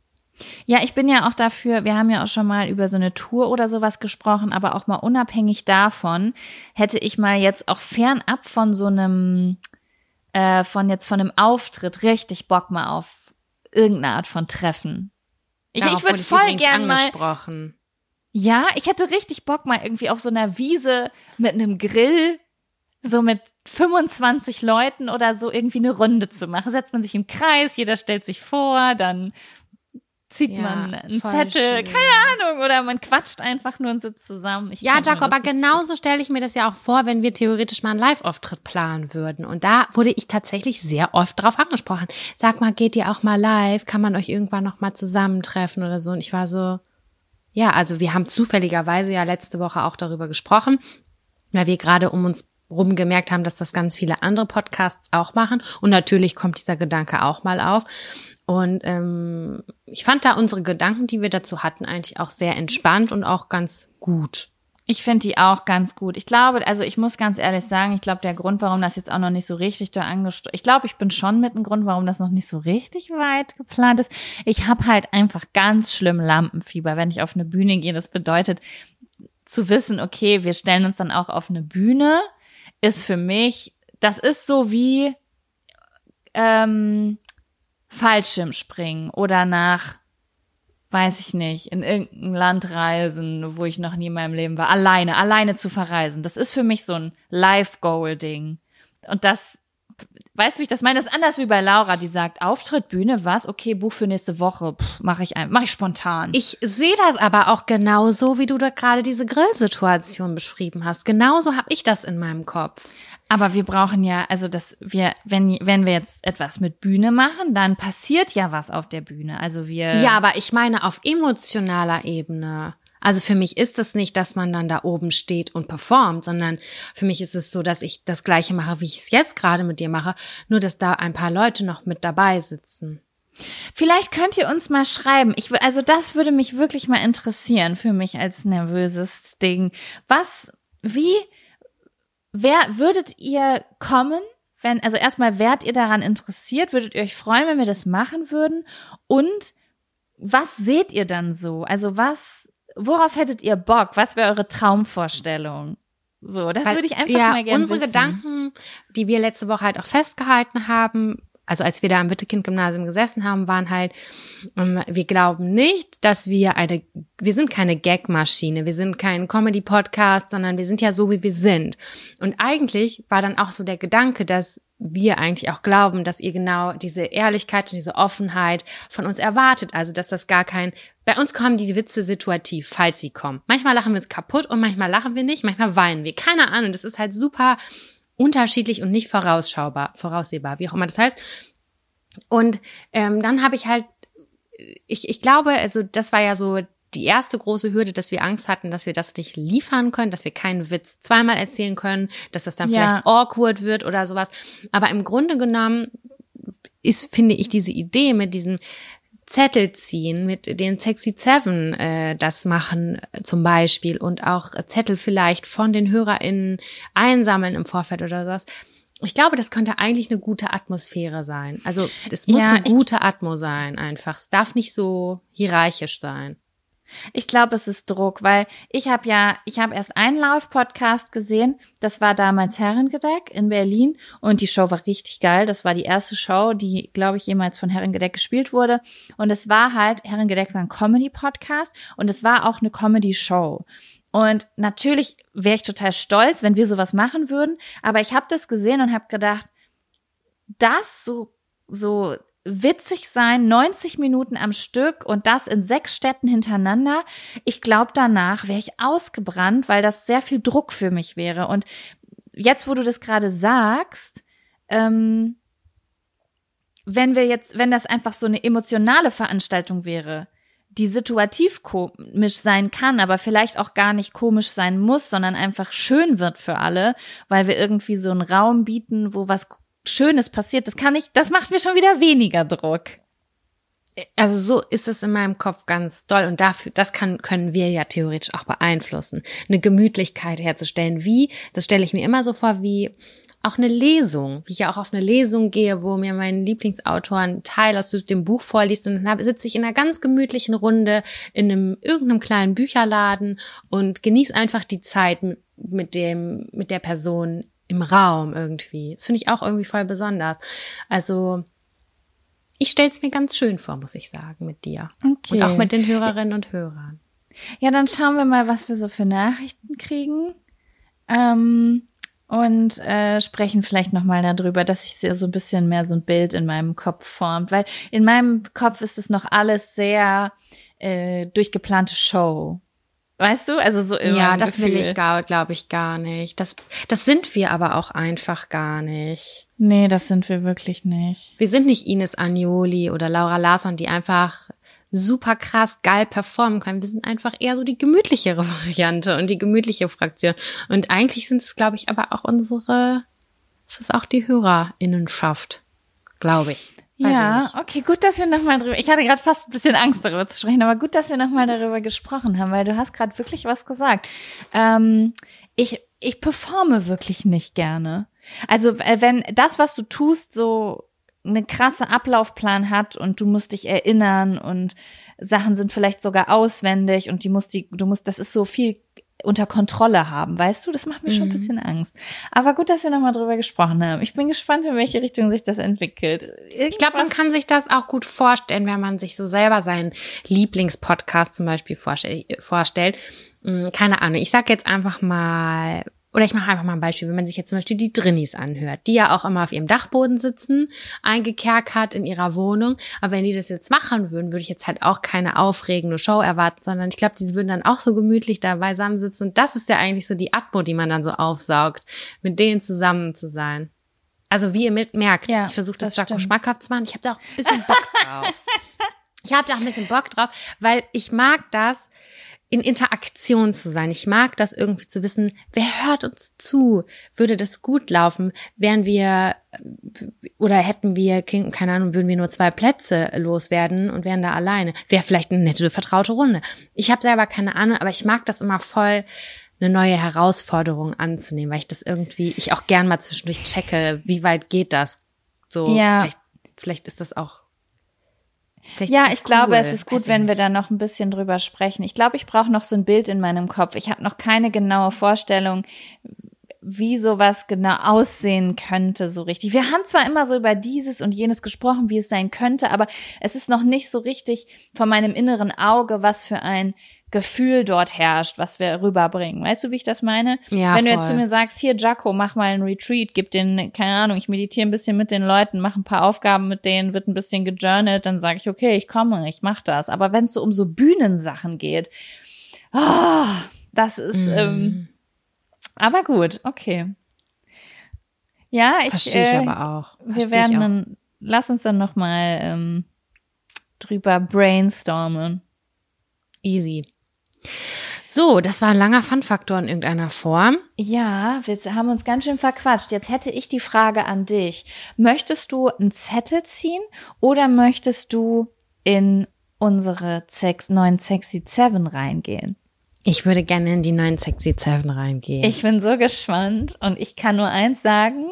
Ja, ich bin ja auch dafür, wir haben ja auch schon mal über so eine Tour oder sowas gesprochen, aber auch mal unabhängig davon hätte ich mal jetzt auch fernab von so einem äh, von jetzt von einem Auftritt richtig Bock mal auf irgendeine Art von Treffen. Ich, ich würde voll gern mal. Ja, ich hätte richtig Bock mal irgendwie auf so einer Wiese mit einem Grill, so mit 25 Leuten oder so irgendwie eine Runde zu machen. Setzt man sich im Kreis, jeder stellt sich vor, dann zieht ja, man einen Zettel, schön. keine Ahnung, oder man quatscht einfach nur und sitzt zusammen. Ich ja, Jaco, aber genauso stelle ich mir das ja auch vor, wenn wir theoretisch mal einen Live-Auftritt planen würden. Und da wurde ich tatsächlich sehr oft drauf angesprochen. Sag mal, geht ihr auch mal live? Kann man euch irgendwann noch mal zusammentreffen oder so? Und ich war so, ja, also wir haben zufälligerweise ja letzte Woche auch darüber gesprochen, weil wir gerade um uns rum gemerkt haben, dass das ganz viele andere Podcasts auch machen. Und natürlich kommt dieser Gedanke auch mal auf. Und ähm, ich fand da unsere Gedanken, die wir dazu hatten, eigentlich auch sehr entspannt und auch ganz gut. Ich finde die auch ganz gut. Ich glaube, also ich muss ganz ehrlich sagen, ich glaube, der Grund, warum das jetzt auch noch nicht so richtig da angestoßen, ich glaube, ich bin schon mit einem Grund, warum das noch nicht so richtig weit geplant ist. Ich habe halt einfach ganz schlimm Lampenfieber, wenn ich auf eine Bühne gehe. Das bedeutet, zu wissen, okay, wir stellen uns dann auch auf eine Bühne, ist für mich, das ist so wie, ähm, Fallschirmspringen oder nach, weiß ich nicht, in irgendein Land reisen, wo ich noch nie in meinem Leben war, alleine, alleine zu verreisen. Das ist für mich so ein Life-Goal-Ding. Und das, weißt du, wie ich das meine? Das ist anders wie bei Laura, die sagt, Auftritt, Bühne, was? Okay, Buch für nächste Woche, mache ich ein, mache ich spontan. Ich sehe das aber auch genauso, wie du da gerade diese Grillsituation beschrieben hast. Genauso habe ich das in meinem Kopf. Aber wir brauchen ja, also dass wir, wenn, wenn wir jetzt etwas mit Bühne machen, dann passiert ja was auf der Bühne. Also wir. Ja, aber ich meine auf emotionaler Ebene. Also für mich ist es nicht, dass man dann da oben steht und performt, sondern für mich ist es so, dass ich das Gleiche mache, wie ich es jetzt gerade mit dir mache, nur dass da ein paar Leute noch mit dabei sitzen. Vielleicht könnt ihr uns mal schreiben. Ich, also das würde mich wirklich mal interessieren für mich als nervöses Ding. Was, wie, Wer würdet ihr kommen, wenn, also erstmal wärt ihr daran interessiert, würdet ihr euch freuen, wenn wir das machen würden? Und was seht ihr dann so? Also was, worauf hättet ihr Bock? Was wäre eure Traumvorstellung? So, das Weil, würde ich einfach ja, mal gerne unsere wissen. Gedanken, die wir letzte Woche halt auch festgehalten haben, also als wir da am Wittekind-Gymnasium gesessen haben, waren halt, ähm, wir glauben nicht, dass wir eine, wir sind keine Gag-Maschine, wir sind kein Comedy-Podcast, sondern wir sind ja so, wie wir sind. Und eigentlich war dann auch so der Gedanke, dass wir eigentlich auch glauben, dass ihr genau diese Ehrlichkeit und diese Offenheit von uns erwartet. Also, dass das gar kein, bei uns kommen die Witze situativ, falls sie kommen. Manchmal lachen wir uns kaputt und manchmal lachen wir nicht, manchmal weinen wir. Keine Ahnung. Das ist halt super unterschiedlich und nicht vorausschaubar, voraussehbar, wie auch immer das heißt. Und ähm, dann habe ich halt, ich, ich glaube, also das war ja so die erste große Hürde, dass wir Angst hatten, dass wir das nicht liefern können, dass wir keinen Witz zweimal erzählen können, dass das dann ja. vielleicht awkward wird oder sowas. Aber im Grunde genommen ist, finde ich, diese Idee mit diesen Zettel ziehen, mit den Sexy Seven äh, das machen äh, zum Beispiel und auch Zettel vielleicht von den HörerInnen einsammeln im Vorfeld oder sowas. Ich glaube, das könnte eigentlich eine gute Atmosphäre sein. Also es muss ja, eine gute Atmo sein einfach. Es darf nicht so hierarchisch sein. Ich glaube, es ist Druck, weil ich habe ja, ich habe erst einen Live-Podcast gesehen. Das war damals Herrengedeck in Berlin und die Show war richtig geil. Das war die erste Show, die, glaube ich, jemals von Herrengedeck gespielt wurde. Und es war halt, Herrengedeck war ein Comedy-Podcast und es war auch eine Comedy-Show. Und natürlich wäre ich total stolz, wenn wir sowas machen würden. Aber ich habe das gesehen und habe gedacht, das so so witzig sein, 90 Minuten am Stück und das in sechs Städten hintereinander. Ich glaube, danach wäre ich ausgebrannt, weil das sehr viel Druck für mich wäre. Und jetzt, wo du das gerade sagst, ähm, wenn wir jetzt, wenn das einfach so eine emotionale Veranstaltung wäre, die situativ komisch sein kann, aber vielleicht auch gar nicht komisch sein muss, sondern einfach schön wird für alle, weil wir irgendwie so einen Raum bieten, wo was Schönes passiert, das kann ich, das macht mir schon wieder weniger Druck. Also so ist es in meinem Kopf ganz doll und dafür, das kann, können wir ja theoretisch auch beeinflussen, eine Gemütlichkeit herzustellen. Wie, das stelle ich mir immer so vor, wie auch eine Lesung, wie ich ja auch auf eine Lesung gehe, wo mir mein Lieblingsautor einen Teil aus dem Buch vorliest und dann sitze ich in einer ganz gemütlichen Runde in einem irgendeinem kleinen Bücherladen und genieße einfach die Zeit mit, mit dem mit der Person im Raum irgendwie. Das finde ich auch irgendwie voll besonders. Also ich stelle es mir ganz schön vor, muss ich sagen, mit dir. Okay. Und auch mit den Hörerinnen und Hörern. Ja, dann schauen wir mal, was wir so für Nachrichten kriegen. Ähm, und äh, sprechen vielleicht nochmal darüber, dass sich so ein bisschen mehr so ein Bild in meinem Kopf formt. Weil in meinem Kopf ist es noch alles sehr äh, durchgeplante Show. Weißt du? Also so immer. Ja, das Gefühl. will ich gar, glaube ich, gar nicht. Das, das sind wir aber auch einfach gar nicht. Nee, das sind wir wirklich nicht. Wir sind nicht Ines Agnoli oder Laura Larsson, die einfach super krass geil performen können. Wir sind einfach eher so die gemütlichere *laughs* Variante und die gemütliche Fraktion. Und eigentlich sind es, glaube ich, aber auch unsere, es ist auch die Hörerinnenschaft, glaube ich. Weiß ja, okay, gut, dass wir nochmal drüber. Ich hatte gerade fast ein bisschen Angst darüber zu sprechen, aber gut, dass wir nochmal darüber gesprochen haben, weil du hast gerade wirklich was gesagt. Ähm, ich ich performe wirklich nicht gerne. Also äh, wenn das, was du tust, so eine krasse Ablaufplan hat und du musst dich erinnern und Sachen sind vielleicht sogar auswendig und die musst die, du musst, das ist so viel unter Kontrolle haben, weißt du? Das macht mir schon ein mhm. bisschen Angst. Aber gut, dass wir nochmal drüber gesprochen haben. Ich bin gespannt, in welche Richtung sich das entwickelt. Irgendwas ich glaube, man kann sich das auch gut vorstellen, wenn man sich so selber seinen Lieblingspodcast zum Beispiel vorstellt. Hm, keine Ahnung. Ich sag jetzt einfach mal oder ich mache einfach mal ein Beispiel, wenn man sich jetzt zum Beispiel die Drinnies anhört, die ja auch immer auf ihrem Dachboden sitzen, eingekerkert in ihrer Wohnung. Aber wenn die das jetzt machen würden, würde ich jetzt halt auch keine aufregende Show erwarten, sondern ich glaube, die würden dann auch so gemütlich da beisammen sitzen. Und das ist ja eigentlich so die Atmo, die man dann so aufsaugt, mit denen zusammen zu sein. Also wie ihr mit merkt, ja, ich versuche das, das Jaco schmackhaft zu machen. Ich habe da auch ein bisschen Bock drauf. *laughs* ich habe da auch ein bisschen Bock drauf, weil ich mag das, in Interaktion zu sein. Ich mag das irgendwie zu wissen, wer hört uns zu? Würde das gut laufen? Wären wir oder hätten wir, keine Ahnung, würden wir nur zwei Plätze loswerden und wären da alleine? Wäre vielleicht eine nette, vertraute Runde. Ich habe selber keine Ahnung, aber ich mag das immer voll, eine neue Herausforderung anzunehmen, weil ich das irgendwie, ich auch gern mal zwischendurch checke, wie weit geht das? So, ja. vielleicht, vielleicht ist das auch Vielleicht ja, ich cool. glaube, es ist gut, wenn wir da noch ein bisschen drüber sprechen. Ich glaube, ich brauche noch so ein Bild in meinem Kopf. Ich habe noch keine genaue Vorstellung, wie sowas genau aussehen könnte, so richtig. Wir haben zwar immer so über dieses und jenes gesprochen, wie es sein könnte, aber es ist noch nicht so richtig von meinem inneren Auge, was für ein Gefühl dort herrscht, was wir rüberbringen. Weißt du, wie ich das meine? Ja, Wenn du jetzt zu mir sagst, hier Jaco, mach mal einen Retreat, gib den, keine Ahnung, ich meditiere ein bisschen mit den Leuten, mach ein paar Aufgaben mit denen, wird ein bisschen gejournelt, dann sage ich, okay, ich komme, ich mach das. Aber wenn es so um so Bühnensachen geht, oh, das ist, mm. ähm, aber gut, okay. Ja, ich verstehe ich äh, aber auch. Versteh wir werden dann, lass uns dann noch mal ähm, drüber brainstormen. Easy. So, das war ein langer Fun-Faktor in irgendeiner Form. Ja, wir haben uns ganz schön verquatscht. Jetzt hätte ich die Frage an dich. Möchtest du einen Zettel ziehen oder möchtest du in unsere Sex, neuen Sexy Seven reingehen? Ich würde gerne in die neuen Sexy Seven reingehen. Ich bin so gespannt und ich kann nur eins sagen.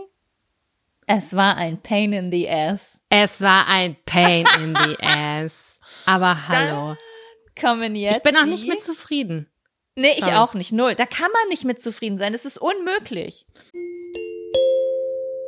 Es war ein Pain in the Ass. Es war ein Pain in the *laughs* Ass. Aber hallo. Dann kommen jetzt. Ich bin auch nicht mit zufrieden. Nee, ich Sorry. auch nicht. Null. Da kann man nicht mit zufrieden sein. Das ist unmöglich.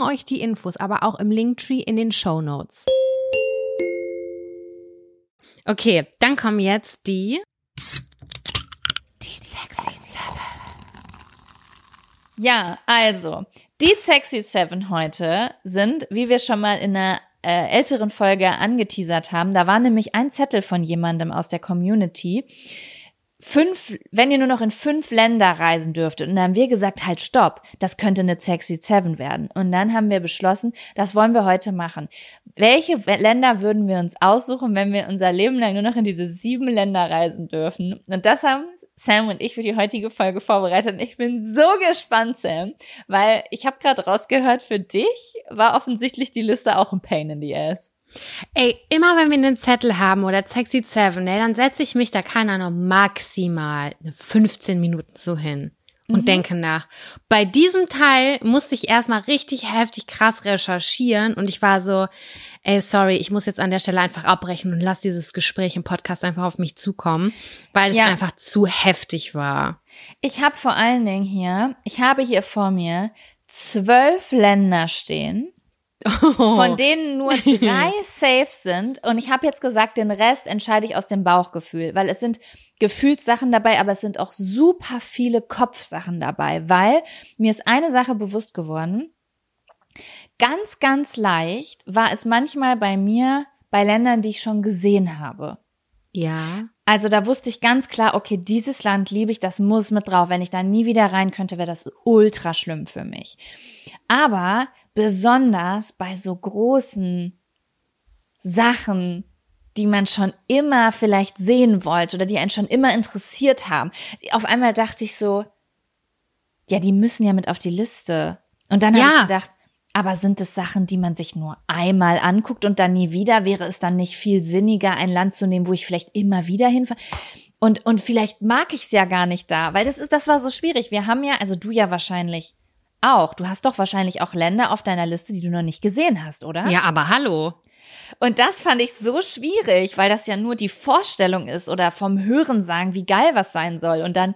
euch die Infos aber auch im Linktree in den Show Notes. Okay, dann kommen jetzt die die Sexy Seven. Ja, also die Sexy Seven heute sind, wie wir schon mal in einer äh, älteren Folge angeteasert haben, da war nämlich ein Zettel von jemandem aus der Community. Fünf, wenn ihr nur noch in fünf Länder reisen dürftet. Und dann haben wir gesagt, halt stopp, das könnte eine Sexy Seven werden. Und dann haben wir beschlossen, das wollen wir heute machen. Welche Länder würden wir uns aussuchen, wenn wir unser Leben lang nur noch in diese sieben Länder reisen dürfen? Und das haben Sam und ich für die heutige Folge vorbereitet. Und ich bin so gespannt, Sam, weil ich habe gerade rausgehört, für dich war offensichtlich die Liste auch ein Pain in the Ass. Ey, immer wenn wir einen Zettel haben oder Sexy Seven, ey, dann setze ich mich da, keine Ahnung, maximal 15 Minuten so hin und mhm. denke nach. Bei diesem Teil musste ich erstmal richtig heftig krass recherchieren und ich war so, ey, sorry, ich muss jetzt an der Stelle einfach abbrechen und lass dieses Gespräch im Podcast einfach auf mich zukommen, weil es ja. einfach zu heftig war. Ich habe vor allen Dingen hier, ich habe hier vor mir zwölf Länder stehen. Oh. Von denen nur *laughs* drei safe sind. Und ich habe jetzt gesagt, den Rest entscheide ich aus dem Bauchgefühl, weil es sind Gefühlssachen dabei, aber es sind auch super viele Kopfsachen dabei, weil mir ist eine Sache bewusst geworden. Ganz, ganz leicht war es manchmal bei mir bei Ländern, die ich schon gesehen habe. Ja. Also da wusste ich ganz klar, okay, dieses Land liebe ich, das muss mit drauf. Wenn ich da nie wieder rein könnte, wäre das ultra schlimm für mich. Aber besonders bei so großen Sachen, die man schon immer vielleicht sehen wollte oder die einen schon immer interessiert haben. Auf einmal dachte ich so, ja, die müssen ja mit auf die Liste. Und dann ja. habe ich gedacht, aber sind es Sachen, die man sich nur einmal anguckt und dann nie wieder? Wäre es dann nicht viel sinniger, ein Land zu nehmen, wo ich vielleicht immer wieder hinfahre? Und, und vielleicht mag ich es ja gar nicht da, weil das ist, das war so schwierig. Wir haben ja, also du ja wahrscheinlich auch. Du hast doch wahrscheinlich auch Länder auf deiner Liste, die du noch nicht gesehen hast, oder? Ja, aber hallo. Und das fand ich so schwierig, weil das ja nur die Vorstellung ist oder vom Hören sagen, wie geil was sein soll. Und dann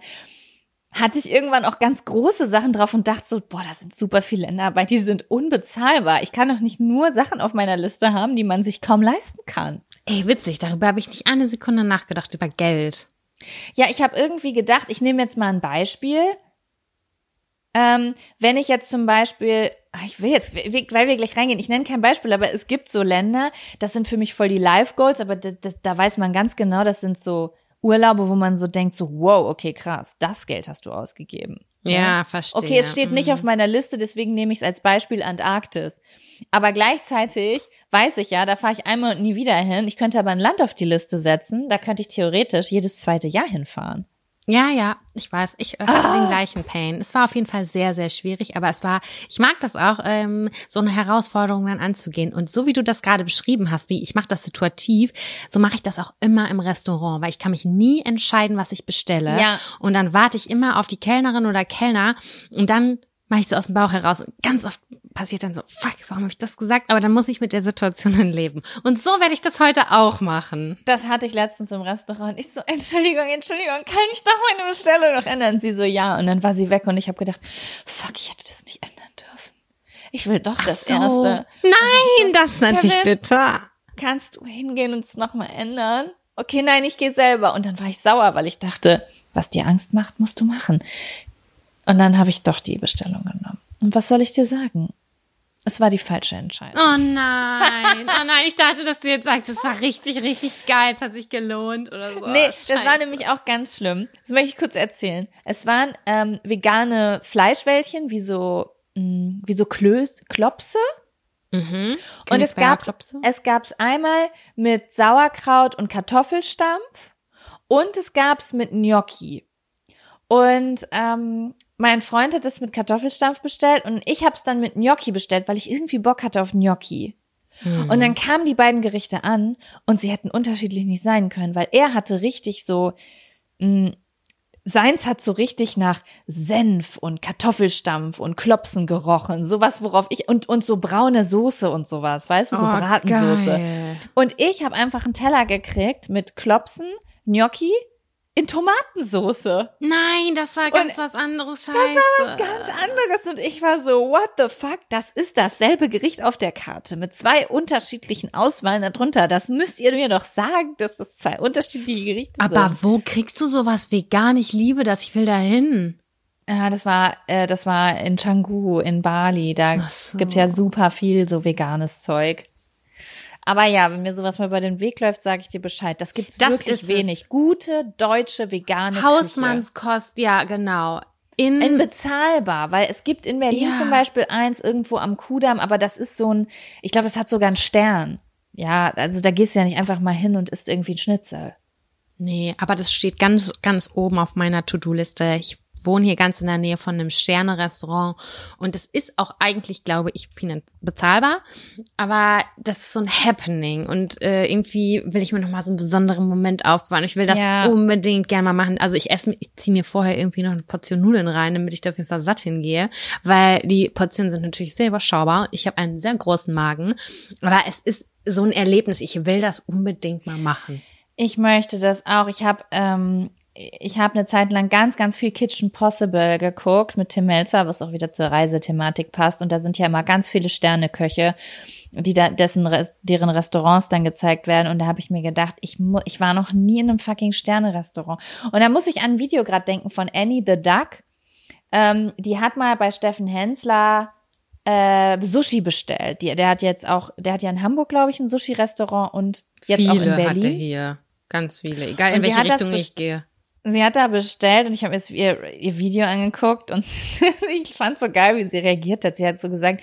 hatte ich irgendwann auch ganz große Sachen drauf und dachte so, boah, da sind super viele Länder dabei, die sind unbezahlbar. Ich kann doch nicht nur Sachen auf meiner Liste haben, die man sich kaum leisten kann. Ey, witzig, darüber habe ich nicht eine Sekunde nachgedacht, über Geld. Ja, ich habe irgendwie gedacht, ich nehme jetzt mal ein Beispiel. Ähm, wenn ich jetzt zum Beispiel, ah, ich will jetzt, weil wir gleich reingehen, ich nenne kein Beispiel, aber es gibt so Länder, das sind für mich voll die Life Goals, aber das, das, da weiß man ganz genau, das sind so Urlaube, wo man so denkt, so, wow, okay, krass, das Geld hast du ausgegeben. Ja, ja verstehe. Okay, es steht nicht mhm. auf meiner Liste, deswegen nehme ich es als Beispiel Antarktis. Aber gleichzeitig weiß ich ja, da fahre ich einmal und nie wieder hin. Ich könnte aber ein Land auf die Liste setzen, da könnte ich theoretisch jedes zweite Jahr hinfahren. Ja, ja, ich weiß, ich äh, hatte ah. den gleichen Pain. Es war auf jeden Fall sehr, sehr schwierig, aber es war, ich mag das auch, ähm, so eine Herausforderung dann anzugehen. Und so wie du das gerade beschrieben hast, wie ich mache das situativ, so mache ich das auch immer im Restaurant, weil ich kann mich nie entscheiden, was ich bestelle. Ja. Und dann warte ich immer auf die Kellnerin oder Kellner und dann mache ich so aus dem Bauch heraus. Und ganz oft passiert dann so, fuck, warum habe ich das gesagt? Aber dann muss ich mit der Situation dann leben. Und so werde ich das heute auch machen. Das hatte ich letztens im Restaurant. Ich so, Entschuldigung, Entschuldigung, kann ich doch meine Bestellung noch ändern? Sie so, ja. Und dann war sie weg und ich habe gedacht, fuck, ich hätte das nicht ändern dürfen. Ich will doch das so. Erste. Nein, so, das ist natürlich bitter. Kannst du hingehen und es nochmal ändern? Okay, nein, ich gehe selber. Und dann war ich sauer, weil ich dachte, was dir Angst macht, musst du machen. Und dann habe ich doch die Bestellung genommen. Und was soll ich dir sagen? Es war die falsche Entscheidung. Oh nein, oh nein, ich dachte, dass du jetzt sagst, es war richtig, richtig geil, es hat sich gelohnt oder so. Nee, Scheiße. das war nämlich auch ganz schlimm. Das möchte ich kurz erzählen. Es waren ähm, vegane Fleischwällchen, wie so, mh, mm, wie so Klöß, Klopse. Mhm. Und es gab es gab's einmal mit Sauerkraut und Kartoffelstampf und es gab's mit Gnocchi. Und ähm, mein Freund hat es mit Kartoffelstampf bestellt und ich habe es dann mit Gnocchi bestellt, weil ich irgendwie Bock hatte auf Gnocchi. Hm. Und dann kamen die beiden Gerichte an und sie hätten unterschiedlich nicht sein können, weil er hatte richtig so, mh, seins hat so richtig nach Senf und Kartoffelstampf und Klopsen gerochen, sowas worauf ich und und so braune Soße und sowas, weißt du, so Oh, Bratensoße. geil. Und ich habe einfach einen Teller gekriegt mit Klopsen, Gnocchi in Tomatensoße. Nein, das war ganz Und was anderes. Scheiße. Das war was ganz anderes und ich war so, what the fuck? Das ist dasselbe Gericht auf der Karte mit zwei unterschiedlichen Auswahlen darunter. Das müsst ihr mir doch sagen, dass das zwei unterschiedliche Gerichte Aber sind. wo kriegst du sowas vegan? Ich liebe das. Ich will da hin. Ja, das war, äh, das war in Canggu in Bali. Da so. gibt's ja super viel so veganes Zeug. Aber ja, wenn mir sowas mal über den Weg läuft, sage ich dir Bescheid. Das gibt's Das wirklich es. wenig. Gute deutsche vegane Küche. Hausmannskost, ja, genau. In, In bezahlbar, weil es gibt in Berlin Ja. zum Beispiel eins irgendwo am Kudamm, aber das ist so ein, ich glaube, das hat sogar einen Stern. Ja, also da gehst du ja nicht einfach mal hin und isst irgendwie ein Schnitzel. nee, aber das steht ganz, ganz oben auf meiner To-Do-Liste. Ich wohne hier ganz in der Nähe von einem Sterne-Restaurant und das ist auch eigentlich, glaube ich, bezahlbar, aber das ist so ein Happening und äh, irgendwie will ich mir noch mal so einen besonderen Moment aufbauen. Ich will das Ja. unbedingt gerne mal machen. Also ich esse, mir- ich ziehe mir vorher irgendwie noch eine Portion Nudeln rein, damit ich da auf jeden Fall satt hingehe, weil die Portionen sind natürlich sehr überschaubar. Ich habe einen sehr großen Magen, aber es ist so ein Erlebnis. Ich will das unbedingt mal machen. Ich möchte das auch. Ich habe ähm, ich habe eine Zeit lang ganz, ganz viel Kitchen Possible geguckt mit Tim Melzer, was auch wieder zur Reisethematik passt. Und da sind ja immer ganz viele Sterneköche, die da, dessen, deren Restaurants dann gezeigt werden. Und da habe ich mir gedacht, ich, ich war noch nie in einem fucking Sterne-Restaurant. Und da muss ich an ein Video gerade denken von Annie the Duck. Ähm, die hat mal bei Steffen Hensler äh, Sushi bestellt. Die, der hat jetzt auch, der hat ja in Hamburg, glaube ich, ein Sushi-Restaurant und jetzt viele auch in hat er Berlin. hier. Ganz viele. Egal in welche Richtung ich gehe. Sie hat da bestellt und ich habe jetzt ihr, ihr Video angeguckt und *laughs* ich fand so geil, wie sie reagiert hat. Sie hat so gesagt,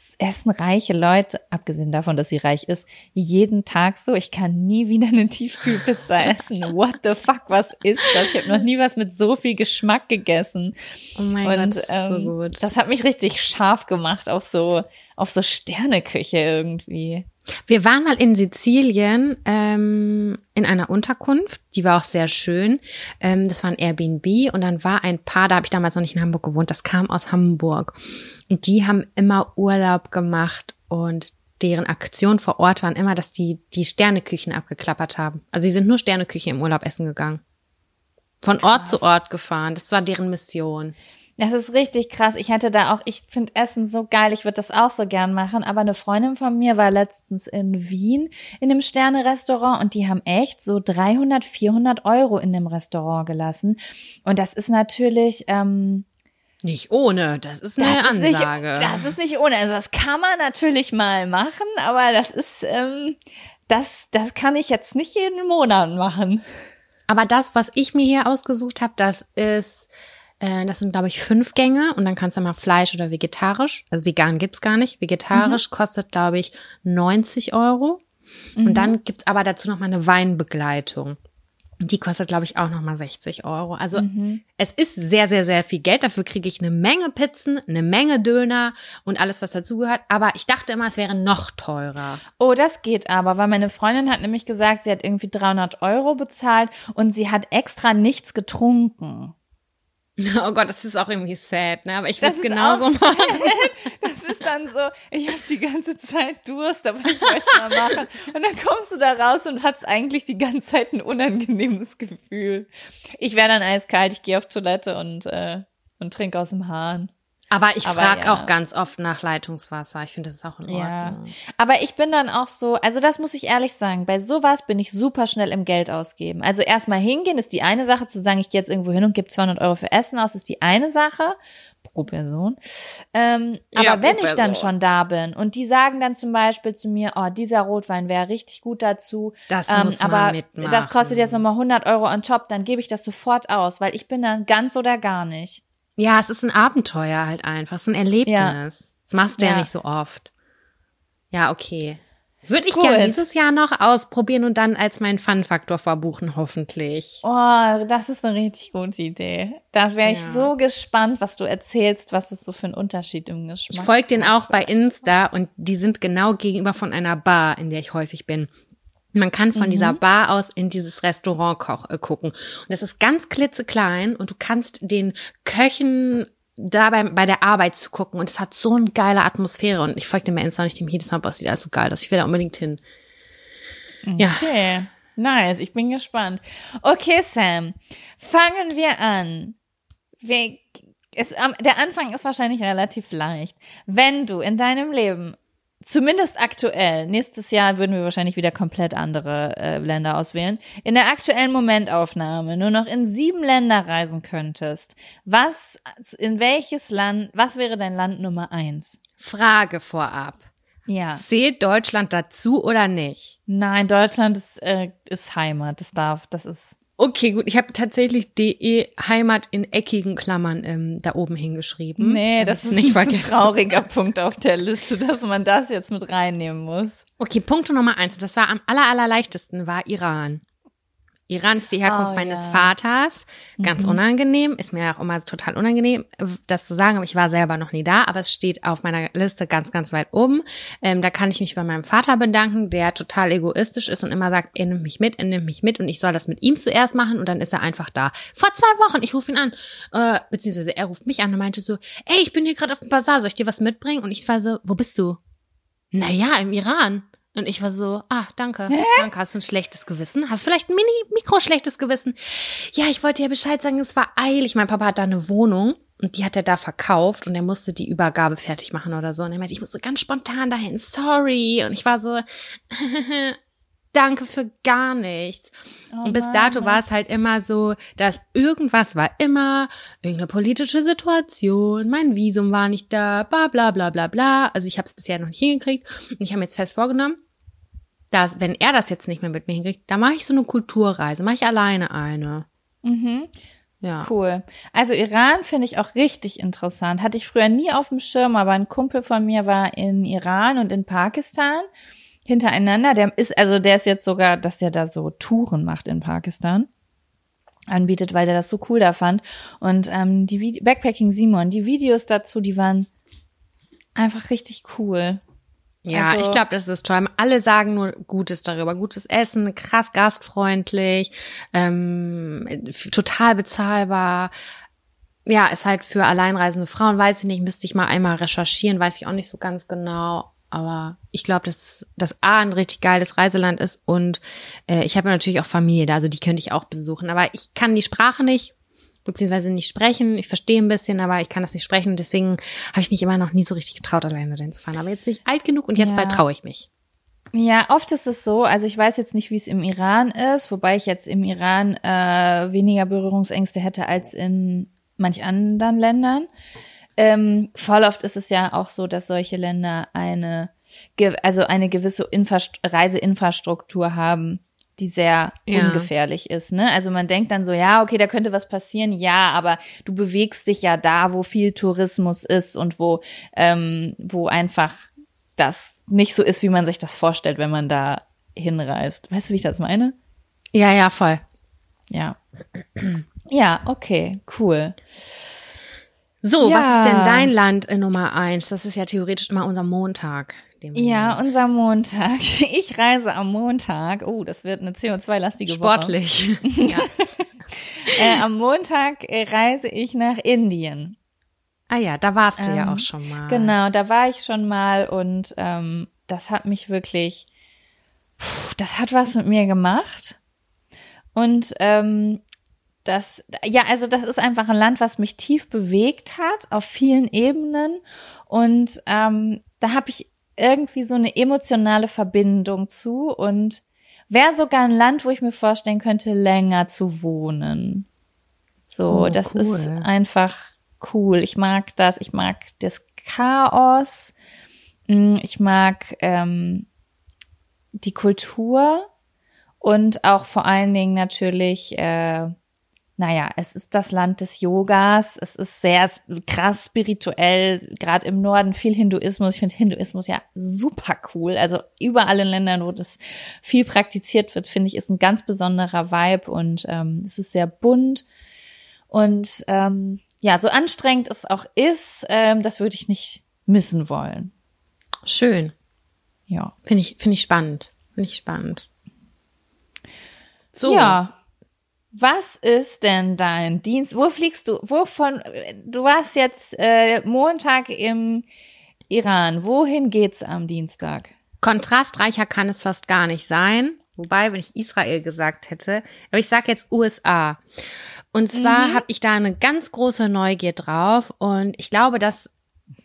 es essen reiche Leute, abgesehen davon, dass sie reich ist, jeden Tag so. Ich kann nie wieder eine Tiefkühlpizza *laughs* essen. What the fuck, was ist das? Ich habe noch nie was mit so viel Geschmack gegessen. Oh mein und Gott, das ist ähm, so gut. das hat mich richtig scharf gemacht auf so auf so Sterneküche irgendwie. Wir waren mal in Sizilien ähm, in einer Unterkunft, die war auch sehr schön. Ähm, das war ein Airbnb und dann war ein Paar, da habe ich damals noch nicht in Hamburg gewohnt, das kam aus Hamburg. Und die haben immer Urlaub gemacht und deren Aktion vor Ort waren immer, dass die die Sterneküchen abgeklappert haben. Also sie sind nur Sterneküche im Urlaub essen gegangen. Von Ort zu Ort gefahren. Das war deren Mission. Das ist richtig krass. Ich hätte da auch, ich finde Essen so geil. Ich würde das auch so gern machen. Aber eine Freundin von mir war letztens in Wien in einem Sterne-Restaurant und die haben echt so 300, 400 Euro in dem Restaurant gelassen. Und das ist natürlich, ähm, Nicht ohne, das ist eine das ist nicht, Ansage. das ist nicht ohne. Also das kann man natürlich mal machen, aber das ist, ähm, das, das kann ich jetzt nicht jeden Monat machen. Aber das, was ich mir hier ausgesucht habe, das ist, äh, das sind, glaube ich, fünf Gänge und dann kannst du mal Fleisch oder vegetarisch. Also vegan gibt's gar nicht. Vegetarisch kostet, glaube ich, 90 Euro. Und dann gibt's aber dazu noch mal eine Weinbegleitung. Die kostet, glaube ich, auch noch mal 60 Euro. Also es ist sehr, sehr, sehr viel Geld. Dafür kriege ich eine Menge Pizzen, eine Menge Döner und alles, was dazugehört. Aber ich dachte immer, es wäre noch teurer. Oh, das geht aber, weil meine Freundin hat nämlich gesagt, sie hat irgendwie 300 Euro bezahlt und sie hat extra nichts getrunken. *laughs* Oh Gott, das ist auch irgendwie sad, ne? Aber ich würde ist genauso machen. Das ist dann so, ich habe die ganze Zeit Durst, aber ich wollte es mal machen. Und dann kommst du da raus und hast eigentlich die ganze Zeit ein unangenehmes Gefühl. Ich wäre dann eiskalt, ich gehe auf Toilette und, äh, und trinke aus dem Hahn. Aber ich frage ja. auch ganz oft nach Leitungswasser. Ich finde, das ist auch in Ja. Ordnung. Aber ich bin dann auch so, also das muss ich ehrlich sagen, bei sowas bin ich super schnell im Geld ausgeben. Also erstmal hingehen ist die eine Sache, zu sagen, ich gehe jetzt irgendwo hin und gebe 200 Euro für Essen aus, ist die eine Sache pro Person. Ähm, Ja, aber wenn ich dann schon da bin und die sagen dann zum Beispiel zu mir, oh, dieser Rotwein wäre richtig gut dazu, Das ähm, muss man aber mitmachen. das kostet jetzt nochmal 100 Euro on top, dann gebe ich das sofort aus, weil ich bin dann ganz oder gar nicht. Ja, es ist ein Abenteuer halt einfach. Es ist ein Erlebnis. Das machst du ja. Ja. nicht so oft. Ja, okay. Würde ich Gut. gerne dieses Jahr noch ausprobieren und dann als meinen Fun-Faktor verbuchen, hoffentlich. Oh, das ist eine richtig gute Idee. Da wäre ich Ja. so gespannt, was du erzählst, was es so für einen Unterschied im Ich Geschmack folge den auch bei Insta und die sind genau gegenüber von einer Bar, in der ich häufig bin. Man kann von dieser Bar aus in dieses Restaurant koch, äh, gucken. Und das ist ganz klitzeklein und du kannst den Köchen dabei bei der Arbeit zu gucken und es hat so eine geile Atmosphäre und ich folge dem Insta und ich dem jedes Mal, boah, sieht alles so geil aus. Ich will da unbedingt hin. Ja. Okay, nice. Ich bin gespannt. Okay, Sam, fangen wir an. Wir, es, der Anfang ist wahrscheinlich relativ leicht. Wenn du in deinem Leben, zumindest aktuell, nächstes Jahr würden wir wahrscheinlich wieder komplett andere äh, Länder auswählen, in der aktuellen Momentaufnahme nur noch in sieben Länder reisen könntest, was, in welches Land, was wäre dein Land Nummer eins? Frage vorab. Ja. Zählt Deutschland dazu oder nicht? Nein, Deutschland ist, äh, ist Heimat. Das darf, das ist. Okay, gut. Ich habe tatsächlich DE Heimat in eckigen Klammern ähm, da oben hingeschrieben. Nee, das ist nicht ein trauriger Punkt auf der Liste, dass man das jetzt mit reinnehmen muss. Okay, Punkt Nummer eins. Das war am aller, allerleichtesten, war Iran. Iran ist die Herkunft Oh, meines ja. Vaters. Ganz Mhm. unangenehm. Ist mir auch immer total unangenehm, das zu sagen, aber ich war selber noch nie da. Aber es steht auf meiner Liste ganz, ganz weit oben. Ähm, da kann ich mich bei meinem Vater bedanken, der total egoistisch ist und immer sagt, er nimmt mich mit, er nimmt mich mit und ich soll das mit ihm zuerst machen und dann ist er einfach da. Vor zwei Wochen, ich rufe ihn an, äh, beziehungsweise er ruft mich an und meinte so, ey, ich bin hier gerade auf dem Bazar, soll ich dir was mitbringen? Und ich war so, wo bist du? Naja, im Iran. Und ich war so, ah, danke. Danke, hast du ein schlechtes Gewissen? Hast vielleicht ein mini-mikro-schlechtes Gewissen? Ja, ich wollte dir Bescheid sagen, es war eilig. Mein Papa hat da eine Wohnung und die hat er da verkauft und er musste die Übergabe fertig machen oder so. Und er meinte, ich musste ganz spontan dahin, sorry. Und ich war so, *laughs* danke für gar nichts. Oh Und bis dato war es halt immer so, dass irgendwas war immer, irgendeine politische Situation, mein Visum war nicht da, bla bla bla bla bla. Also ich habe es bisher noch nicht hingekriegt. Und ich habe mir jetzt fest vorgenommen, dass, wenn er das jetzt nicht mehr mit mir hinkriegt, dann mache ich so eine Kulturreise, mache ich alleine eine. Mhm. Ja. Cool. Also Iran finde ich auch richtig interessant. Hatte ich früher nie auf dem Schirm, aber ein Kumpel von mir war in Iran und in Pakistan hintereinander. Der ist, also der ist jetzt sogar, dass der da so Touren macht in Pakistan anbietet, weil der das so cool da fand. Und ähm, die Vide Backpacking Simon, die Videos dazu, die waren einfach richtig cool. Ja, Also- ich glaube, das ist toll. Alle sagen nur Gutes darüber. Gutes Essen, krass gastfreundlich, ähm, total bezahlbar. Ja, ist halt für alleinreisende Frauen, weiß ich nicht, müsste ich mal einmal recherchieren, weiß ich auch nicht so ganz genau. Aber ich glaube, dass das A ein richtig geiles Reiseland ist und äh, ich habe natürlich auch Familie da, also die könnte ich auch besuchen. Aber ich kann die Sprache nicht, beziehungsweise nicht sprechen. Ich verstehe ein bisschen, aber ich kann das nicht sprechen. Deswegen habe ich mich immer noch nie so richtig getraut, alleine dahin zu fahren. Aber jetzt bin ich alt genug und jetzt Ja. bald traue ich mich. Ja, oft ist es so, also ich weiß jetzt nicht, wie es im Iran ist, wobei ich jetzt im Iran äh, weniger Berührungsängste hätte als in manch anderen Ländern. Ähm, voll oft ist es ja auch so, dass solche Länder eine, also eine gewisse Infrast Reiseinfrastruktur haben, die sehr Ja. ungefährlich ist. Ne? Also man denkt dann so, ja, okay, da könnte was passieren, ja, aber du bewegst dich ja da, wo viel Tourismus ist und wo, ähm, wo einfach das nicht so ist, wie man sich das vorstellt, wenn man da hinreist. Weißt du, wie ich das meine? Ja, ja, voll. Ja. Ja, okay, cool. So, Ja. was ist denn dein Land in Nummer eins? Das ist ja theoretisch immer unser Montag. Ja, unser Montag. *laughs* Ich reise am Montag. Oh, das wird eine CO2-lastige Woche. sportlich. *laughs* ja. Äh, am Montag äh, reise ich nach Indien. Ah ja, da warst du ja Ähm, auch schon mal. Genau, da war ich schon mal und ähm, das hat mich wirklich, das hat was mit mir gemacht. Und ähm, das, ja, also das ist einfach ein Land, was mich tief bewegt hat auf vielen Ebenen. Und ähm, da habe ich irgendwie so eine emotionale Verbindung zu und wäre sogar ein Land, wo ich mir vorstellen könnte, länger zu wohnen. So, Oh, das cool. ist einfach cool. Ich mag das. Ich mag das Chaos. Mm, Ich mag ähm, die Kultur und auch vor allen Dingen natürlich äh, naja, es ist das Land des Yogas, es ist sehr krass spirituell, gerade im Norden viel Hinduismus. Ich finde Hinduismus ja super cool. Also überall in Ländern, wo das viel praktiziert wird, finde ich, ist ein ganz besonderer Vibe und ähm, es ist sehr bunt. Und ähm, ja, so anstrengend es auch ist, ähm, das würde ich nicht missen wollen. Schön. Ja. Finde ich, finde ich spannend. Finde ich spannend. So. Ja. Was ist denn dein Dienst? Wo fliegst du? Wovon? Du warst jetzt äh, Montag im Iran. Wohin geht's am Dienstag? Kontrastreicher kann es fast gar nicht sein. Wobei, wenn ich Israel gesagt hätte, aber ich sage jetzt USA. Und zwar mhm. habe ich da eine ganz große Neugier drauf und ich glaube, dass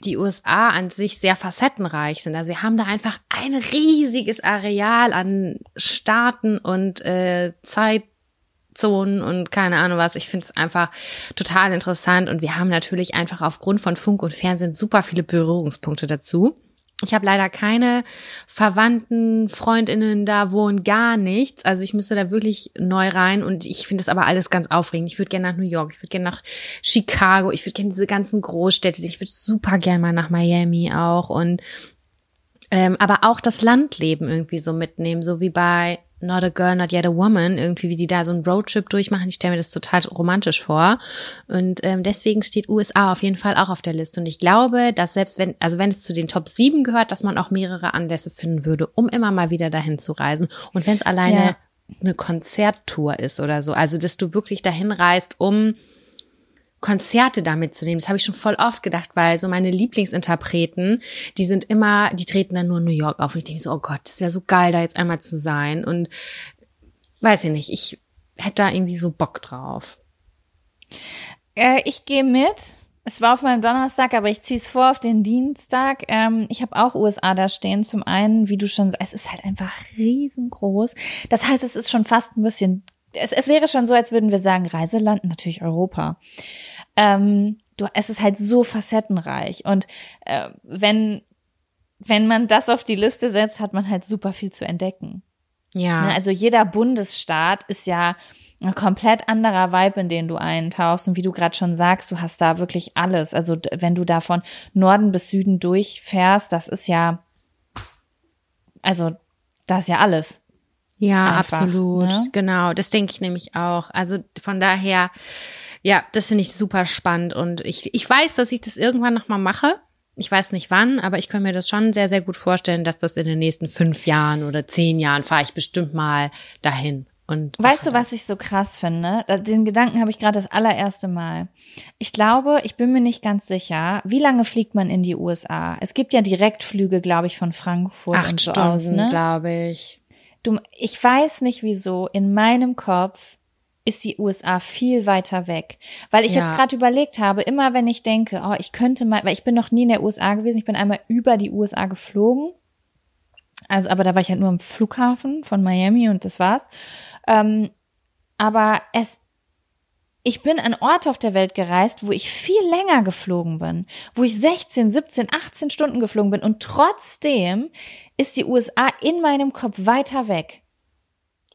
die USA an sich sehr facettenreich sind. Also wir haben da einfach ein riesiges Areal an Staaten und äh, Zeit Zonen und keine Ahnung was. Ich finde es einfach total interessant und wir haben natürlich einfach aufgrund von Funk und Fernsehen super viele Berührungspunkte dazu. Ich habe leider keine Verwandten, Freundinnen da wohnen, gar nichts. Also ich müsste da wirklich neu rein und ich finde das aber alles ganz aufregend. Ich würde gerne nach New York, ich würde gerne nach Chicago, ich würde gerne diese ganzen Großstädte. Ich würde super gerne mal nach Miami auch und ähm, aber auch das Landleben irgendwie so mitnehmen, so wie bei Not a Girl, Not Yet a Woman, irgendwie wie die da so einen Roadtrip durchmachen. Ich stelle mir das total romantisch vor. Und ähm, deswegen steht USA auf jeden Fall auch auf der Liste. Und ich glaube, dass selbst wenn, also wenn es zu den Top 7 gehört, dass man auch mehrere Anlässe finden würde, um immer mal wieder dahin zu reisen. Und wenn es alleine ja. eine Konzerttour ist oder so, also dass du wirklich dahin reist, um Konzerte damit zu nehmen. Das habe ich schon voll oft gedacht, weil so meine Lieblingsinterpreten, die sind immer, die treten dann nur in New York auf. Und ich denke so, oh Gott, das wäre so geil, da jetzt einmal zu sein. Und weiß ich nicht, ich hätte da irgendwie so Bock drauf. Äh, ich gehe mit. Es war auf meinem Donnerstag, aber ich ziehe es vor auf den Dienstag. Ähm, ich habe auch USA da stehen. Zum einen, wie du schon sagst, es ist halt einfach riesengroß. Das heißt, es ist schon fast ein bisschen, es, es wäre schon so, als würden wir sagen, Reiseland, natürlich Europa ähm, du, es ist halt so facettenreich. Und äh, wenn, wenn man das auf die Liste setzt, hat man halt super viel zu entdecken. Ja. Ne? Also jeder Bundesstaat ist ja ein komplett anderer Vibe, in den du eintauchst. Und wie du gerade schon sagst, du hast da wirklich alles. Also wenn du da von Norden bis Süden durchfährst, das ist ja, also das ist ja alles. Ja, Einfach, absolut. Ne? Genau, das denke ich nämlich auch. Also von daher, ja, das finde ich super spannend und ich, ich weiß, dass ich das irgendwann nochmal mache. Ich weiß nicht wann, aber ich kann mir das schon sehr, sehr gut vorstellen, dass das in den nächsten fünf Jahren oder zehn Jahren fahre ich bestimmt mal dahin. Und weißt du, was ich so krass finde? Den Gedanken habe ich gerade das allererste Mal. Ich glaube, ich bin mir nicht ganz sicher, wie lange fliegt man in die USA? Es gibt ja Direktflüge, glaube ich, von Frankfurt Acht und so Stunden, aus, ne? glaube ich. Du, ich weiß nicht wieso. In meinem Kopf ist die USA viel weiter weg. Weil ich ja. jetzt gerade überlegt habe, immer wenn ich denke, oh, ich könnte mal, weil ich bin noch nie in der USA gewesen, ich bin einmal über die USA geflogen. Also, aber da war ich halt nur im Flughafen von Miami und das war's. Ähm, aber es, ich bin an Orte auf der Welt gereist, wo ich viel länger geflogen bin, wo ich 16, 17, 18 Stunden geflogen bin und trotzdem ist die USA in meinem Kopf weiter weg.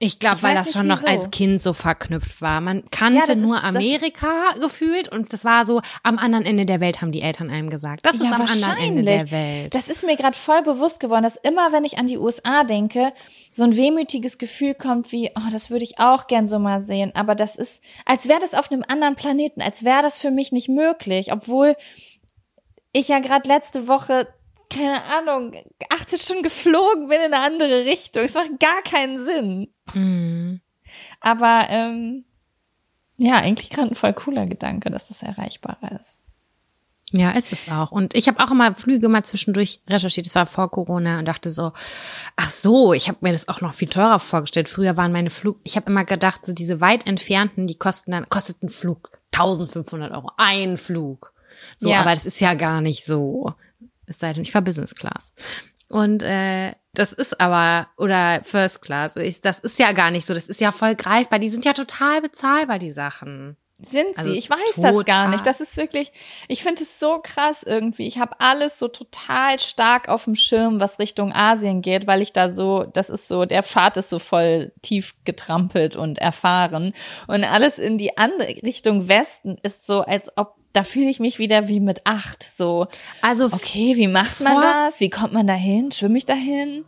Ich glaube, weil das schon wieso. noch als Kind so verknüpft war. Man kannte ja, nur ist, Amerika gefühlt und das war so, am anderen Ende der Welt haben die Eltern einem gesagt. Das ja, ist am anderen Ende der Welt. Das ist mir gerade voll bewusst geworden, dass immer, wenn ich an die USA denke, so ein wehmütiges Gefühl kommt wie, oh, das würde ich auch gern so mal sehen. Aber das ist, als wäre das auf einem anderen Planeten, als wäre das für mich nicht möglich, obwohl ich ja gerade letzte Woche keine Ahnung, 18 Stunden geflogen bin in eine andere Richtung. Es macht gar keinen Sinn. Mhm. Aber ähm, ja, eigentlich gerade ein voll cooler Gedanke, dass das erreichbarer ist. Ja, ist es auch. Und ich habe auch immer Flüge mal zwischendurch recherchiert. Das war vor Corona und dachte so, ach so, ich habe mir das auch noch viel teurer vorgestellt. Früher waren meine Flug, ich habe immer gedacht, so diese weit entfernten, die kosten dann, kostet ein Flug 1500 Euro. Ein Flug. So, ja. aber das ist ja gar nicht so. Es sei denn, ich war Business Class. Und äh, das ist aber, oder First Class, ich, das ist ja gar nicht so, das ist ja voll greifbar. Die sind ja total bezahlbar, die Sachen. Sind sie? Also ich weiß das gar total. nicht. Das ist wirklich, ich finde es so krass irgendwie. Ich habe alles so total stark auf dem Schirm, was Richtung Asien geht, weil ich da so, das ist so, der Pfad ist so voll tief getrampelt und erfahren. Und alles in die andere Richtung Westen ist so, als ob, da fühle ich mich wieder wie mit acht. So, Also okay, wie macht man das? Wie kommt man da hin? Schwimme ich dahin?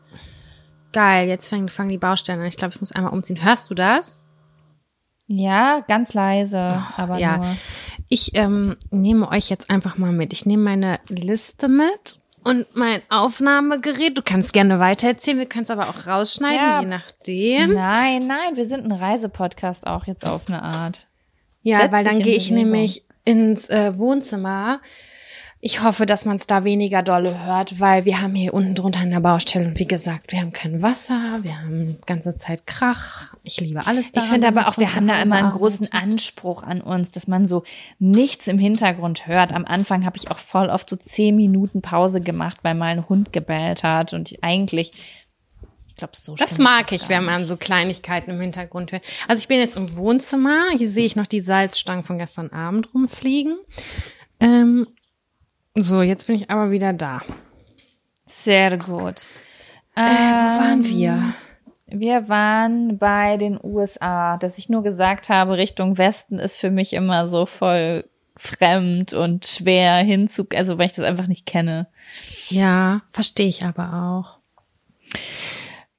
geil, jetzt fangen, fangen die Baustellen an. Ich glaube, ich muss einmal umziehen. Hörst du das? Ja, ganz leise, aber ja. nur. Ich ähm, nehme euch jetzt einfach mal mit. Ich nehme meine Liste mit und mein Aufnahmegerät. Du kannst gerne weitererzählen, wir können es aber auch rausschneiden, Ja. je nachdem. Nein, nein, wir sind ein Reisepodcast auch jetzt auf eine Art. Ja, Setz weil dann gehe ich nämlich ins äh, Wohnzimmer. Ich hoffe, dass man es da weniger dolle hört, weil wir haben hier unten drunter eine Baustelle und wie gesagt, wir haben kein Wasser, wir haben ganze Zeit Krach. Ich liebe alles Ich daran. finde aber auch, wir haben da immer einen großen. Anspruch an uns, dass man so nichts im Hintergrund hört. Am Anfang habe ich auch voll oft so zehn Minuten Pause gemacht, weil mal ein Hund gebellt hat und ich eigentlich, ich glaube, so Das mag ich, wenn man so Kleinigkeiten im Hintergrund hört. Also ich bin jetzt im Wohnzimmer. Hier sehe ich noch die Salzstangen von gestern Abend rumfliegen. Ähm, so, jetzt bin ich aber wieder da. Sehr gut. Äh, wo waren Ähm, wir? Wir waren bei den USA, dass ich nur gesagt habe, Richtung Westen ist für mich immer so voll fremd und schwer hinzu, also weil ich das einfach nicht kenne. Ja, verstehe ich aber auch.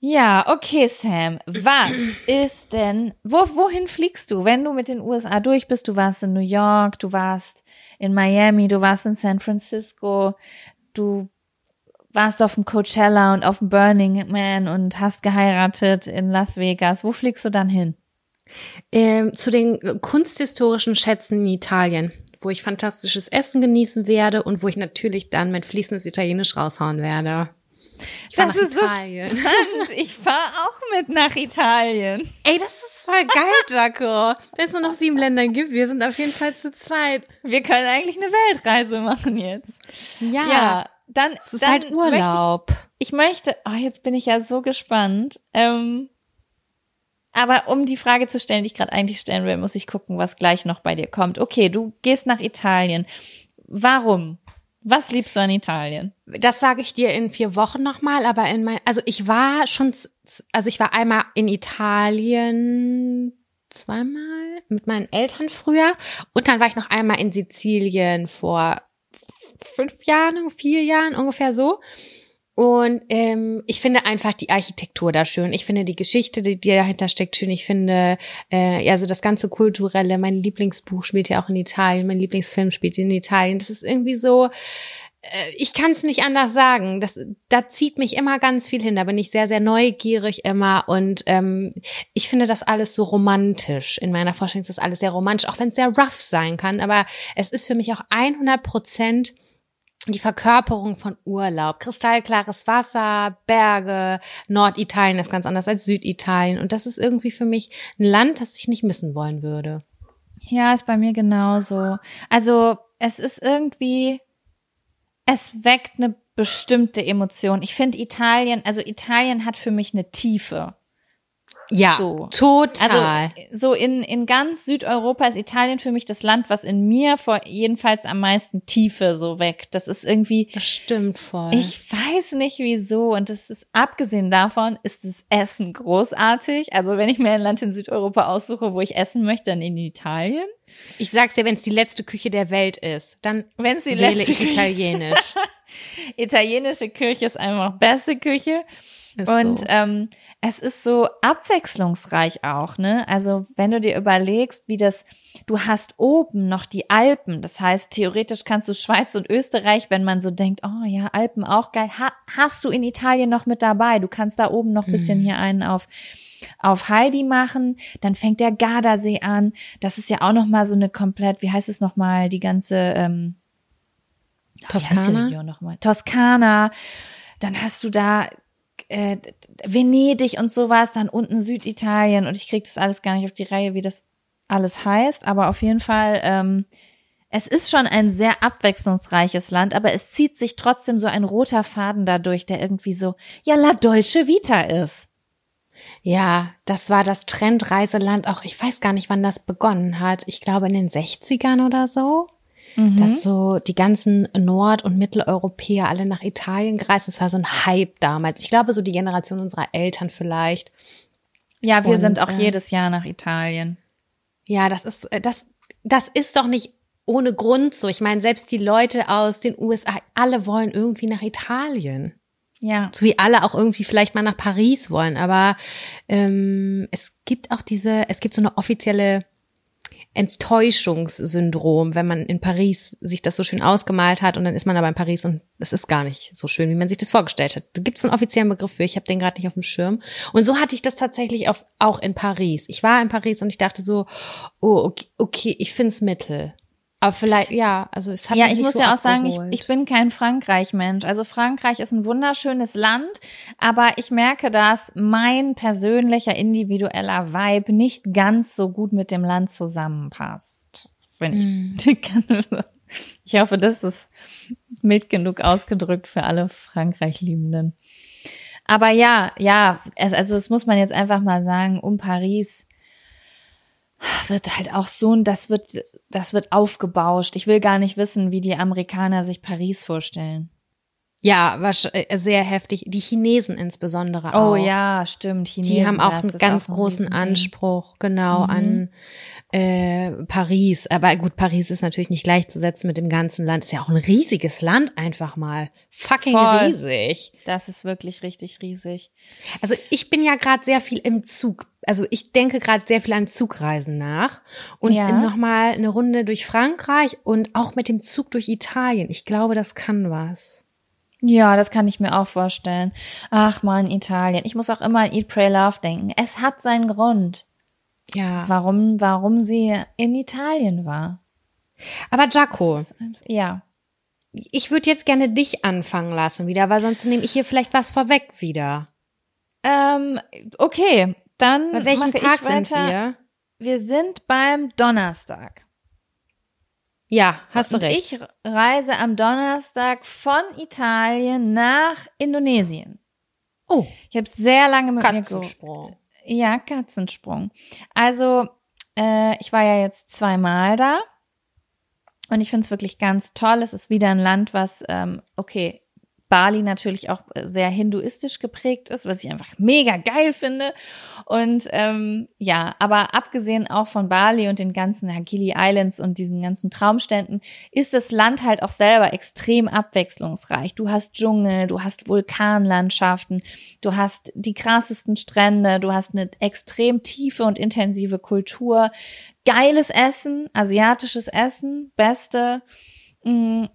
Ja, okay, Sam. Was ist denn, wo, wohin fliegst du, wenn du mit den USA durch bist? Du warst in New York, du warst in Miami, du warst in San Francisco, du warst auf dem Coachella und auf dem Burning Man und hast geheiratet in Las Vegas. Wo fliegst du dann hin? Ähm, zu den kunsthistorischen Schätzen in Italien, wo ich fantastisches Essen genießen werde und wo ich natürlich dann mit fließendes Italienisch raushauen werde. Ich Das ist so Italien. spannend. Ich fahre auch mit nach Italien. Ey, das ist voll geil, Jaco. Wenn es nur noch sieben Länder gibt, wir sind auf jeden Fall zu zweit. Wir können eigentlich eine Weltreise machen jetzt. Ja, Ja, dann, es ist dann halt möchte ich Urlaub. Ich möchte, oh, jetzt bin ich ja so gespannt. Ähm, aber um die Frage zu stellen, die ich gerade eigentlich stellen will, muss ich gucken, was gleich noch bei dir kommt. Okay, du gehst nach Italien. Warum? Was liebst du an Italien? Das sage ich dir in vier Wochen nochmal, aber in mein, also ich war schon, also ich war einmal in Italien zweimal mit meinen Eltern früher und dann war ich noch einmal in Sizilien vor fünf Jahren, vier Jahren ungefähr so. Und ähm, ich finde einfach die Architektur da schön. Ich finde die Geschichte, die, die dahinter steckt, schön. Ich finde, äh, ja, so das ganze Kulturelle. Mein Lieblingsbuch spielt ja auch in Italien. Mein Lieblingsfilm spielt in Italien. Das ist irgendwie so, äh, ich kann es nicht anders sagen. Das, da zieht mich immer ganz viel hin. Da bin ich sehr, sehr neugierig immer. Und ähm, ich finde das alles so romantisch. In meiner Vorstellung ist das alles sehr romantisch, auch wenn es sehr rough sein kann. Aber es ist für mich auch 100 Prozent die Verkörperung von Urlaub. Kristallklares Wasser, Berge, Norditalien ist ganz anders als Süditalien. Und das ist irgendwie für mich ein Land, das ich nicht missen wollen würde. Ja, ist bei mir genauso. Also es ist irgendwie, es weckt eine bestimmte Emotion. Ich finde Italien, also Italien hat für mich eine Tiefe. Ja, So. total. Also so in, in ganz Südeuropa ist Italien für mich das Land, was in mir vor jedenfalls am meisten Tiefe so weckt. Das ist irgendwie, das stimmt voll. ich weiß nicht wieso. Und das ist abgesehen davon, ist das Essen großartig. Also wenn ich mir ein Land in Südeuropa aussuche, wo ich essen möchte, dann in Italien. Ich sag's dir, wenn es die letzte Küche der Welt ist, dann Wenn es die wähle letzte ich Italienisch. *laughs* Italienische Küche ist einfach beste Küche. Ist Und so. ähm, es ist so abwechslungsreich auch, ne? Also wenn du dir überlegst, wie das, du hast oben noch die Alpen, das heißt theoretisch kannst du Schweiz und Österreich, wenn man so denkt, oh ja, Alpen auch geil, ha hast du in Italien noch mit dabei. Du kannst da oben noch ein bisschen Mhm. hier einen auf auf Heidi machen, dann fängt der Gardasee an. Das ist ja auch noch mal so eine komplett, wie heißt es noch mal, die ganze ähm, die Toskana? Region noch mal? Toskana. Dann hast du da äh, Venedig und sowas, dann unten Süditalien und ich krieg das alles gar nicht auf die Reihe, wie das alles heißt, aber auf jeden Fall, ähm, es ist schon ein sehr abwechslungsreiches Land, aber es zieht sich trotzdem so ein roter Faden dadurch, der irgendwie so, ja, la dolce vita ist. Ja, das war das Trendreiseland auch. Ich weiß gar nicht, wann das begonnen hat. Ich glaube in den 60ern oder so. Mhm. Dass so die ganzen Nord- und Mitteleuropäer alle nach Italien gereist. Das war so ein Hype damals. Ich glaube, so die Generation unserer Eltern vielleicht. Ja, wir Und, sind auch äh, jedes Jahr nach Italien. Ja, das ist, äh, das, das ist doch nicht ohne Grund so. Ich meine, selbst die Leute aus den USA, alle wollen irgendwie nach Italien. Ja. So wie alle auch irgendwie vielleicht mal nach Paris wollen. Aber ähm, es gibt auch diese, es gibt so eine offizielle Enttäuschungssyndrom, wenn man in Paris sich das so schön ausgemalt hat und dann ist man aber in Paris und es ist gar nicht so schön, wie man sich das vorgestellt hat. Da gibt es einen offiziellen Begriff für, ich habe den gerade nicht auf dem Schirm. Und so hatte ich das tatsächlich auf, auch in Paris. Ich war in Paris und ich dachte so, oh, okay, okay ich find's mittel. Aber vielleicht, ja, also es hat Ja, ich muss so ja auch sagen, ich, ich bin kein Frankreich-Mensch. Also Frankreich ist ein wunderschönes Land, aber ich merke, dass mein persönlicher individueller Vibe nicht ganz so gut mit dem Land zusammenpasst. Wenn ich, kann. ich hoffe, das ist mild genug ausgedrückt für alle Frankreich-Liebenden. Aber ja, ja, es, also das muss man jetzt einfach mal sagen, um Paris wird halt auch so, ein- das wird, das wird aufgebauscht. Ich will gar nicht wissen, wie die Amerikaner sich Paris vorstellen. Ja, wasch- äh, sehr heftig. Die Chinesen insbesondere auch. Oh ja, stimmt. Chinesen, Die haben auch einen ganz ein großen Riesending. Anspruch, genau, Mhm. an äh, Paris. Aber gut, Paris ist natürlich nicht gleichzusetzen mit dem ganzen Land. Ist ja auch ein riesiges Land einfach mal. Fucking Voll. riesig. Das ist wirklich richtig riesig. Also ich bin ja gerade sehr viel im Zug. Also ich denke gerade sehr viel an Zugreisen nach. Und Ja. nochmal eine Runde durch Frankreich und auch mit dem Zug durch Italien. Ich glaube, das kann was. Ja, das kann ich mir auch vorstellen. Ach man, Italien. Ich muss auch immer an Eat, Pray, Love denken. Es hat seinen Grund, Ja. warum, warum sie in Italien war. Aber Jaco, Ja. ich würde jetzt gerne dich anfangen lassen wieder, weil sonst nehme ich hier vielleicht was vorweg wieder. Ähm, okay, dann Bei welchem mache Tag ich sind weiter. wir? Wir sind beim Donnerstag. Ja, hast du Und recht. ich reise am Donnerstag von Italien nach Indonesien. oh, Ich habe sehr lange mit mir ge Katzensprung. Ja, Katzensprung. Also, äh, ich war ja jetzt zweimal da und ich finde es wirklich ganz toll. Es ist wieder ein Land, was, ähm, okay, Bali natürlich auch sehr hinduistisch geprägt ist, was ich einfach mega geil finde. Und ähm, ja, aber abgesehen auch von Bali und den ganzen Hagili Islands und diesen ganzen Traumständen, ist das Land halt auch selber extrem abwechslungsreich. Du hast Dschungel, du hast Vulkanlandschaften, du hast die krassesten Strände, du hast eine extrem tiefe und intensive Kultur, geiles Essen, asiatisches Essen, beste. Mm,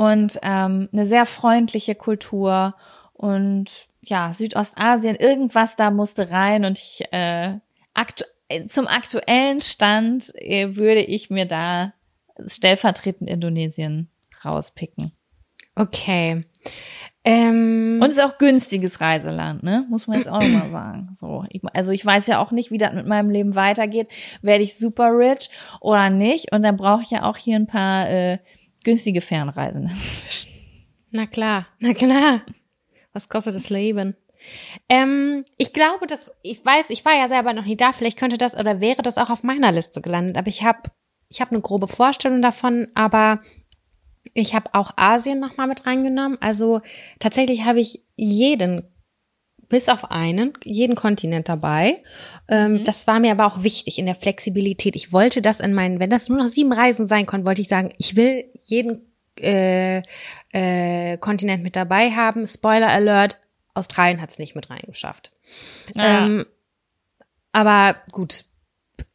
und ähm, eine sehr freundliche Kultur und ja, Südostasien, irgendwas da musste rein und ich äh, aktu zum aktuellen Stand äh, würde ich mir da stellvertretend Indonesien rauspicken. Okay. Ähm, Und es ist auch günstiges Reiseland, ne? Muss man jetzt auch nochmal sagen. So, ich, also ich weiß ja auch nicht, wie das mit meinem Leben weitergeht. Werde ich super rich oder nicht? Und dann brauche ich ja auch hier ein paar äh, günstige Fernreisen *laughs* dazwischen. na klar, *laughs* na klar. Was kostet das Leben? Ähm, ich glaube, dass ich weiß, ich war ja selber noch nie da. Vielleicht könnte das oder wäre das auch auf meiner Liste gelandet. Aber ich habe, ich habe eine grobe Vorstellung davon. Aber ich habe auch Asien noch mal mit reingenommen. Also tatsächlich habe ich jeden bis auf einen, jeden Kontinent dabei. Ähm, Das war mir aber auch wichtig in der Flexibilität. Ich wollte das in meinen, wenn das nur noch sieben Reisen sein konnten, wollte ich sagen, ich will jeden äh, äh, Kontinent mit dabei haben. Spoiler Alert, Australien hat es nicht mit reingeschafft. Ja. Ähm, aber gut,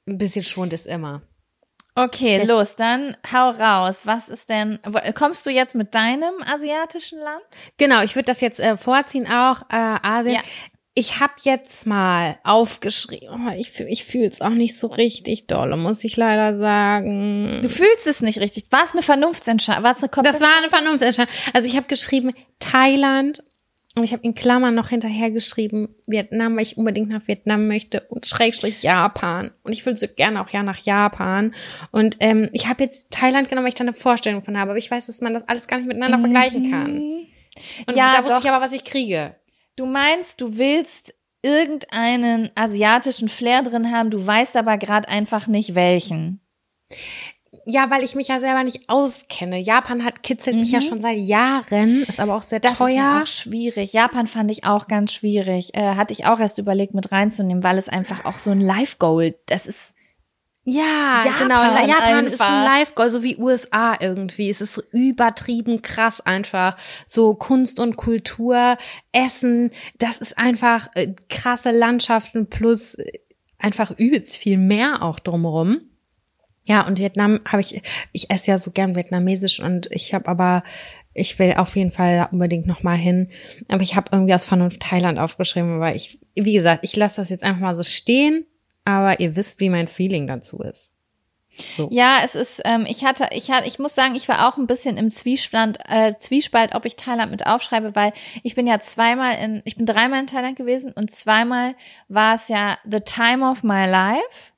ein bisschen Schwund ist immer. Okay, Das- los, dann hau raus. Was ist denn, kommst du jetzt mit deinem asiatischen Land? Genau, ich würde das jetzt äh, vorziehen, auch äh, Asien. Ja. Ich habe jetzt mal aufgeschrieben, oh, ich, ich fühle es auch nicht so richtig dolle, muss ich leider sagen. Du fühlst es nicht richtig. War es eine Vernunftsentscheidung? War es eine Das war eine Vernunftsentscheidung. Also ich habe geschrieben Thailand und ich habe in Klammern noch hinterher geschrieben Vietnam, weil ich unbedingt nach Vietnam möchte und Schrägstrich Japan. Und ich will so gerne auch ja nach Japan. Und ähm, ich habe jetzt Thailand genommen, weil ich da eine Vorstellung von habe. Aber ich weiß, dass man das alles gar nicht miteinander vergleichen kann. Und Ja, da wusste doch. ich aber, was ich kriege. Du meinst, du willst irgendeinen asiatischen Flair drin haben, du weißt aber gerade einfach nicht welchen. Ja, weil ich mich ja selber nicht auskenne. Japan hat kitzelt mhm. mich ja mhm. schon seit Jahren, ist aber auch sehr das teuer. Ist ja auch schwierig. Japan fand ich auch ganz schwierig. Äh, hatte ich auch erst überlegt mit reinzunehmen, weil es einfach auch so ein Live-Goal, das ist ja, Japan genau. Japan einfach. ist ein Live-Goal, so wie USA irgendwie. Es ist übertrieben krass einfach. So Kunst und Kultur, Essen, das ist einfach äh, krasse Landschaften plus äh, einfach übelst viel mehr auch drumherum. Ja, und Vietnam habe ich, ich esse ja so gern vietnamesisch und ich habe aber, ich will auf jeden Fall unbedingt nochmal hin. Aber ich habe irgendwie aus Vernunft Thailand aufgeschrieben, weil ich, wie gesagt, ich lasse das jetzt einfach mal so stehen aber ihr wisst, wie mein Feeling dazu ist. So. Ja, es ist, ähm, ich hatte, ich hatte, ich muss sagen, ich war auch ein bisschen im Zwiespalt, äh, Zwiespalt, ob ich Thailand mit aufschreibe, weil ich bin ja zweimal in, ich bin dreimal in Thailand gewesen und zweimal war es ja the time of my life.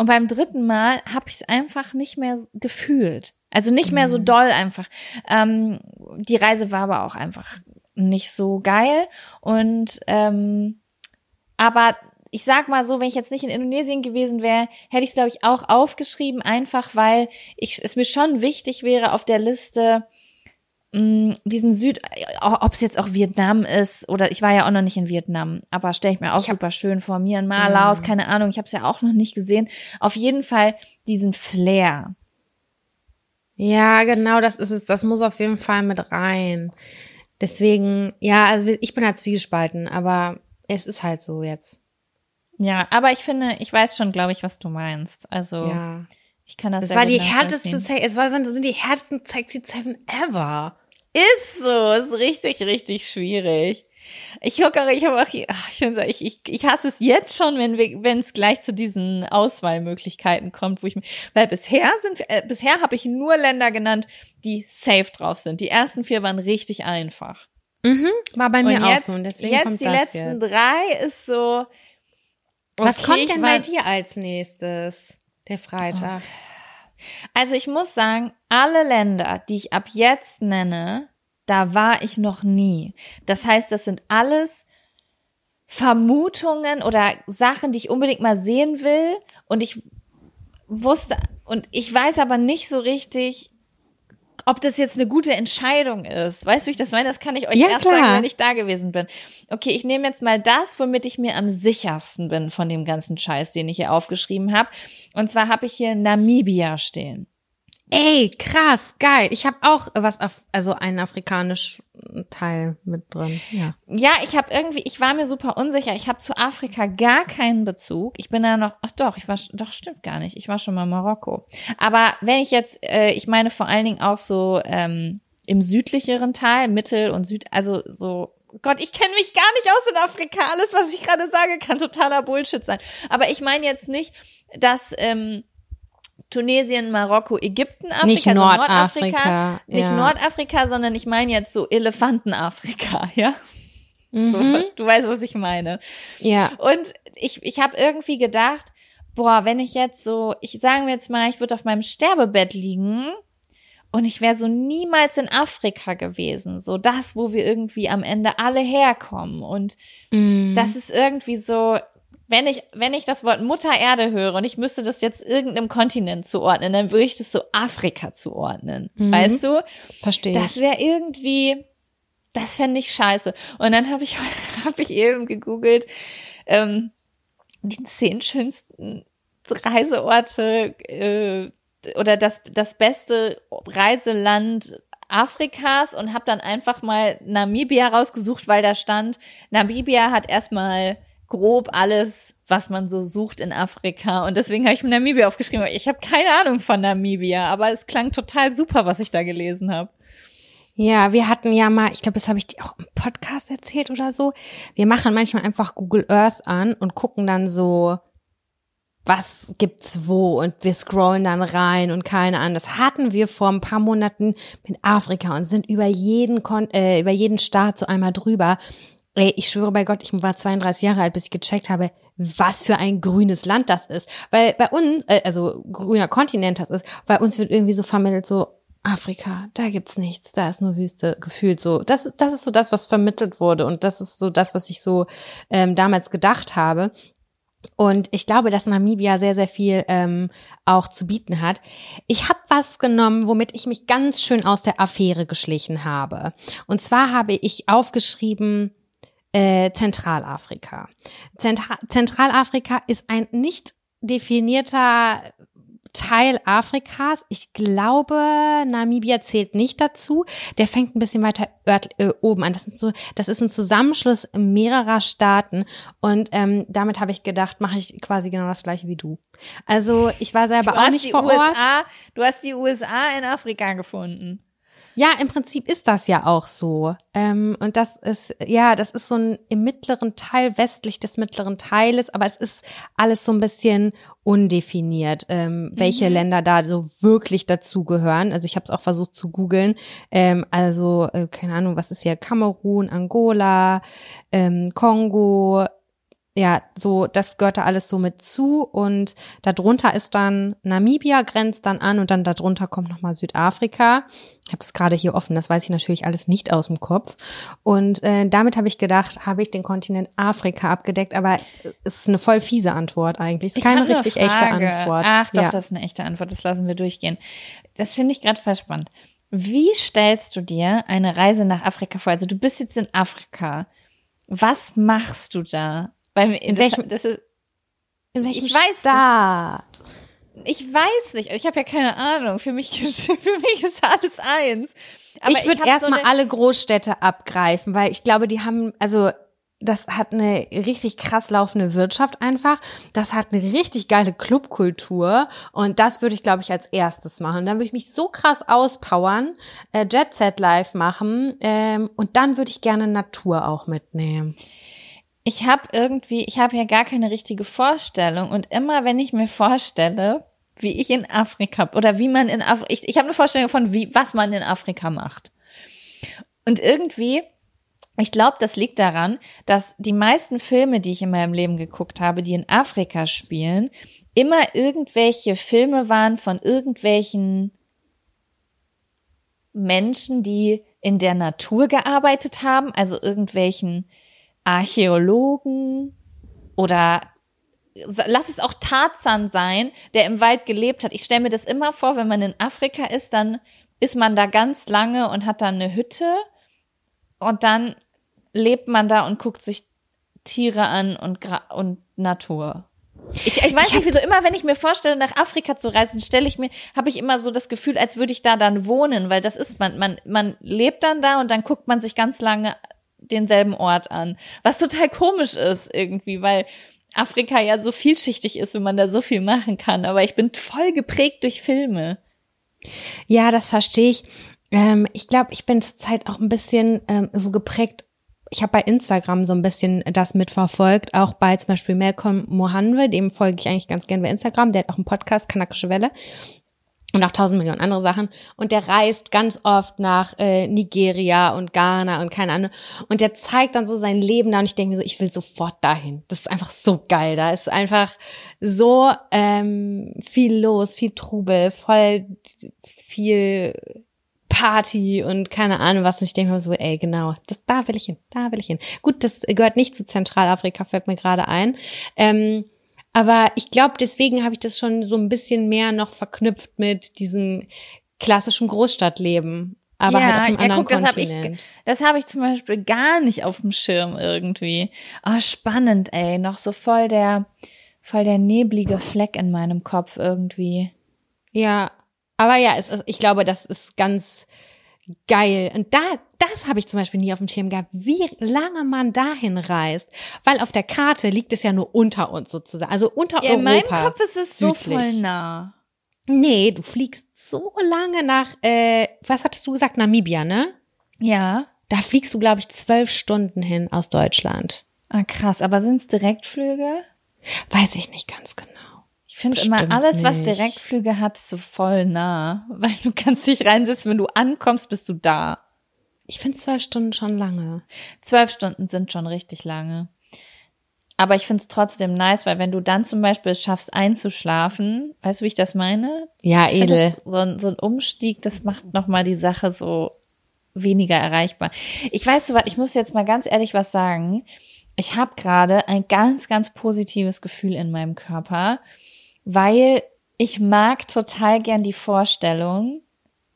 Und beim dritten Mal habe ich es einfach nicht mehr gefühlt. Also nicht mehr so mhm. doll einfach. Ähm, die Reise war aber auch einfach nicht so geil. Und ähm, aber ich sag mal so, wenn ich jetzt nicht in Indonesien gewesen wäre, hätte ich es, glaube ich, auch aufgeschrieben, einfach weil ich, es mir schon wichtig wäre auf der Liste, mh, mm, diesen Süd, ob es jetzt auch Vietnam ist oder ich war ja auch noch nicht in Vietnam, aber stelle ich mir auch ich super schön vor. Myanmar, mhm. Laos, keine Ahnung, ich habe es ja auch noch nicht gesehen. Auf jeden Fall diesen Flair. Ja, genau, das ist es. Das muss auf jeden Fall mit rein. Deswegen, ja, also ich bin halt zwiegespalten, aber es ist halt so jetzt. Ja, aber ich finde, ich weiß schon, glaube ich, was du meinst. Also ja. ich kann das. Es war die härteste, es war, sind die härtesten Sexy Seven ever. Ist so, ist richtig, richtig schwierig. Ich hocke, ich habe auch, ich, ich, ich hasse es jetzt schon, wenn wir, wenn es gleich zu diesen Auswahlmöglichkeiten kommt, wo ich, weil bisher sind, äh, bisher habe ich nur Länder genannt, die safe drauf sind. Die ersten vier waren richtig einfach. Mhm, war bei mir und jetzt, auch so. Und deswegen jetzt kommt die letzten jetzt. drei ist so, was okay, kommt denn bei dir als nächstes, der Freitag? Also ich muss sagen, alle Länder, die ich ab jetzt nenne, da war ich noch nie. Das heißt, das sind alles Vermutungen oder Sachen, die ich unbedingt mal sehen will. Und ich wusste, und ich weiß aber nicht so richtig, ob das jetzt eine gute Entscheidung ist. Weißt du, wie ich das meine? Das kann ich euch ja, erst klar. sagen, wenn ich da gewesen bin. Okay, ich nehme jetzt mal das, womit ich mir am sichersten bin von dem ganzen Scheiß, den ich hier aufgeschrieben habe. Und zwar habe ich hier Namibia stehen. Ey, krass, geil. Ich habe auch was, auf, also einen afrikanischen Teil mit drin. Ja, ja ich habe irgendwie, ich war mir super unsicher. Ich habe zu Afrika gar keinen Bezug. Ich bin da noch, ach doch, ich war, doch stimmt gar nicht. Ich war schon mal in Marokko. Aber wenn ich jetzt, äh, ich meine vor allen Dingen auch so ähm, im südlicheren Teil, Mittel und Süd, also so Gott, ich kenne mich gar nicht aus in Afrika. Alles, was ich gerade sage, kann totaler Bullshit sein. Aber ich meine jetzt nicht, dass ähm, Tunesien, Marokko, Ägypten, Afrika, nicht also Nordafrika, Nordafrika nicht ja. Nordafrika, sondern ich meine jetzt so Elefantenafrika, *laughs* ja. Mhm. So, du weißt, was ich meine. Ja. Und ich, ich habe irgendwie gedacht, boah, wenn ich jetzt so, ich sagen wir jetzt mal, ich würde auf meinem Sterbebett liegen und ich wäre so niemals in Afrika gewesen, so das, wo wir irgendwie am Ende alle herkommen und mm. das ist irgendwie so, wenn ich, wenn ich das Wort Mutter Erde höre und ich müsste das jetzt irgendeinem Kontinent zuordnen, dann würde ich das so Afrika zuordnen. Mhm. Weißt du? Verstehe. Das wäre irgendwie, das fände ich scheiße. Und dann habe ich, *laughs* hab ich eben gegoogelt, ähm, die zehn schönsten Reiseorte äh, oder das, das beste Reiseland Afrikas und habe dann einfach mal Namibia rausgesucht, weil da stand, Namibia hat erstmal grob alles, was man so sucht in Afrika. Und deswegen habe ich mir Namibia aufgeschrieben. Ich habe keine Ahnung von Namibia, aber es klang total super, was ich da gelesen habe. Ja, wir hatten ja mal, ich glaube, das habe ich dir auch im Podcast erzählt oder so. Wir machen manchmal einfach Google Earth an und gucken dann so, was gibt's wo und wir scrollen dann rein und keine Ahnung. Das hatten wir vor ein paar Monaten mit Afrika und sind über jeden Kon äh, über jeden Staat so einmal drüber Ey, ich schwöre bei Gott, ich war 32 Jahre alt, bis ich gecheckt habe, was für ein grünes Land das ist. Weil bei uns, äh, also grüner Kontinent das ist, bei uns wird irgendwie so vermittelt so, Afrika, da gibt's nichts, da ist nur Wüste, gefühlt so. Das, das ist so das, was vermittelt wurde und das ist so das, was ich so ähm, damals gedacht habe. Und ich glaube, dass Namibia sehr, sehr viel ähm, auch zu bieten hat. Ich habe was genommen, womit ich mich ganz schön aus der Affäre geschlichen habe. Und zwar habe ich aufgeschrieben äh, Zentralafrika. Zentra Zentralafrika ist ein nicht definierter Teil Afrikas. Ich glaube, Namibia zählt nicht dazu. Der fängt ein bisschen weiter äh, oben an. Das, sind so, das ist ein Zusammenschluss mehrerer Staaten. Und ähm, damit habe ich gedacht, mache ich quasi genau das gleiche wie du. Also ich war selber du auch nicht vor USA, Ort. Du hast die USA in Afrika gefunden. Ja, im Prinzip ist das ja auch so. Ähm, und das ist, ja, das ist so ein im mittleren Teil, westlich des mittleren Teiles, aber es ist alles so ein bisschen undefiniert, ähm, welche mhm. Länder da so wirklich dazugehören. Also ich habe es auch versucht zu googeln. Ähm, also, äh, keine Ahnung, was ist hier? Kamerun, Angola, ähm, Kongo, ja, so, das gehört da alles so mit zu und darunter ist dann Namibia, grenzt dann an und dann darunter kommt nochmal Südafrika. Ich habe es gerade hier offen, das weiß ich natürlich alles nicht aus dem Kopf. Und äh, damit habe ich gedacht, habe ich den Kontinent Afrika abgedeckt, aber es ist eine voll fiese Antwort eigentlich. Es ist keine richtig echte Antwort. Ach doch, ja. das ist eine echte Antwort, das lassen wir durchgehen. Das finde ich gerade voll spannend. Wie stellst du dir eine Reise nach Afrika vor? Also du bist jetzt in Afrika. Was machst du da? Weil in welchem, das ist, in welchem ich weiß Staat? Ich weiß nicht. Ich habe ja keine Ahnung. Für mich, *laughs* für mich ist alles eins. Aber ich würde erstmal so alle Großstädte abgreifen, weil ich glaube, die haben, also das hat eine richtig krass laufende Wirtschaft einfach. Das hat eine richtig geile Clubkultur. Und das würde ich, glaube ich, als erstes machen. Dann würde ich mich so krass auspowern, äh, Jet Set Live machen. Ähm, und dann würde ich gerne Natur auch mitnehmen ich habe irgendwie, ich habe ja gar keine richtige Vorstellung und immer wenn ich mir vorstelle, wie ich in Afrika oder wie man in Afrika, ich, ich habe eine Vorstellung von wie was man in Afrika macht. Und irgendwie ich glaube, das liegt daran, dass die meisten Filme, die ich in meinem Leben geguckt habe, die in Afrika spielen, immer irgendwelche Filme waren von irgendwelchen Menschen, die in der Natur gearbeitet haben, also irgendwelchen Archäologen oder lass es auch Tarzan sein, der im Wald gelebt hat. Ich stelle mir das immer vor, wenn man in Afrika ist, dann ist man da ganz lange und hat dann eine Hütte und dann lebt man da und guckt sich Tiere an und, und Natur. Ich, ich weiß ich nicht, wieso immer, wenn ich mir vorstelle, nach Afrika zu reisen, stelle ich mir, habe ich immer so das Gefühl, als würde ich da dann wohnen, weil das ist man, man, man lebt dann da und dann guckt man sich ganz lange denselben Ort an. Was total komisch ist irgendwie, weil Afrika ja so vielschichtig ist, wenn man da so viel machen kann. Aber ich bin voll geprägt durch Filme. Ja, das verstehe ich. Ähm, ich glaube, ich bin zurzeit auch ein bisschen ähm, so geprägt. Ich habe bei Instagram so ein bisschen das mitverfolgt, auch bei zum Beispiel Malcolm Mohanwe, dem folge ich eigentlich ganz gern bei Instagram. Der hat auch einen Podcast, Kanakische Welle und auch tausend Millionen andere Sachen. Und der reist ganz oft nach äh, Nigeria und Ghana und keine Ahnung. Und der zeigt dann so sein Leben da und ich denke mir so, ich will sofort dahin. Das ist einfach so geil. Da ist einfach so ähm, viel los, viel Trubel, voll viel Party und keine Ahnung was. Und ich denke mir so, ey, genau, das, da will ich hin, da will ich hin. Gut, das gehört nicht zu Zentralafrika, fällt mir gerade ein. Ähm, aber ich glaube, deswegen habe ich das schon so ein bisschen mehr noch verknüpft mit diesem klassischen Großstadtleben. Aber ja, halt auf einem ja, guck, das habe ich, das habe ich zum Beispiel gar nicht auf dem Schirm irgendwie. Oh, spannend, ey, noch so voll der, voll der neblige Fleck in meinem Kopf irgendwie. Ja, aber ja, es, ich glaube, das ist ganz geil. Und da, das habe ich zum Beispiel nie auf dem Schirm gehabt, wie lange man dahin reist. Weil auf der Karte liegt es ja nur unter uns sozusagen. Also unter ja, Europa. In meinem Kopf ist es südlich. so voll nah. Nee, du fliegst so lange nach, äh, was hattest du gesagt, Namibia, ne? Ja. Da fliegst du, glaube ich, zwölf Stunden hin aus Deutschland. Ah, krass. Aber sind es Direktflüge? Weiß ich nicht ganz genau. Ich finde immer alles, was Direktflüge hat, so voll nah, *laughs* weil du kannst dich reinsetzen, wenn du ankommst, bist du da. Ich finde zwölf Stunden schon lange. Zwölf Stunden sind schon richtig lange. Aber ich finde es trotzdem nice, weil wenn du dann zum Beispiel es schaffst einzuschlafen, weißt du, wie ich das meine? Ja, edel. Das, so, ein, so ein Umstieg, das macht nochmal die Sache so weniger erreichbar. Ich weiß so was, ich muss jetzt mal ganz ehrlich was sagen. Ich habe gerade ein ganz, ganz positives Gefühl in meinem Körper, weil ich mag total gern die Vorstellung.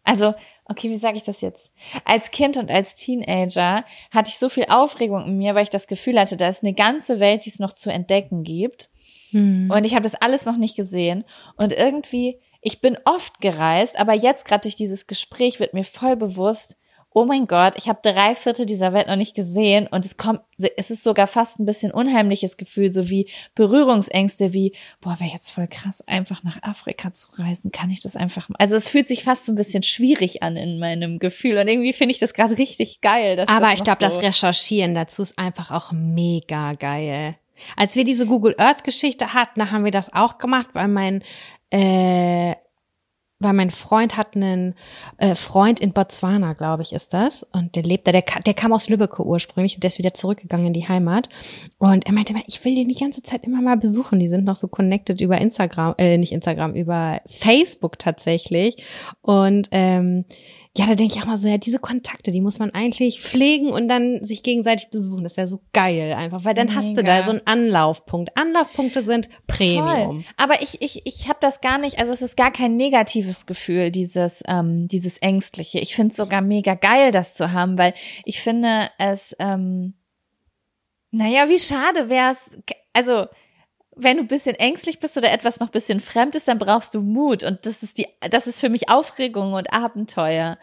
Also, okay, wie sage ich das jetzt? Als Kind und als Teenager hatte ich so viel Aufregung in mir, weil ich das Gefühl hatte, da ist eine ganze Welt, die es noch zu entdecken gibt. Hm. Und ich habe das alles noch nicht gesehen. Und irgendwie, ich bin oft gereist, aber jetzt gerade durch dieses Gespräch wird mir voll bewusst, oh mein Gott, ich habe drei Viertel dieser Welt noch nicht gesehen und es kommt, es ist sogar fast ein bisschen unheimliches Gefühl, so wie Berührungsängste, wie, boah, wäre jetzt voll krass, einfach nach Afrika zu reisen, kann ich das einfach, also es fühlt sich fast so ein bisschen schwierig an in meinem Gefühl und irgendwie finde ich das gerade richtig geil. Dass Aber ich glaube, so das Recherchieren dazu ist einfach auch mega geil. Als wir diese Google Earth Geschichte hatten, da haben wir das auch gemacht, weil mein äh, weil mein Freund hat einen äh, Freund in Botswana, glaube ich, ist das. Und der lebt da, der, der kam aus Lübbecke ursprünglich und der ist wieder zurückgegangen in die Heimat. Und er meinte, immer, ich will den die ganze Zeit immer mal besuchen. Die sind noch so connected über Instagram, äh, nicht Instagram, über Facebook tatsächlich. Und ähm, ja, da denke ich auch mal so, ja, diese Kontakte, die muss man eigentlich pflegen und dann sich gegenseitig besuchen. Das wäre so geil einfach, weil dann hast du Mega. da so einen Anlaufpunkt. Anlaufpunkte sind Premium. Voll. Aber ich, ich, ich habe das gar nicht, also es ist gar kein negatives Gefühl, dieses, ähm, dieses Ängstliche. Ich finde es sogar mega geil, das zu haben, weil ich finde es, ähm, naja, wie schade wäre es, also wenn du ein bisschen ängstlich bist oder etwas noch ein bisschen fremd ist, dann brauchst du Mut. Und das ist die, das ist für mich Aufregung und Abenteuer.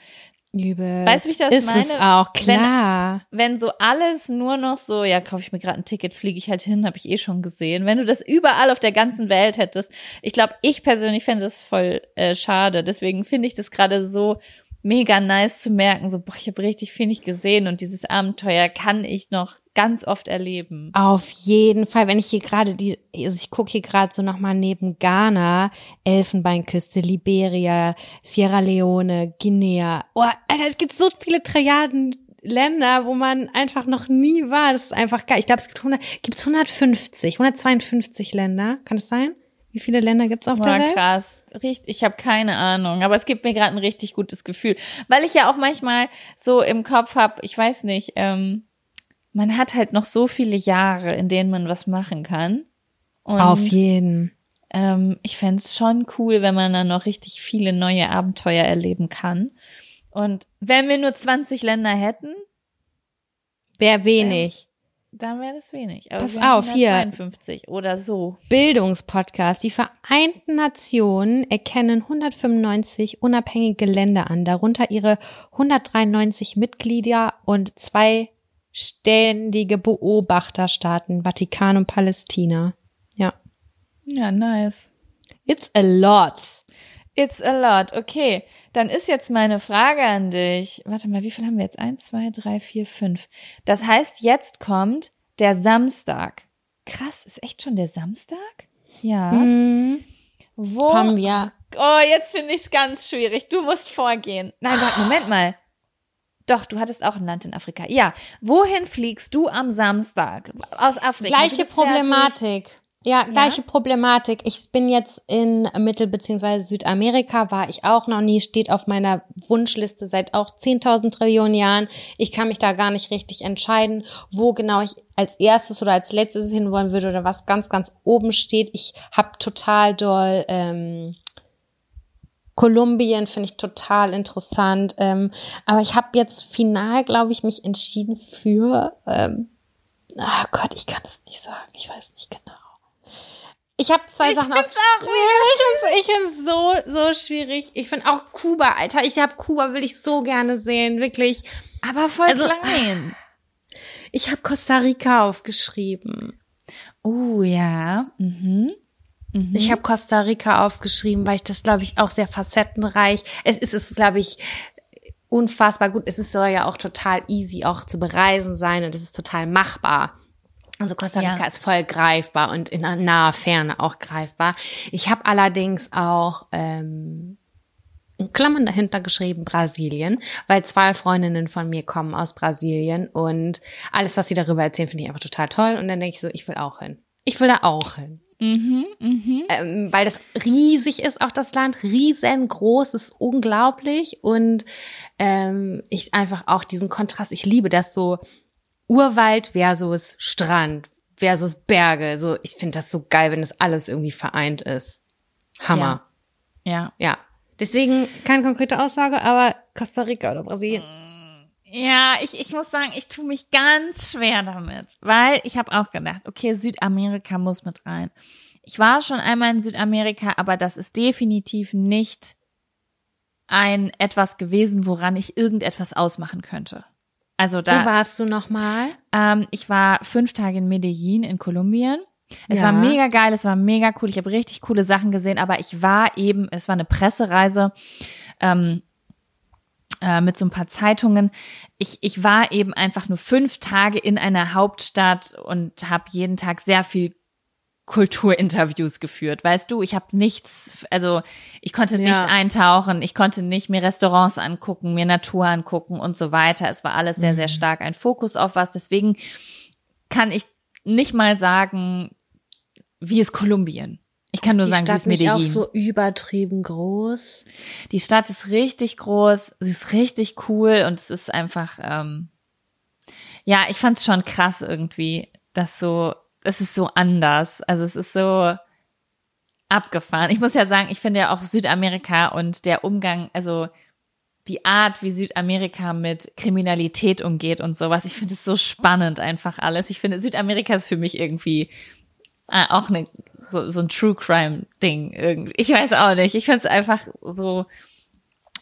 Übel. Weißt du, wie ich das ist meine? Es auch Wenn- klar. wenn so alles nur noch so, ja, kaufe ich mir gerade ein Ticket, fliege ich halt hin, habe ich eh schon gesehen. Wenn du das überall auf der ganzen Welt hättest, ich glaube, ich persönlich fände das voll äh, schade. Deswegen finde ich das gerade so mega nice zu merken, so, boah, ich habe richtig viel nicht gesehen und dieses Abenteuer kann ich noch ganz oft erleben. Auf jeden Fall, wenn ich hier gerade die, also ich gucke hier gerade so nochmal neben Ghana, Elfenbeinküste, Liberia, Sierra Leone, Guinea. Oh, Alter, es gibt so viele Triaden Länder, wo man einfach noch nie war. Das ist einfach geil. Ich glaube, es gibt 100, gibt's 150, 152 Länder. Kann das sein? Wie viele Länder gibt's auf der Boah, Welt? krass. Richtig, ich habe keine Ahnung, aber es gibt mir gerade ein richtig gutes Gefühl, weil ich ja auch manchmal so im Kopf habe, ich weiß nicht, ähm, man hat halt noch so viele Jahre, in denen man was machen kann. Und Auf jeden. ähm, ich fänd's schon cool, wenn man dann noch richtig viele neue Abenteuer erleben kann. Und wenn wir nur 20 Länder hätten, Wäre wenig. Dann wäre das wenig. Aber Pass auf, hier. 152 oder so. Bildungspodcast. Die Vereinten Nationen erkennen 195 unabhängige Länder an, darunter ihre 193 Mitglieder und zwei ständige Beobachterstaaten, Vatikan und Palästina. Ja. Ja, nice. It's a lot. It's a lot. Okay, dann ist jetzt meine Frage an dich. Warte mal, wie viel haben wir jetzt? Eins, zwei, drei, vier, fünf. Das heißt, jetzt kommt der Samstag. Krass, ist echt schon der Samstag? Ja. Mhm. Wo? Haben wir. Oh, jetzt finde ich es ganz schwierig. Du musst vorgehen. Nein, warte, Moment mal. Doch, du hattest auch ein Land in Afrika. Ja. Wohin fliegst du am Samstag? Aus Afrika. Gleiche bist fertig. Ja, gleiche Problematik. Ich bin jetzt in Mittel- bzw. Südamerika, war ich auch noch nie, steht auf meiner Wunschliste seit auch 10.000 Trillionen Jahren. Ich kann mich da gar nicht richtig entscheiden, wo genau ich als erstes oder als letztes hinwollen würde oder was ganz, ganz oben steht. Ich habe total doll ähm, Kolumbien finde ich total interessant. Ähm, aber ich habe jetzt final, glaube ich, mich entschieden für. Ähm, oh Gott, ich kann es nicht sagen. Ich weiß nicht genau. Ich habe zwei Ich Sachen *laughs* find's auch mega Ich finde es so, so schwierig. Ich finde auch Kuba, Alter. Ich habe Kuba, will ich so gerne sehen. Wirklich. Aber voll Also- klein. *laughs* Ich habe Costa Rica aufgeschrieben. Oh, ja. Mhm. Mhm. Ich habe Costa Rica aufgeschrieben, weil ich das, glaube ich, auch sehr facettenreich. Es ist, es glaube ich, unfassbar gut. Es ist, soll ja auch total easy auch zu bereisen sein und es ist total machbar. Also Costa Rica Ja. ist voll greifbar und in naher Ferne auch greifbar. Ich habe allerdings auch ähm, in Klammern dahinter geschrieben Brasilien, weil zwei Freundinnen von mir kommen aus Brasilien und alles, was sie darüber erzählen, finde ich einfach total toll. Und dann denke ich so, ich will auch hin. Ich will da auch hin. Mhm, mhm. Ähm, weil das riesig ist, auch das Land, riesengroß, ist unglaublich und ähm, ich einfach auch diesen Kontrast, ich liebe das so Urwald versus Strand versus Berge, so ich finde das so geil, wenn das alles irgendwie vereint ist. Hammer. Ja. Ja. Deswegen keine konkrete Aussage, aber Costa Rica oder Brasilien. Ja, ich, ich muss sagen, ich tue mich ganz schwer damit, weil ich habe auch gedacht, okay, Südamerika muss mit rein. Ich war schon einmal in Südamerika, aber das ist definitiv nicht ein etwas gewesen, woran ich irgendetwas ausmachen könnte. Also da. Wo warst du nochmal? Ähm, ich war fünf Tage in Medellin in Kolumbien. Es Ja. war mega geil, es war mega cool. Ich habe richtig coole Sachen gesehen, aber ich war eben, es war eine Pressereise ähm, äh, mit so ein paar Zeitungen. Ich, ich war eben einfach nur fünf Tage in einer Hauptstadt und habe jeden Tag sehr viel Kulturinterviews geführt. Weißt du, ich habe nichts, also ich konnte nicht Ja. eintauchen, ich konnte nicht mir Restaurants angucken, mir Natur angucken und so weiter. Es war alles sehr, sehr stark ein Fokus auf was. Deswegen kann ich nicht mal sagen, wie ist Kolumbien? Ich kann nur die sagen, wie Stadt ist auch Medellin. so übertrieben groß. Die Stadt ist richtig groß, sie ist richtig cool und es ist einfach, ähm, ja, ich fand's schon krass irgendwie, dass so, es ist so anders. Also es ist so abgefahren. Ich muss ja sagen, ich finde ja auch Südamerika und der Umgang, also die Art, wie Südamerika mit Kriminalität umgeht und sowas, ich finde es so spannend einfach alles. Ich finde, Südamerika ist für mich irgendwie äh, auch eine, so, so ein True Crime Ding. Ich weiß auch nicht. Ich finde es einfach so,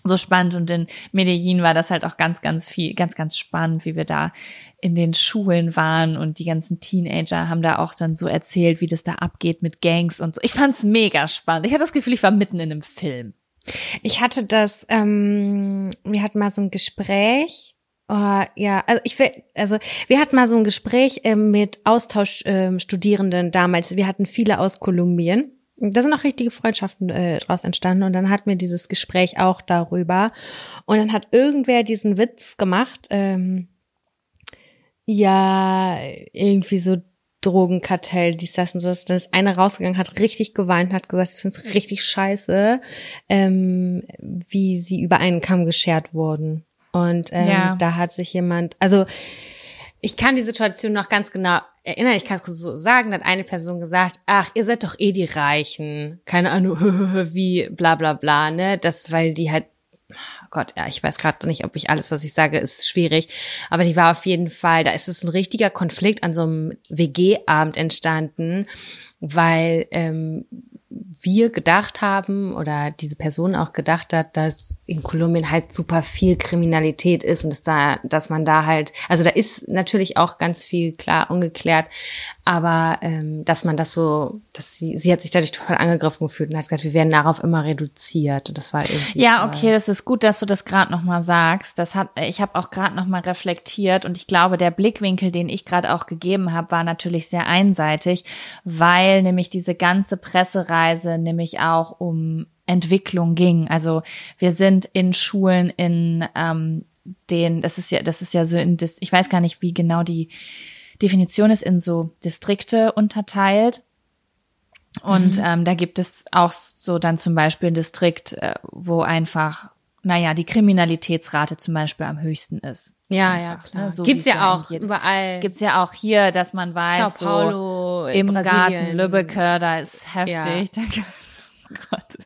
so spannend und in Medellin war das halt auch ganz, ganz viel, ganz, ganz spannend, wie wir da in den Schulen waren und die ganzen Teenager haben da auch dann so erzählt, wie das da abgeht mit Gangs und so. Ich fand's mega spannend. Ich hatte das Gefühl, ich war mitten in einem Film. Ich hatte das, ähm, wir hatten mal so ein Gespräch. Oh, ja, also ich will, also wir hatten mal so ein Gespräch ähm, mit Austauschstudierenden damals. Wir hatten viele aus Kolumbien. Da sind auch richtige Freundschaften äh, draus entstanden und dann hatten wir dieses Gespräch auch darüber. Und dann hat irgendwer diesen Witz gemacht, ähm, ja, irgendwie so Drogenkartell, dies, das und so. Dann ist einer rausgegangen, hat richtig geweint, hat gesagt, ich finde es richtig scheiße, ähm, wie sie über einen Kamm geschert wurden. Und ähm, Ja. da hat sich jemand, also ich kann die Situation noch ganz genau erinnern. Ich kann es so sagen, da hat eine Person gesagt, ach, ihr seid doch eh die Reichen. Keine Ahnung, *laughs* wie bla bla bla, ne? Das, weil die halt, oh Gott, ja, ich weiß gerade nicht, ob ich alles, was ich sage, ist schwierig. Aber die war auf jeden Fall, da ist es ein richtiger Konflikt an so einem WG-Abend entstanden, weil ähm, wir gedacht haben oder diese Person auch gedacht hat, dass in Kolumbien halt super viel Kriminalität ist und dass da, dass man da halt, also da ist natürlich auch ganz viel klar ungeklärt, aber ähm, dass man das so, dass sie, sie hat sich dadurch total angegriffen gefühlt und hat gesagt, wir werden darauf immer reduziert. Und das war irgendwie. Ja, okay, das ist gut, dass du das gerade noch mal sagst. Das hat ich habe auch gerade noch mal reflektiert und ich glaube, der Blickwinkel, den ich gerade auch gegeben habe, war natürlich sehr einseitig, weil nämlich diese ganze Pressereise nämlich auch um Entwicklung ging. Also wir sind in Schulen in ähm, den, das ist ja, das ist ja so in das, ich weiß gar nicht, wie genau die Definition ist, in so Distrikte unterteilt. Und ähm, da gibt es auch so dann zum Beispiel ein Distrikt, äh, wo einfach, naja, die Kriminalitätsrate zum Beispiel am höchsten ist. Ja, Einfach, ja, ne? klar. So Gibt's es ja auch jedem- überall. Gibt's ja auch hier, dass man weiß, Sao so Paulo, im Brasilien. Garten Lübbecke, da ist heftig. Da, oh Gott.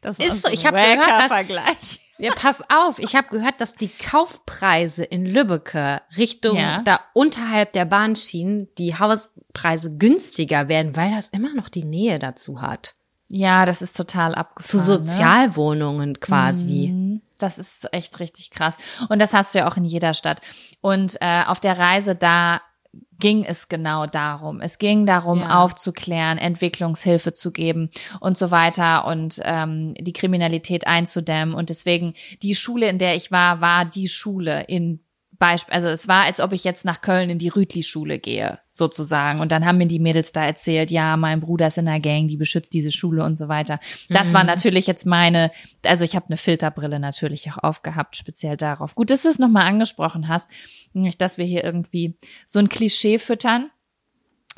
Das Ist so, ich hab wacker gehört, Vergleich. Ja, pass auf, ich habe gehört, dass die Kaufpreise in Lübbecke Richtung Ja. da unterhalb der Bahnschienen die Hauspreise günstiger werden, weil das immer noch die Nähe dazu hat. Ja, das ist total Zu abgefahren. Ne? Sozialwohnungen quasi. Mhm. Das ist echt richtig krass. Und das hast du ja auch in jeder Stadt. Und äh, auf der Reise da ging es genau darum. Es ging darum, Ja. aufzuklären, Entwicklungshilfe zu geben und so weiter und ähm, die Kriminalität einzudämmen. Und deswegen, die Schule, in der ich war, war die Schule in Beispiel, also es war, als ob ich jetzt nach Köln in die Rütli-Schule gehe. Sozusagen. Und dann haben mir die Mädels da erzählt, ja, mein Bruder ist in der Gang, die beschützt diese Schule und so weiter. Das mhm. war natürlich jetzt meine, also ich habe eine Filterbrille natürlich auch aufgehabt, speziell darauf. Gut, dass du es nochmal angesprochen hast, nämlich, dass wir hier irgendwie so ein Klischee füttern.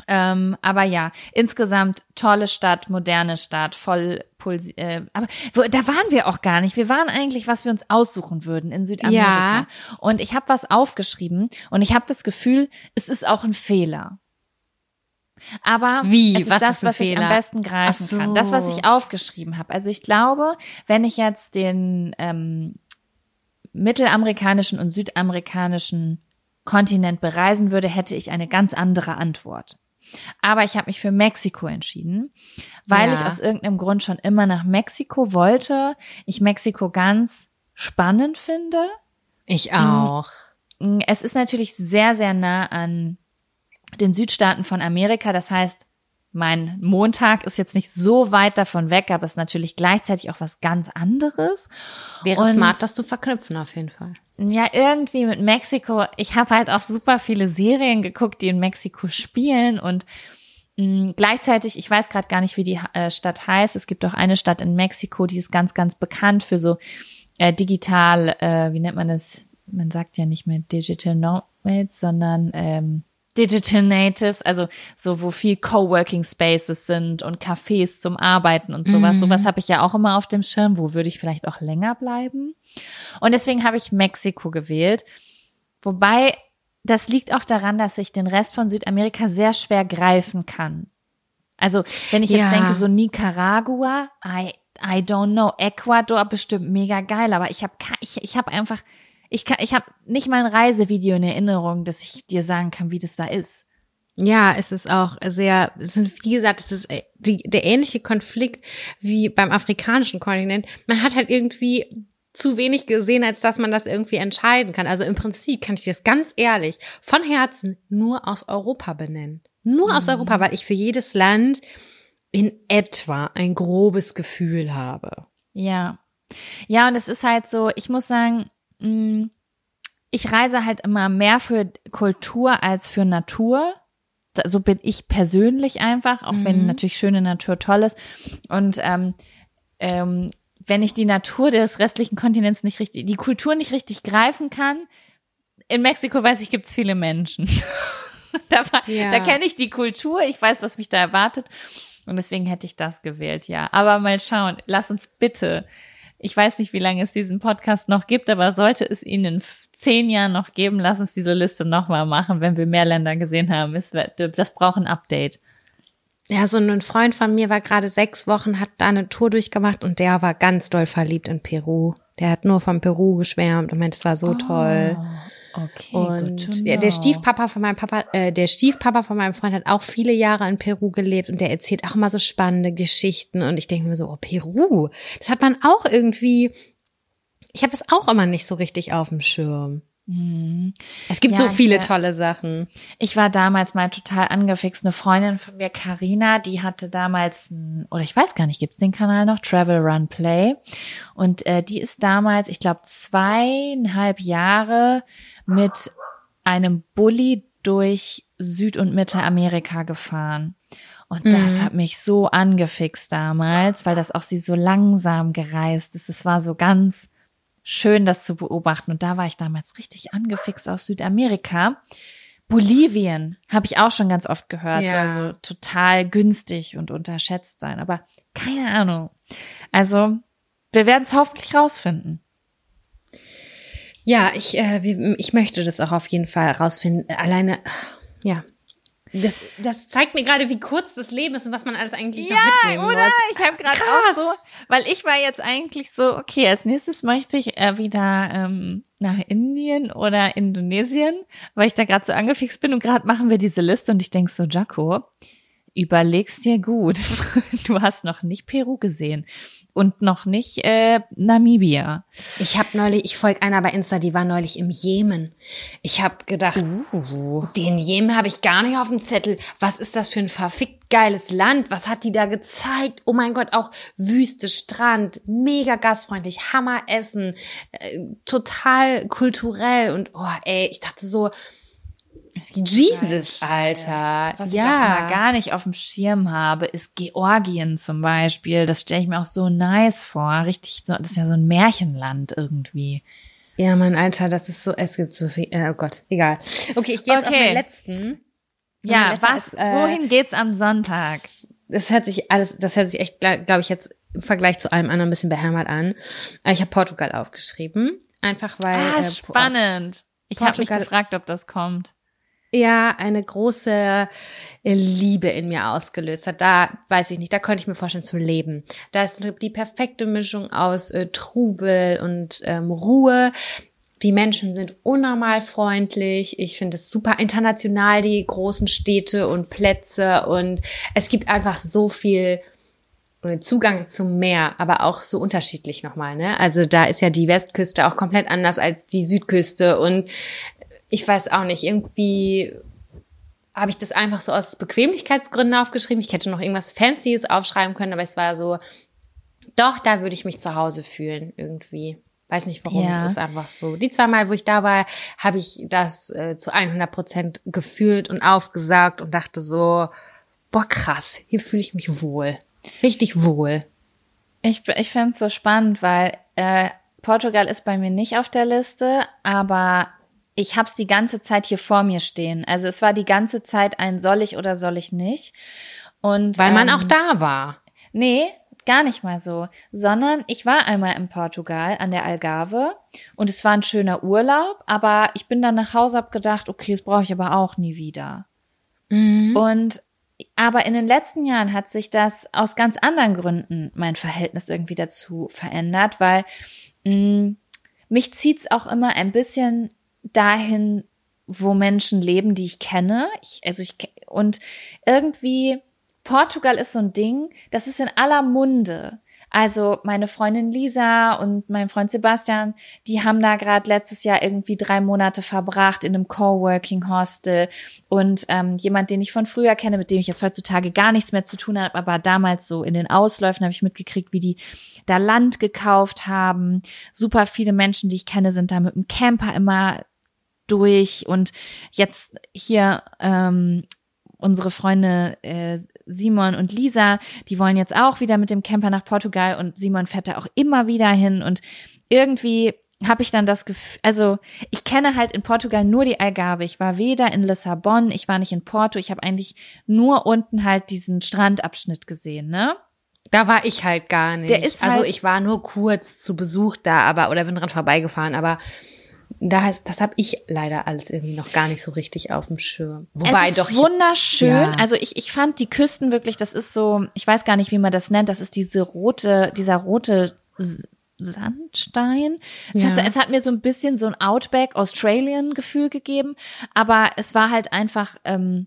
Ähm, aber ja, insgesamt tolle Stadt, moderne Stadt, voll pulsi äh, aber wo, da waren wir auch gar nicht. Wir waren eigentlich, was wir uns aussuchen würden in Südamerika. Ja. Und ich habe was aufgeschrieben und ich habe das Gefühl, es ist auch ein Fehler. Aber Wie? es ist was das, ist was Fehler? ich am besten greifen so. kann. Das, was ich aufgeschrieben habe. Also ich glaube, wenn ich jetzt den ähm, mittelamerikanischen und südamerikanischen Kontinent bereisen würde, hätte ich eine ganz andere Antwort. Aber ich habe mich für Mexiko entschieden, weil Ja. ich aus irgendeinem Grund schon immer nach Mexiko wollte. Ich Mexiko ganz spannend finde. Ich auch. Mm, Es ist natürlich sehr, sehr nah an den Südstaaten von Amerika. Das heißt, mein Montag ist jetzt nicht so weit davon weg, aber es ist natürlich gleichzeitig auch was ganz anderes. Wäre Und- smart, das zu verknüpfen auf jeden Fall. Ja, irgendwie mit Mexiko. Ich habe halt auch super viele Serien geguckt, die in Mexiko spielen und mh, gleichzeitig, ich weiß gerade gar nicht, wie die äh, Stadt heißt. Es gibt auch eine Stadt in Mexiko, die ist ganz, ganz bekannt für so äh, digital, äh, wie nennt man das? Man sagt ja nicht mehr Digital Nomads, sondern ähm, Digital Natives, also so, wo viel Coworking Spaces sind und Cafés zum Arbeiten und sowas. Mhm. Sowas habe ich ja auch immer auf dem Schirm. Wo würde ich vielleicht auch länger bleiben? Und deswegen habe ich Mexiko gewählt. Wobei, das liegt auch daran, dass ich den Rest von Südamerika sehr schwer greifen kann. Also, wenn ich jetzt Ja. denke, so Nicaragua, I, I don't know, Ecuador bestimmt mega geil, aber ich habe ich, ich habe einfach ich kann ich habe nicht mal ein Reisevideo in Erinnerung, dass ich dir sagen kann, wie das da ist. Ja, es ist auch sehr, es sind, wie gesagt, es ist äh, die, der ähnliche Konflikt wie beim afrikanischen Kontinent. Man hat halt irgendwie zu wenig gesehen, als dass man das irgendwie entscheiden kann. Also im Prinzip kann ich das ganz ehrlich von Herzen nur aus Europa benennen. Nur aus Europa, weil ich für jedes Land in etwa ein grobes Gefühl habe. Ja. Ja, und es ist halt so, ich muss sagen, ich reise halt immer mehr für Kultur als für Natur. So bin ich persönlich einfach, auch wenn Mhm. natürlich schöne Natur toll ist. Und ähm, ähm, wenn ich die Natur des restlichen Kontinents nicht richtig, die Kultur nicht richtig greifen kann, in Mexiko weiß ich, gibt's viele Menschen. *laughs* da Ja. da kenne ich die Kultur, ich weiß, was mich da erwartet. Und deswegen hätte ich das gewählt, ja. Aber mal schauen, lass uns bitte. Ich weiß nicht, wie lange es diesen Podcast noch gibt, aber sollte es ihn in zehn Jahren noch geben, lass uns diese Liste nochmal machen, wenn wir mehr Länder gesehen haben. Das braucht ein Update. Ja, so ein Freund von mir war gerade sechs Wochen, hat da eine Tour durchgemacht und der war ganz doll verliebt in Peru. Der hat nur von Peru geschwärmt und meinte, es war so toll. Okay, Und to der, der. Stiefpapa von meinem Papa, äh, der Stiefpapa von meinem Freund hat auch viele Jahre in Peru gelebt und der erzählt auch immer so spannende Geschichten und ich denke mir so, oh Peru, das hat man auch irgendwie. Ich habe es auch immer nicht so richtig auf dem Schirm. Mhm. Es gibt Ja, so viele äh, tolle Sachen. Ich war damals mal total angefixt. Eine Freundin von mir, Karina, die hatte damals, oder ich weiß gar nicht, gibt's den Kanal noch? Travel Run Play. Und äh, die ist damals, ich glaube, zweieinhalb Jahre mit einem Bulli durch Süd- und Mittelamerika gefahren. Und das Mhm. hat mich so angefixt damals, weil das auch sie so langsam gereist ist. Es war so ganz schön, das zu beobachten. Und da war ich damals richtig angefixt aus Südamerika. Bolivien habe ich auch schon ganz oft gehört, Ja. soll so total günstig und unterschätzt sein. Aber keine Ahnung. Also, wir werden es hoffentlich rausfinden. Ja, ich, äh, ich möchte das auch auf jeden Fall rausfinden. Alleine, ja. Das, das zeigt mir gerade, wie kurz das Leben ist und was man alles eigentlich noch mitnehmen muss. Ich habe gerade auch so, weil ich war jetzt eigentlich so, okay, als nächstes möchte ich äh, wieder ähm, nach Indien oder Indonesien, weil ich da gerade so angefixt bin und gerade machen wir diese Liste und ich denk so, Jaco, überlegst dir gut. *laughs* Du hast noch nicht Peru gesehen und noch nicht äh, Namibia. Ich habe neulich, ich folge einer bei Insta, die war neulich im Jemen. Ich habe gedacht, Uh. den Jemen habe ich gar nicht auf dem Zettel. Was ist das für ein verfickt geiles Land? Was hat die da gezeigt? Oh mein Gott, auch Wüste, Strand, mega gastfreundlich, Hammer Essen, äh, total kulturell und oh ey, ich dachte so, Jesus, Alter. Was ja. ich auch mal gar nicht auf dem Schirm habe, ist Georgien zum Beispiel. Das stelle ich mir auch so nice vor. Richtig, so, das ist ja so ein Märchenland irgendwie. Ja, mein Alter, das ist so, es gibt so viel, äh, oh Gott, egal. Okay, ich gehe jetzt okay. auf meinen letzten. Ja, was, ist, äh, wohin geht's am Sonntag? Das hört sich alles, das hört sich echt, glaube ich, jetzt im Vergleich zu allem anderen ein bisschen behämmert an. Äh, ich habe Portugal aufgeschrieben. Einfach weil. Ah, äh, spannend. Ich habe mich gefragt, ob das kommt. Ja, eine große äh, Liebe in mir ausgelöst hat. Da weiß ich nicht, da könnte ich mir vorstellen zu leben. Da ist die perfekte Mischung aus äh, Trubel und ähm, Ruhe. Die Menschen sind unnormal freundlich. Ich finde es super international, die großen Städte und Plätze. Und es gibt einfach so viel äh, Zugang zum Meer, aber auch so unterschiedlich nochmal. Ne? Also da ist ja die Westküste auch komplett anders als die Südküste. Und ich weiß auch nicht, irgendwie habe ich das einfach so aus Bequemlichkeitsgründen aufgeschrieben. Ich hätte noch irgendwas Fancyes aufschreiben können, aber es war so, doch, da würde ich mich zu Hause fühlen irgendwie. Weiß nicht warum, ja. es ist einfach so. Die zwei Mal, wo ich da war, habe ich das äh, zu 100 Prozent gefühlt und aufgesagt und dachte so, boah krass, hier fühle ich mich wohl. Richtig wohl. Ich, ich finde es so spannend, weil äh, Portugal ist bei mir nicht auf der Liste, aber ich habe es die ganze Zeit hier vor mir stehen. Also es war die ganze Zeit ein soll ich oder soll ich nicht. Und weil man ähm, auch da war. Nee, gar nicht mal so, sondern ich war einmal in Portugal an der Algarve und es war ein schöner Urlaub, aber ich bin dann nach Hause hab gedacht, okay, das brauche ich aber auch nie wieder. Mhm. Und aber in den letzten Jahren hat sich das aus ganz anderen Gründen mein Verhältnis irgendwie dazu verändert, weil mh, mm, mich zieht's auch immer ein bisschen dahin, wo Menschen leben, die ich kenne. Ich, also ich und irgendwie Portugal ist so ein Ding, das ist in aller Munde. Also meine Freundin Lisa und mein Freund Sebastian, die haben da gerade letztes Jahr irgendwie drei Monate verbracht in einem Coworking Hostel und ähm, jemand, den ich von früher kenne, mit dem ich jetzt heutzutage gar nichts mehr zu tun habe, aber damals so in den Ausläufen habe ich mitgekriegt, wie die da Land gekauft haben. Super viele Menschen, die ich kenne, sind da mit dem Camper immer durch und jetzt hier ähm, unsere Freunde äh, Simon und Lisa, die wollen jetzt auch wieder mit dem Camper nach Portugal und Simon fährt da auch immer wieder hin und irgendwie habe ich dann das Gefühl, also ich kenne halt in Portugal nur die Algarve. Ich war weder in Lissabon, ich war nicht in Porto, ich habe eigentlich nur unten halt diesen Strandabschnitt gesehen, ne? Da war ich halt gar nicht. Der ist also halt, ich war nur kurz zu Besuch da, aber oder bin dran vorbeigefahren, aber da, das habe ich leider alles irgendwie noch gar nicht so richtig auf dem Schirm. Wobei es ist doch wunderschön. Ja. Also ich, ich fand die Küsten wirklich, das ist so, ich weiß gar nicht, wie man das nennt, das ist diese rote, dieser rote Sandstein. Es, ja. hat, es hat mir so ein bisschen so ein Outback Australian Gefühl gegeben, aber es war halt einfach ähm,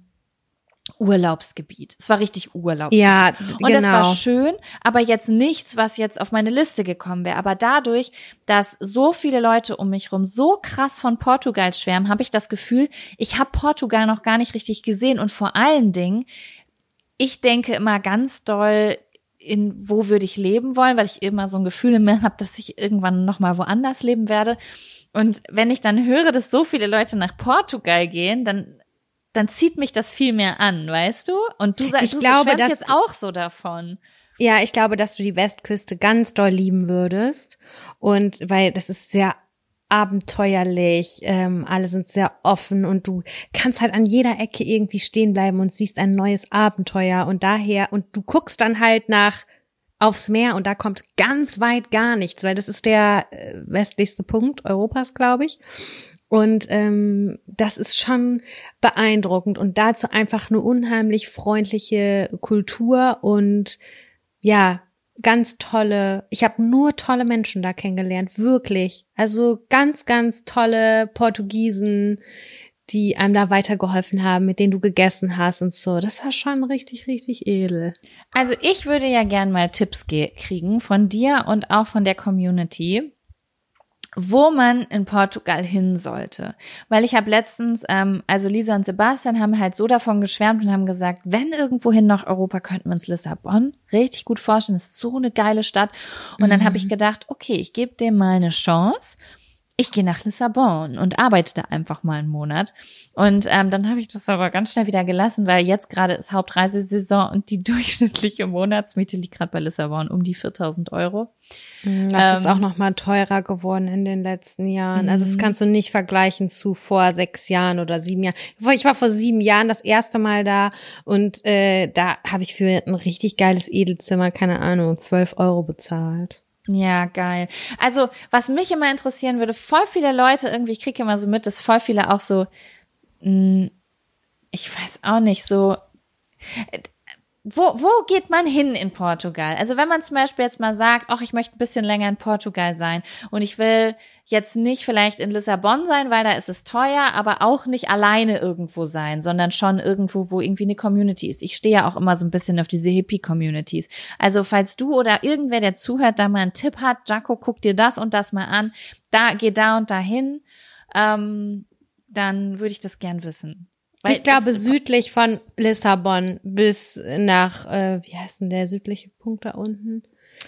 Urlaubsgebiet. Es war richtig Urlaubsgebiet. Ja, und genau. das war genau. schön, aber jetzt nichts, was jetzt auf meine Liste gekommen wäre. Aber dadurch, dass so viele Leute um mich rum so krass von Portugal schwärmen, habe ich das Gefühl, ich habe Portugal noch gar nicht richtig gesehen. Und vor allen Dingen, ich denke immer ganz doll in wo würde ich leben wollen, weil ich immer so ein Gefühl in mir habe, dass ich irgendwann noch mal woanders leben werde. Und wenn ich dann höre, dass so viele Leute nach Portugal gehen, dann dann zieht mich das viel mehr an, weißt du? Und du sagst, ich du glaube, dass jetzt auch so davon. Ja, ich glaube, dass du die Westküste ganz doll lieben würdest. Und weil das ist sehr abenteuerlich, ähm, alle sind sehr offen und du kannst halt an jeder Ecke irgendwie stehen bleiben und siehst ein neues Abenteuer und daher und du guckst dann halt nach aufs Meer und da kommt ganz weit gar nichts, weil das ist der äh, westlichste Punkt Europas, glaube ich. Und ähm, das ist schon beeindruckend und dazu einfach eine unheimlich freundliche Kultur und ja, ganz tolle, ich habe nur tolle Menschen da kennengelernt, wirklich. Also ganz, ganz tolle Portugiesen, die einem da weitergeholfen haben, mit denen du gegessen hast und so. Das war schon richtig, richtig edel. Also ich würde ja gern mal Tipps kriegen von dir und auch von der Community wo man in Portugal hin sollte. Weil ich habe letztens, ähm, also Lisa und Sebastian haben halt so davon geschwärmt und haben gesagt, wenn irgendwohin nach Europa, könnten wir uns Lissabon richtig gut vorstellen. Das ist so eine geile Stadt. Und mhm. dann habe ich gedacht, okay, ich gebe dem mal eine Chance. ich gehe nach Lissabon und arbeite da einfach mal einen Monat. Und ähm, dann habe ich das aber ganz schnell wieder gelassen, weil jetzt gerade ist Hauptreisesaison und die *laughs* durchschnittliche Monatsmiete liegt gerade bei Lissabon um die 4000 Euro. Mm, das ähm, ist auch noch mal teurer geworden in den letzten Jahren. Also das mhm. kannst du nicht vergleichen zu vor sechs Jahren oder sieben Jahren. Ich war vor sieben Jahren das erste Mal da und äh, da habe ich für ein richtig geiles Edelzimmer, keine Ahnung, zwölf Euro bezahlt. Ja, geil. Also, was mich immer interessieren würde, voll viele Leute irgendwie, ich kriege immer so mit, dass voll viele auch so, ich weiß auch nicht, so, wo, wo geht man hin in Portugal? Also wenn man zum Beispiel jetzt mal sagt, ach, ich möchte ein bisschen länger in Portugal sein und ich will jetzt nicht vielleicht in Lissabon sein, weil da ist es teuer, aber auch nicht alleine irgendwo sein, sondern schon irgendwo, wo irgendwie eine Community ist. Ich stehe ja auch immer so ein bisschen auf diese Hippie-Communities. Also falls du oder irgendwer, der zuhört, da mal einen Tipp hat, Jaco, guck dir das und das mal an, da, geh da und dahin, ähm, dann würde ich das gern wissen. Weil ich glaube, südlich von Lissabon bis nach, äh, wie heißt denn der südliche Punkt da unten?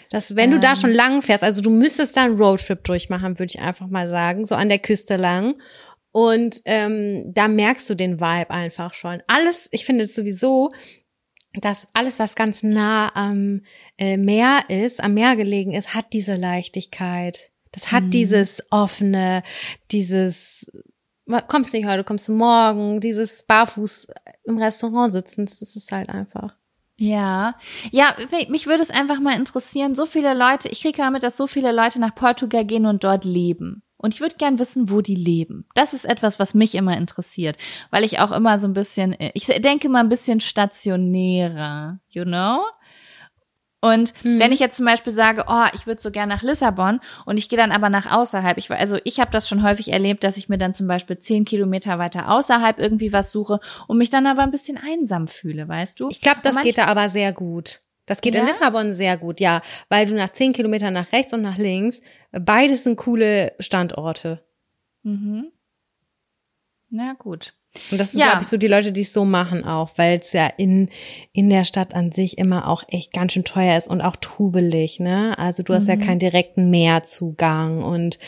Das, wenn ähm. du da ähm. schon lang fährst, also du müsstest da einen Roadtrip durchmachen, würde ich einfach mal sagen, so an der Küste lang. Und ähm, da merkst du den Vibe einfach schon. Alles, ich finde sowieso, dass alles, was ganz nah am äh, Meer ist, am Meer gelegen ist, hat diese Leichtigkeit. Das hat mhm. dieses offene, dieses kommst nicht heute, kommst du morgen, dieses barfuß im Restaurant sitzen, das ist halt einfach. Ja, ja, mich würde es einfach mal interessieren, so viele Leute, ich kriege damit, dass so viele Leute nach Portugal gehen und dort leben. Und ich würde gern wissen, wo die leben. Das ist etwas, was mich immer interessiert, weil ich auch immer so ein bisschen, ich denke mal ein bisschen stationärer, you know? Und mhm. wenn ich jetzt zum Beispiel sage, oh, ich würde so gern nach Lissabon und ich gehe dann aber nach außerhalb, ich, also ich habe das schon häufig erlebt, dass ich mir dann zum Beispiel zehn Kilometer weiter außerhalb irgendwie was suche und mich dann aber ein bisschen einsam fühle, weißt du? Ich glaube, das geht da aber sehr gut. Das geht ja? in Lissabon sehr gut, ja, weil du nach zehn Kilometern nach rechts und nach links, beides sind coole Standorte. Mhm. Na gut. Und das sind, ja. glaube ich, so die Leute, die es so machen auch, weil es ja in, in der Stadt an sich immer auch echt ganz schön teuer ist und auch trubelig, ne? Also du hast mhm. ja keinen direkten Meerzugang und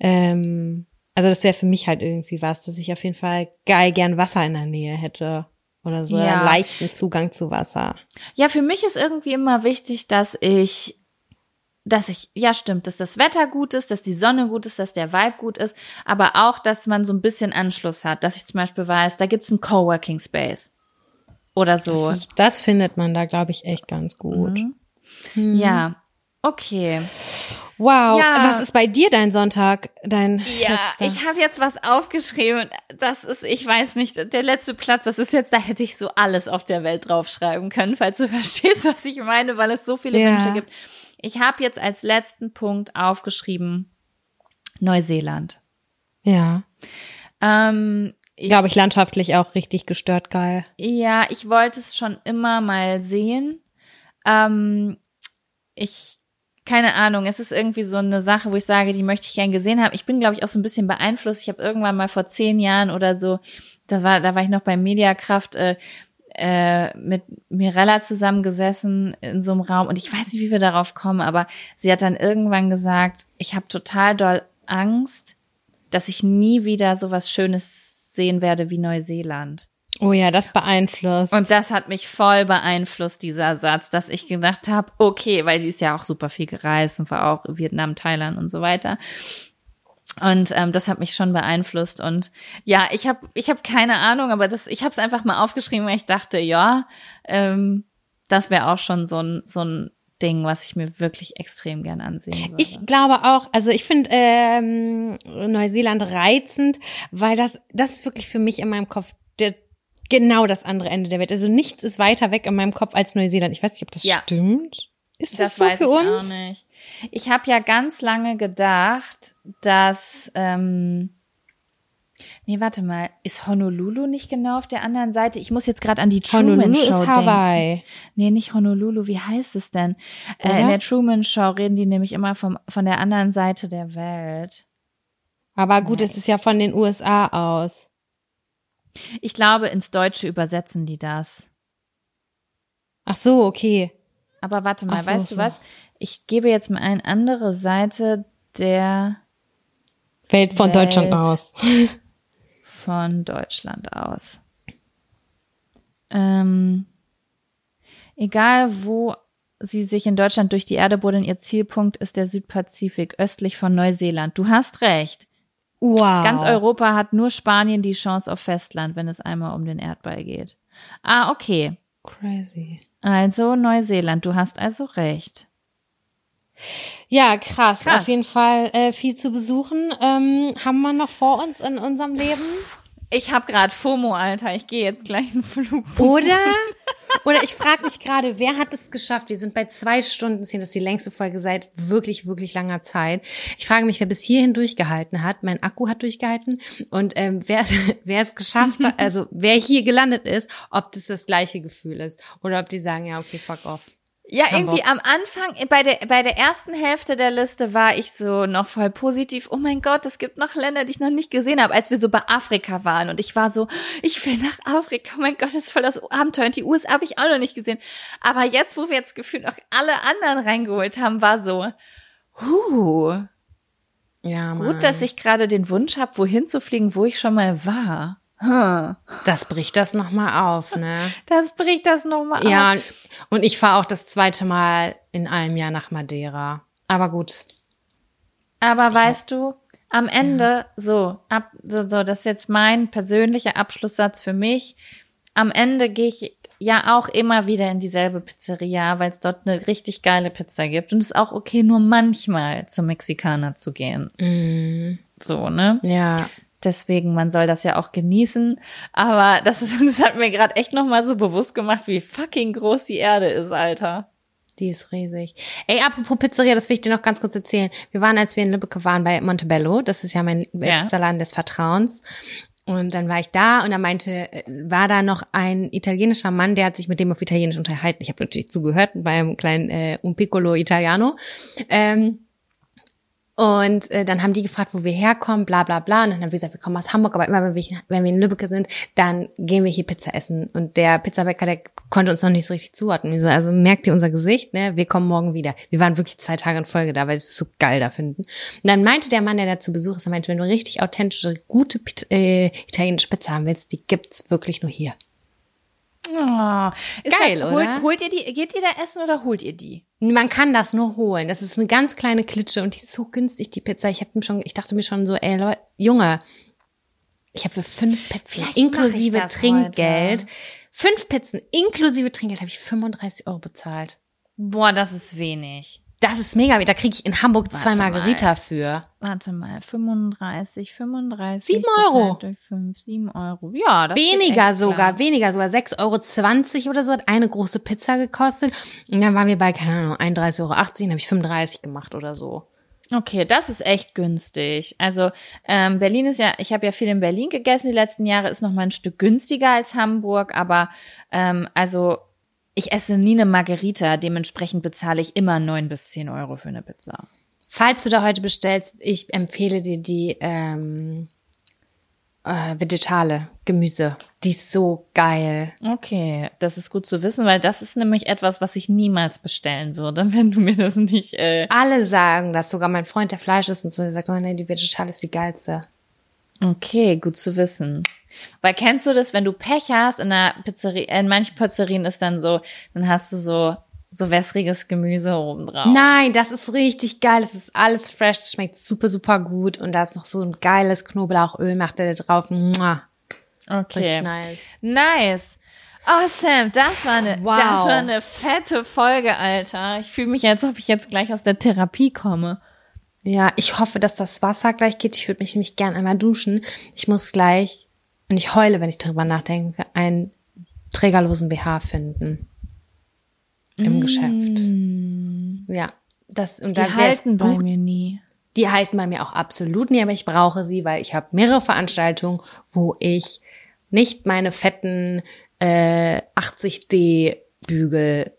ähm, also das wäre für mich halt irgendwie was, dass ich auf jeden Fall geil gern Wasser in der Nähe hätte. Oder so ja. einen leichten Zugang zu Wasser. Ja, für mich ist irgendwie immer wichtig, dass ich dass ich, ja stimmt, dass das Wetter gut ist, dass die Sonne gut ist, dass der Vibe gut ist, aber auch, dass man so ein bisschen Anschluss hat, dass ich zum Beispiel weiß, da gibt's einen Coworking Space oder so. Das, das findet man da, glaube ich, echt ganz gut. Mhm. Mhm. Ja, okay. Wow, ja. was ist bei dir dein Sonntag, dein Ja, letzter? ich habe jetzt was aufgeschrieben. Das ist, ich weiß nicht, der letzte Platz, das ist jetzt, da hätte ich so alles auf der Welt draufschreiben können, falls du *laughs* verstehst, was ich meine, weil es so viele ja. Wünsche gibt. Ich habe jetzt als letzten Punkt aufgeschrieben Neuseeland. Ja. Ähm, ich glaube ich landschaftlich auch richtig gestört geil. Ja, ich wollte es schon immer mal sehen. Ähm, ich keine Ahnung, es ist irgendwie so eine Sache, wo ich sage, die möchte ich gern gesehen haben. Ich bin, glaube ich, auch so ein bisschen beeinflusst. Ich habe irgendwann mal vor zehn Jahren oder so, das war, da war ich noch bei Mediakraft, äh, äh, mit Mirella zusammengesessen in so einem Raum und ich weiß nicht, wie wir darauf kommen, aber sie hat dann irgendwann gesagt, ich habe total doll Angst, dass ich nie wieder so was Schönes sehen werde wie Neuseeland. Oh ja, das beeinflusst. Und das hat mich voll beeinflusst, dieser Satz, dass ich gedacht habe, okay, weil die ist ja auch super viel gereist und war auch Vietnam, Thailand und so weiter. Und ähm, das hat mich schon beeinflusst. Und ja, ich habe ich hab keine Ahnung, aber das, ich habe es einfach mal aufgeschrieben, weil ich dachte, ja, ähm, das wäre auch schon so ein, so ein Ding, was ich mir wirklich extrem gern ansehen würde. Ich glaube auch, also ich finde ähm, Neuseeland reizend, weil das, das ist wirklich für mich in meinem Kopf der, genau das andere Ende der Welt. Also nichts ist weiter weg in meinem Kopf als Neuseeland. Ich weiß nicht, ob das ja. stimmt. Ist das, das so weiß für ich uns? Auch nicht. Ich habe ja ganz lange gedacht, dass ähm, Nee, warte mal, ist Honolulu nicht genau auf der anderen Seite? Ich muss jetzt gerade an die Truman Show ist Hawaii. denken. Nee, nicht Honolulu, wie heißt es denn? Äh, in der Truman Show reden die nämlich immer vom, von der anderen Seite der Welt. Aber gut, nee. es ist ja von den USA aus. Ich glaube, ins Deutsche übersetzen die das. Ach so, okay. Aber warte mal, so, weißt so. du was? Ich gebe jetzt mal eine andere Seite der Welt von Welt. Deutschland aus. *laughs* von Deutschland aus. Ähm, egal wo sie sich in Deutschland durch die Erde buddeln, ihr Zielpunkt ist der Südpazifik, östlich von Neuseeland. Du hast recht. Wow. Ganz Europa hat nur Spanien die Chance auf Festland, wenn es einmal um den Erdball geht. Ah, okay. Crazy. Also Neuseeland, du hast also recht. Ja, krass. Krass. Auf jeden Fall äh, viel zu besuchen. Ähm, haben wir noch vor uns in unserem Leben? Ich habe gerade FOMO, Alter. Ich gehe jetzt gleich einen Flug. Oder? *laughs* Oder ich frage mich gerade, wer hat es geschafft? Wir sind bei zwei Stunden zehn, das ist die längste Folge seit wirklich, wirklich langer Zeit. Ich frage mich, wer bis hierhin durchgehalten hat. Mein Akku hat durchgehalten. Und ähm, wer, es- *laughs* wer es geschafft hat, *laughs* also wer hier gelandet ist, ob das das gleiche Gefühl ist. Oder ob die sagen, ja, okay, fuck off. Ja, irgendwie am Anfang, bei der, bei der ersten Hälfte der Liste war ich so noch voll positiv. Oh mein Gott, es gibt noch Länder, die ich noch nicht gesehen habe, als wir so bei Afrika waren. Und ich war so, ich will nach Afrika. Oh mein Gott, das ist voll das Abenteuer. Und die USA habe ich auch noch nicht gesehen. Aber jetzt, wo wir jetzt gefühlt noch alle anderen reingeholt haben, war so, huh, Ja, Mann. gut, dass ich gerade den Wunsch habe, wohin zu fliegen, wo ich schon mal war. Das bricht das nochmal auf, ne? *laughs* Das bricht das nochmal Ja, und ich fahre auch das zweite Mal in einem Jahr nach Madeira. Aber gut. Aber weißt du, am Ende, so, ab, so, so, das ist jetzt mein persönlicher Abschlusssatz für mich. Am Ende gehe ich ja auch immer wieder in dieselbe Pizzeria, weil es dort eine richtig geile Pizza gibt. Und es ist auch okay, nur manchmal zum Mexikaner zu gehen. Mm, So, ne? ja. Deswegen, man soll das ja auch genießen. Aber das ist, *laughs* das hat mir gerade echt nochmal so bewusst gemacht, wie fucking groß die Erde ist, Alter. Die ist riesig. Ey, apropos Pizzeria, das will ich dir noch ganz kurz erzählen. Wir waren, als wir in Lübeck waren, bei Montebello. Das ist ja mein Ja. Pizzaladen des Vertrauens. Und dann war ich da und da meinte, äh, war da noch ein italienischer Mann, der hat sich mit dem auf Italienisch unterhalten. Ich habe natürlich zugehört beim kleinen äh, Un Piccolo Italiano. Ähm, und äh, dann haben die gefragt, wo wir herkommen, bla bla bla. Und dann haben wir gesagt, wir kommen aus Hamburg, aber immer wenn wir, wenn wir in Lübeck sind, dann gehen wir hier Pizza essen. Und der Pizzabäcker, der konnte uns noch nicht so richtig zuordnen. So, also merkt ihr unser Gesicht, ne? Wir kommen morgen wieder. Wir waren wirklich zwei Tage in Folge da, weil wir es so geil da finden. Und dann meinte der Mann, der da zu Besuch ist, er meinte, wenn du richtig authentische, gute äh, italienische Pizza haben willst, die gibt's wirklich nur hier. Oh, Geil, das, holt, oder? holt ihr die, geht ihr da essen oder holt ihr die? Man kann das nur holen. Das ist eine ganz kleine Klitsche und die ist so günstig, die Pizza. Ich habe mir schon, ich dachte mir schon so, ey Leute, Junge, ich habe für fünf Pizzen inklusive Trinkgeld, heute. fünf Pizzen inklusive Trinkgeld habe ich 35 Euro bezahlt. Boah, das ist wenig. Das ist mega. Da kriege ich in Hamburg zwei Warte mal. Margarita für. Warte mal, 35, 35. Sieben Euro. geteilt Durch 5, 7 Euro. Ja, das weniger sogar, klar. weniger sogar. 6,20 Euro oder so hat eine große Pizza gekostet. Und dann waren wir bei, keine Ahnung, 31,80 Euro, dann habe ich 35 gemacht oder so. Okay, das ist echt günstig. Also ähm, Berlin ist ja, ich habe ja viel in Berlin gegessen die letzten Jahre, ist noch mal ein Stück günstiger als Hamburg, aber ähm, also ich esse nie eine Margarita, dementsprechend bezahle ich immer neun bis zehn Euro für eine Pizza. Falls du da heute bestellst, ich empfehle dir die ähm, äh, Vegetale, Gemüse. Die ist so geil. Okay, das ist gut zu wissen, weil das ist nämlich etwas, was ich niemals bestellen würde, *laughs* wenn du mir das nicht. Äh Alle sagen das, sogar mein Freund, der Fleisch ist und so, der sagt, oh nee, die Vegetale ist die geilste. Okay, gut zu wissen. Weil kennst du das, wenn du Pech hast in einer Pizzeria, in manchen Pizzerien ist dann so, dann hast du so so wässriges Gemüse oben drauf. Nein, das ist richtig geil. Es ist alles fresh, es schmeckt super, super gut. Und da ist noch so ein geiles Knoblauchöl, macht er da drauf. Mua. okay. Richtig nice. Nice. Oh, Sam, das war eine, Wow. das war eine fette Folge, Alter. Ich fühle mich, als ob ich jetzt gleich aus der Therapie komme. Ja, ich hoffe, dass das Wasser gleich geht. Ich würde mich nämlich gern einmal duschen. Ich muss gleich, und ich heule, wenn ich darüber nachdenke, einen trägerlosen BH finden. Im Geschäft. Ja. Das, und Die halten bei mir nie. Die halten bei mir auch absolut nie, aber ich brauche sie, weil ich habe mehrere Veranstaltungen, wo ich nicht meine fetten äh, 80D Bügel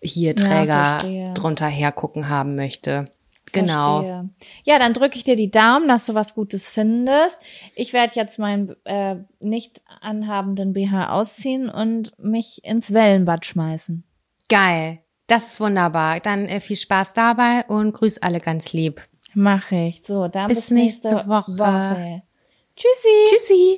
hier Ja, Träger verstehe. drunter hergucken haben möchte. Genau. Verstehe. Ja, dann drücke ich dir die Daumen, dass du was Gutes findest. Ich werde jetzt meinen äh, nicht anhabenden BH ausziehen und mich ins Wellenbad schmeißen. Geil. Das ist wunderbar. Dann äh, viel Spaß dabei und grüß alle ganz lieb. Mach ich. So, dann Bis bis, nächste, nächste Woche. Woche. Tschüssi. Tschüssi.